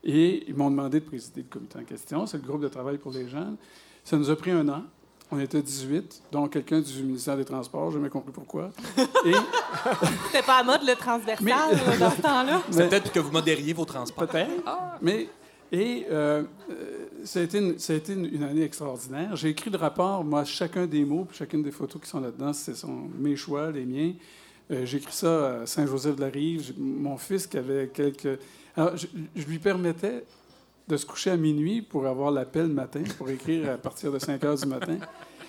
Et ils m'ont demandé de présider le comité en question. C'est le groupe de travail pour les jeunes. Ça nous a pris un an. On était 18, dont quelqu'un du ministère des Transports, j'ai jamais compris pourquoi. Et C'était pas à mode le transversal Mais- là, dans ce temps-là. C'est peut-être que vous modériez vos transports. Peut-être. Mais, et euh, euh, ça a été, une, ça a été une, une année extraordinaire. J'ai écrit le rapport, moi, chacun des mots, puis chacune des photos qui sont là-dedans, ce sont mes choix, les miens. Euh, j'ai écrit ça à Saint-Joseph-de-la-Rive. Mon fils qui avait quelques... Alors, je, je lui permettais de se coucher à minuit pour avoir l'appel le matin, pour écrire à partir de 5 heures du matin.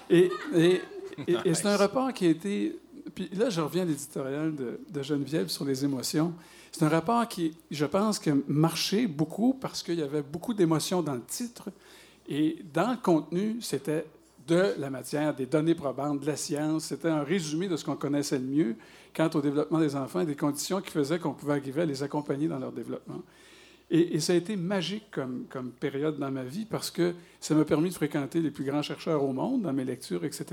Et, et, et- et c'est un rapport qui a été... Puis là, je reviens à l'éditorial de, de Geneviève sur les émotions. C'est un rapport qui, je pense, qui a marché beaucoup parce qu'il y avait beaucoup d'émotions dans le titre. Et dans le contenu, c'était de la matière, des données probantes, de la science. C'était un résumé de ce qu'on connaissait le mieux quant au développement des enfants et des conditions qui faisaient qu'on pouvait arriver à les accompagner dans leur développement. Et, ça a été magique comme, période dans ma vie parce que ça m'a permis de fréquenter les plus grands chercheurs au monde dans mes lectures, etc.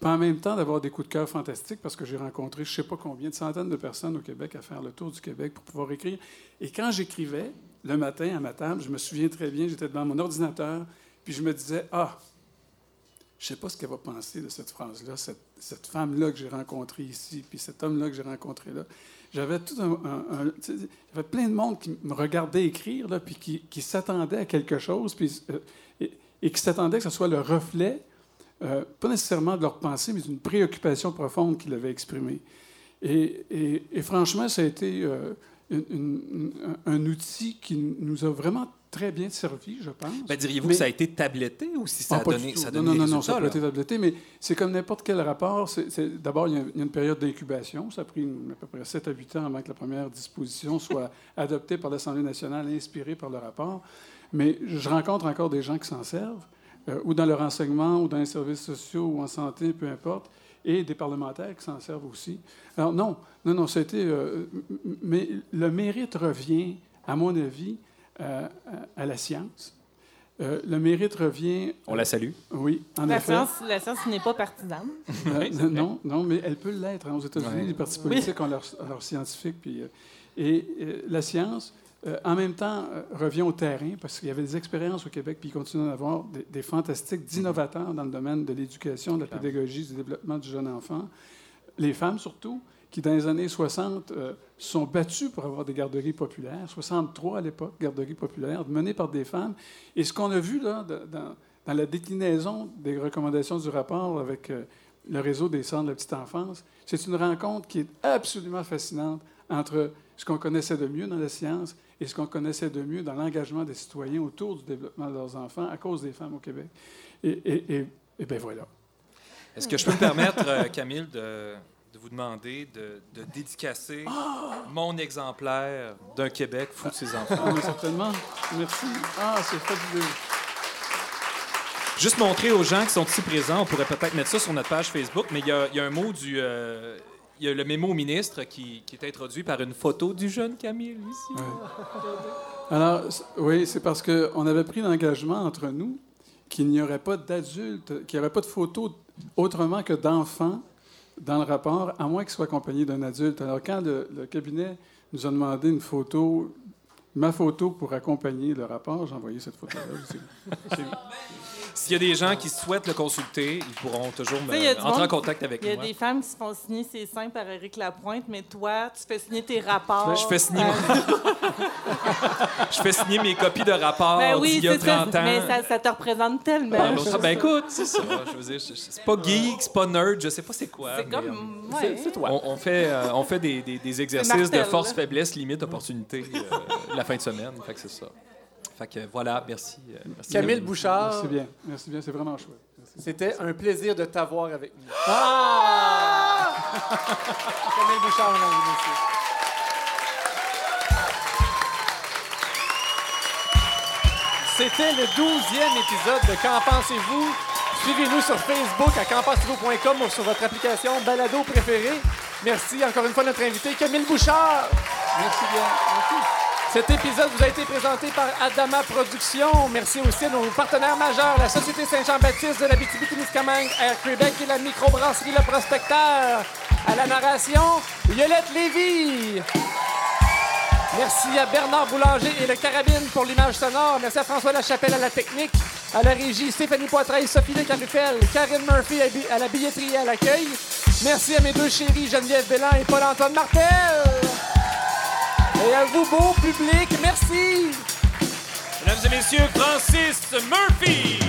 Puis en même temps d'avoir des coups de cœur fantastiques parce que j'ai rencontré je ne sais pas combien de centaines de personnes au Québec à faire le tour du Québec pour pouvoir écrire. Et quand j'écrivais, le matin à ma table, je me souviens très bien, j'étais devant mon ordinateur, puis je me disais, ah, je sais pas ce qu'elle va penser de cette phrase-là, cette, cette femme-là que j'ai rencontrée ici, puis cet homme-là que j'ai rencontré là. J'avais tout un, avait plein de monde qui me regardait écrire, là, puis qui, qui s'attendait à quelque chose, puis, euh, et, qui s'attendait que ce soit le reflet, euh, pas nécessairement de leur pensée, mais d'une préoccupation profonde qu'ils avaient exprimée. Et, franchement, ça a été euh, un outil qui nous a vraiment très bien servi, je pense. Ben, Diriez-vous Mais- que ça a été tabletté ou si ça ah, a donné, ça a donné non, non, non, ça n'a pas été tabletté, mais c'est comme n'importe quel rapport. D'abord, il y, a, il y a une période d'incubation. Ça a pris une- à peu près 7 à 8 ans avant que la première disposition soit adoptée par l'Assemblée nationale inspirée par le rapport. Mais je rencontre encore des gens qui s'en servent, euh, ou dans leur enseignement, ou dans les services sociaux, ou en santé, peu importe. et des parlementaires qui s'en servent aussi. Alors non, non, non, c'était... euh, mais le mérite revient, à mon avis, à à la science. Euh, le mérite revient... On la salue. Oui, en La effet. science, la science n'est pas partisane. Euh, non, non, mais elle peut l'être. hein. Aux États-Unis, Ouais. les partis Oui. politiques ont leurs scientifiques. Puis, euh, et euh, la science, euh, en même temps, euh, revient au terrain parce qu'il y avait des expériences au Québec, puis il continue d'en avoir des, des fantastiques d'innovateurs dans le domaine de l'éducation, de la pédagogie, du développement du jeune enfant. Les femmes, surtout, qui, dans les années 60, euh, sont battues pour avoir des garderies populaires. 63 à l'époque, garderies populaires, menées par des femmes. Et ce qu'on a vu là, dans la déclinaison des recommandations du rapport avec euh, le réseau des centres de la petite enfance, c'est une rencontre qui est absolument fascinante entre ce qu'on connaissait de mieux dans la science et ce qu'on connaissait de mieux dans l'engagement des citoyens autour du développement de leurs enfants à cause des femmes au Québec. Et, et, et, et bien voilà. Est-ce que je peux me permettre, euh, Camille, de, de vous demander de, de dédicacer mon exemplaire d'un Québec fou de ses enfants? Ah, mais certainement. Merci. Ah, c'est fabuleux. Juste montrer aux gens qui sont ici présents, on pourrait peut-être mettre ça sur notre page Facebook, mais il y a, il y a un mot du. euh, il y a le mémo au ministre qui, qui est introduit par une photo du jeune Camille ici. Alors, oui, c'est parce qu'on avait pris l'engagement entre nous qu'il n'y aurait pas d'adultes, qu'il n'y aurait pas de photos autrement que d'enfants dans le rapport, à moins qu'ils soient accompagnés d'un adulte. Alors, quand le, le cabinet nous a demandé une photo, ma photo pour accompagner le rapport, j'ai envoyé cette photo-là. S'il y a des gens qui souhaitent le consulter, ils pourront toujours me- sais, il y a du entrer en contact avec Il y a moi. des femmes qui se font signer ses seins par Éric Lapointe, mais toi, tu fais signer tes rapports. Je fais signer, Euh, je fais signer mes copies de rapports ben oui, d'il y a c'est ça, 30 ans. mais ça, ça te représente tellement. Ah, l'autre, ah, ben écoute, c'est ça. Je veux dire, c'est pas geek, c'est pas nerd, je sais pas c'est quoi. C'est comme. euh, ouais. C'est toi. On, on fait, euh, on fait des, des- des exercices de Martel, force, là. faiblesse, limite, opportunité euh, la fin de semaine. Fait que c'est ça. Fait que voilà, merci. euh, merci Camille Bouchard, Merci bien. Merci bien. C'est vraiment chouette. C'était un plaisir de t'avoir avec nous. Ah! Camille Bouchard, mesdames et messieurs. C'était le 12e épisode de Qu'en pensez-vous? Suivez-nous sur Facebook à qu'enpensez-vous.com ou sur votre application balado préférée. Merci encore une fois à notre invité Camille Bouchard. Merci bien. Merci. Cet épisode vous a été présenté par Adama Productions. Merci aussi à nos partenaires majeurs, la Société Saint-Jean-Baptiste de la témiscamingue Air Québec et la microbrasserie Le Prospecteur. À la narration, Violette Lévy. Merci à Bernard Boulanger et le Carabine pour l'image sonore. Merci à François Lachapelle à la technique. À la régie, Stéphanie Poitreil, Sophie de Carufel, Karine Murphy à la billetterie et à l'accueil. Merci à mes deux chéris, Geneviève Bellan et Paul-Antoine Martel. Et à vous, beau public, merci. Mesdames et messieurs, Francis Murphy.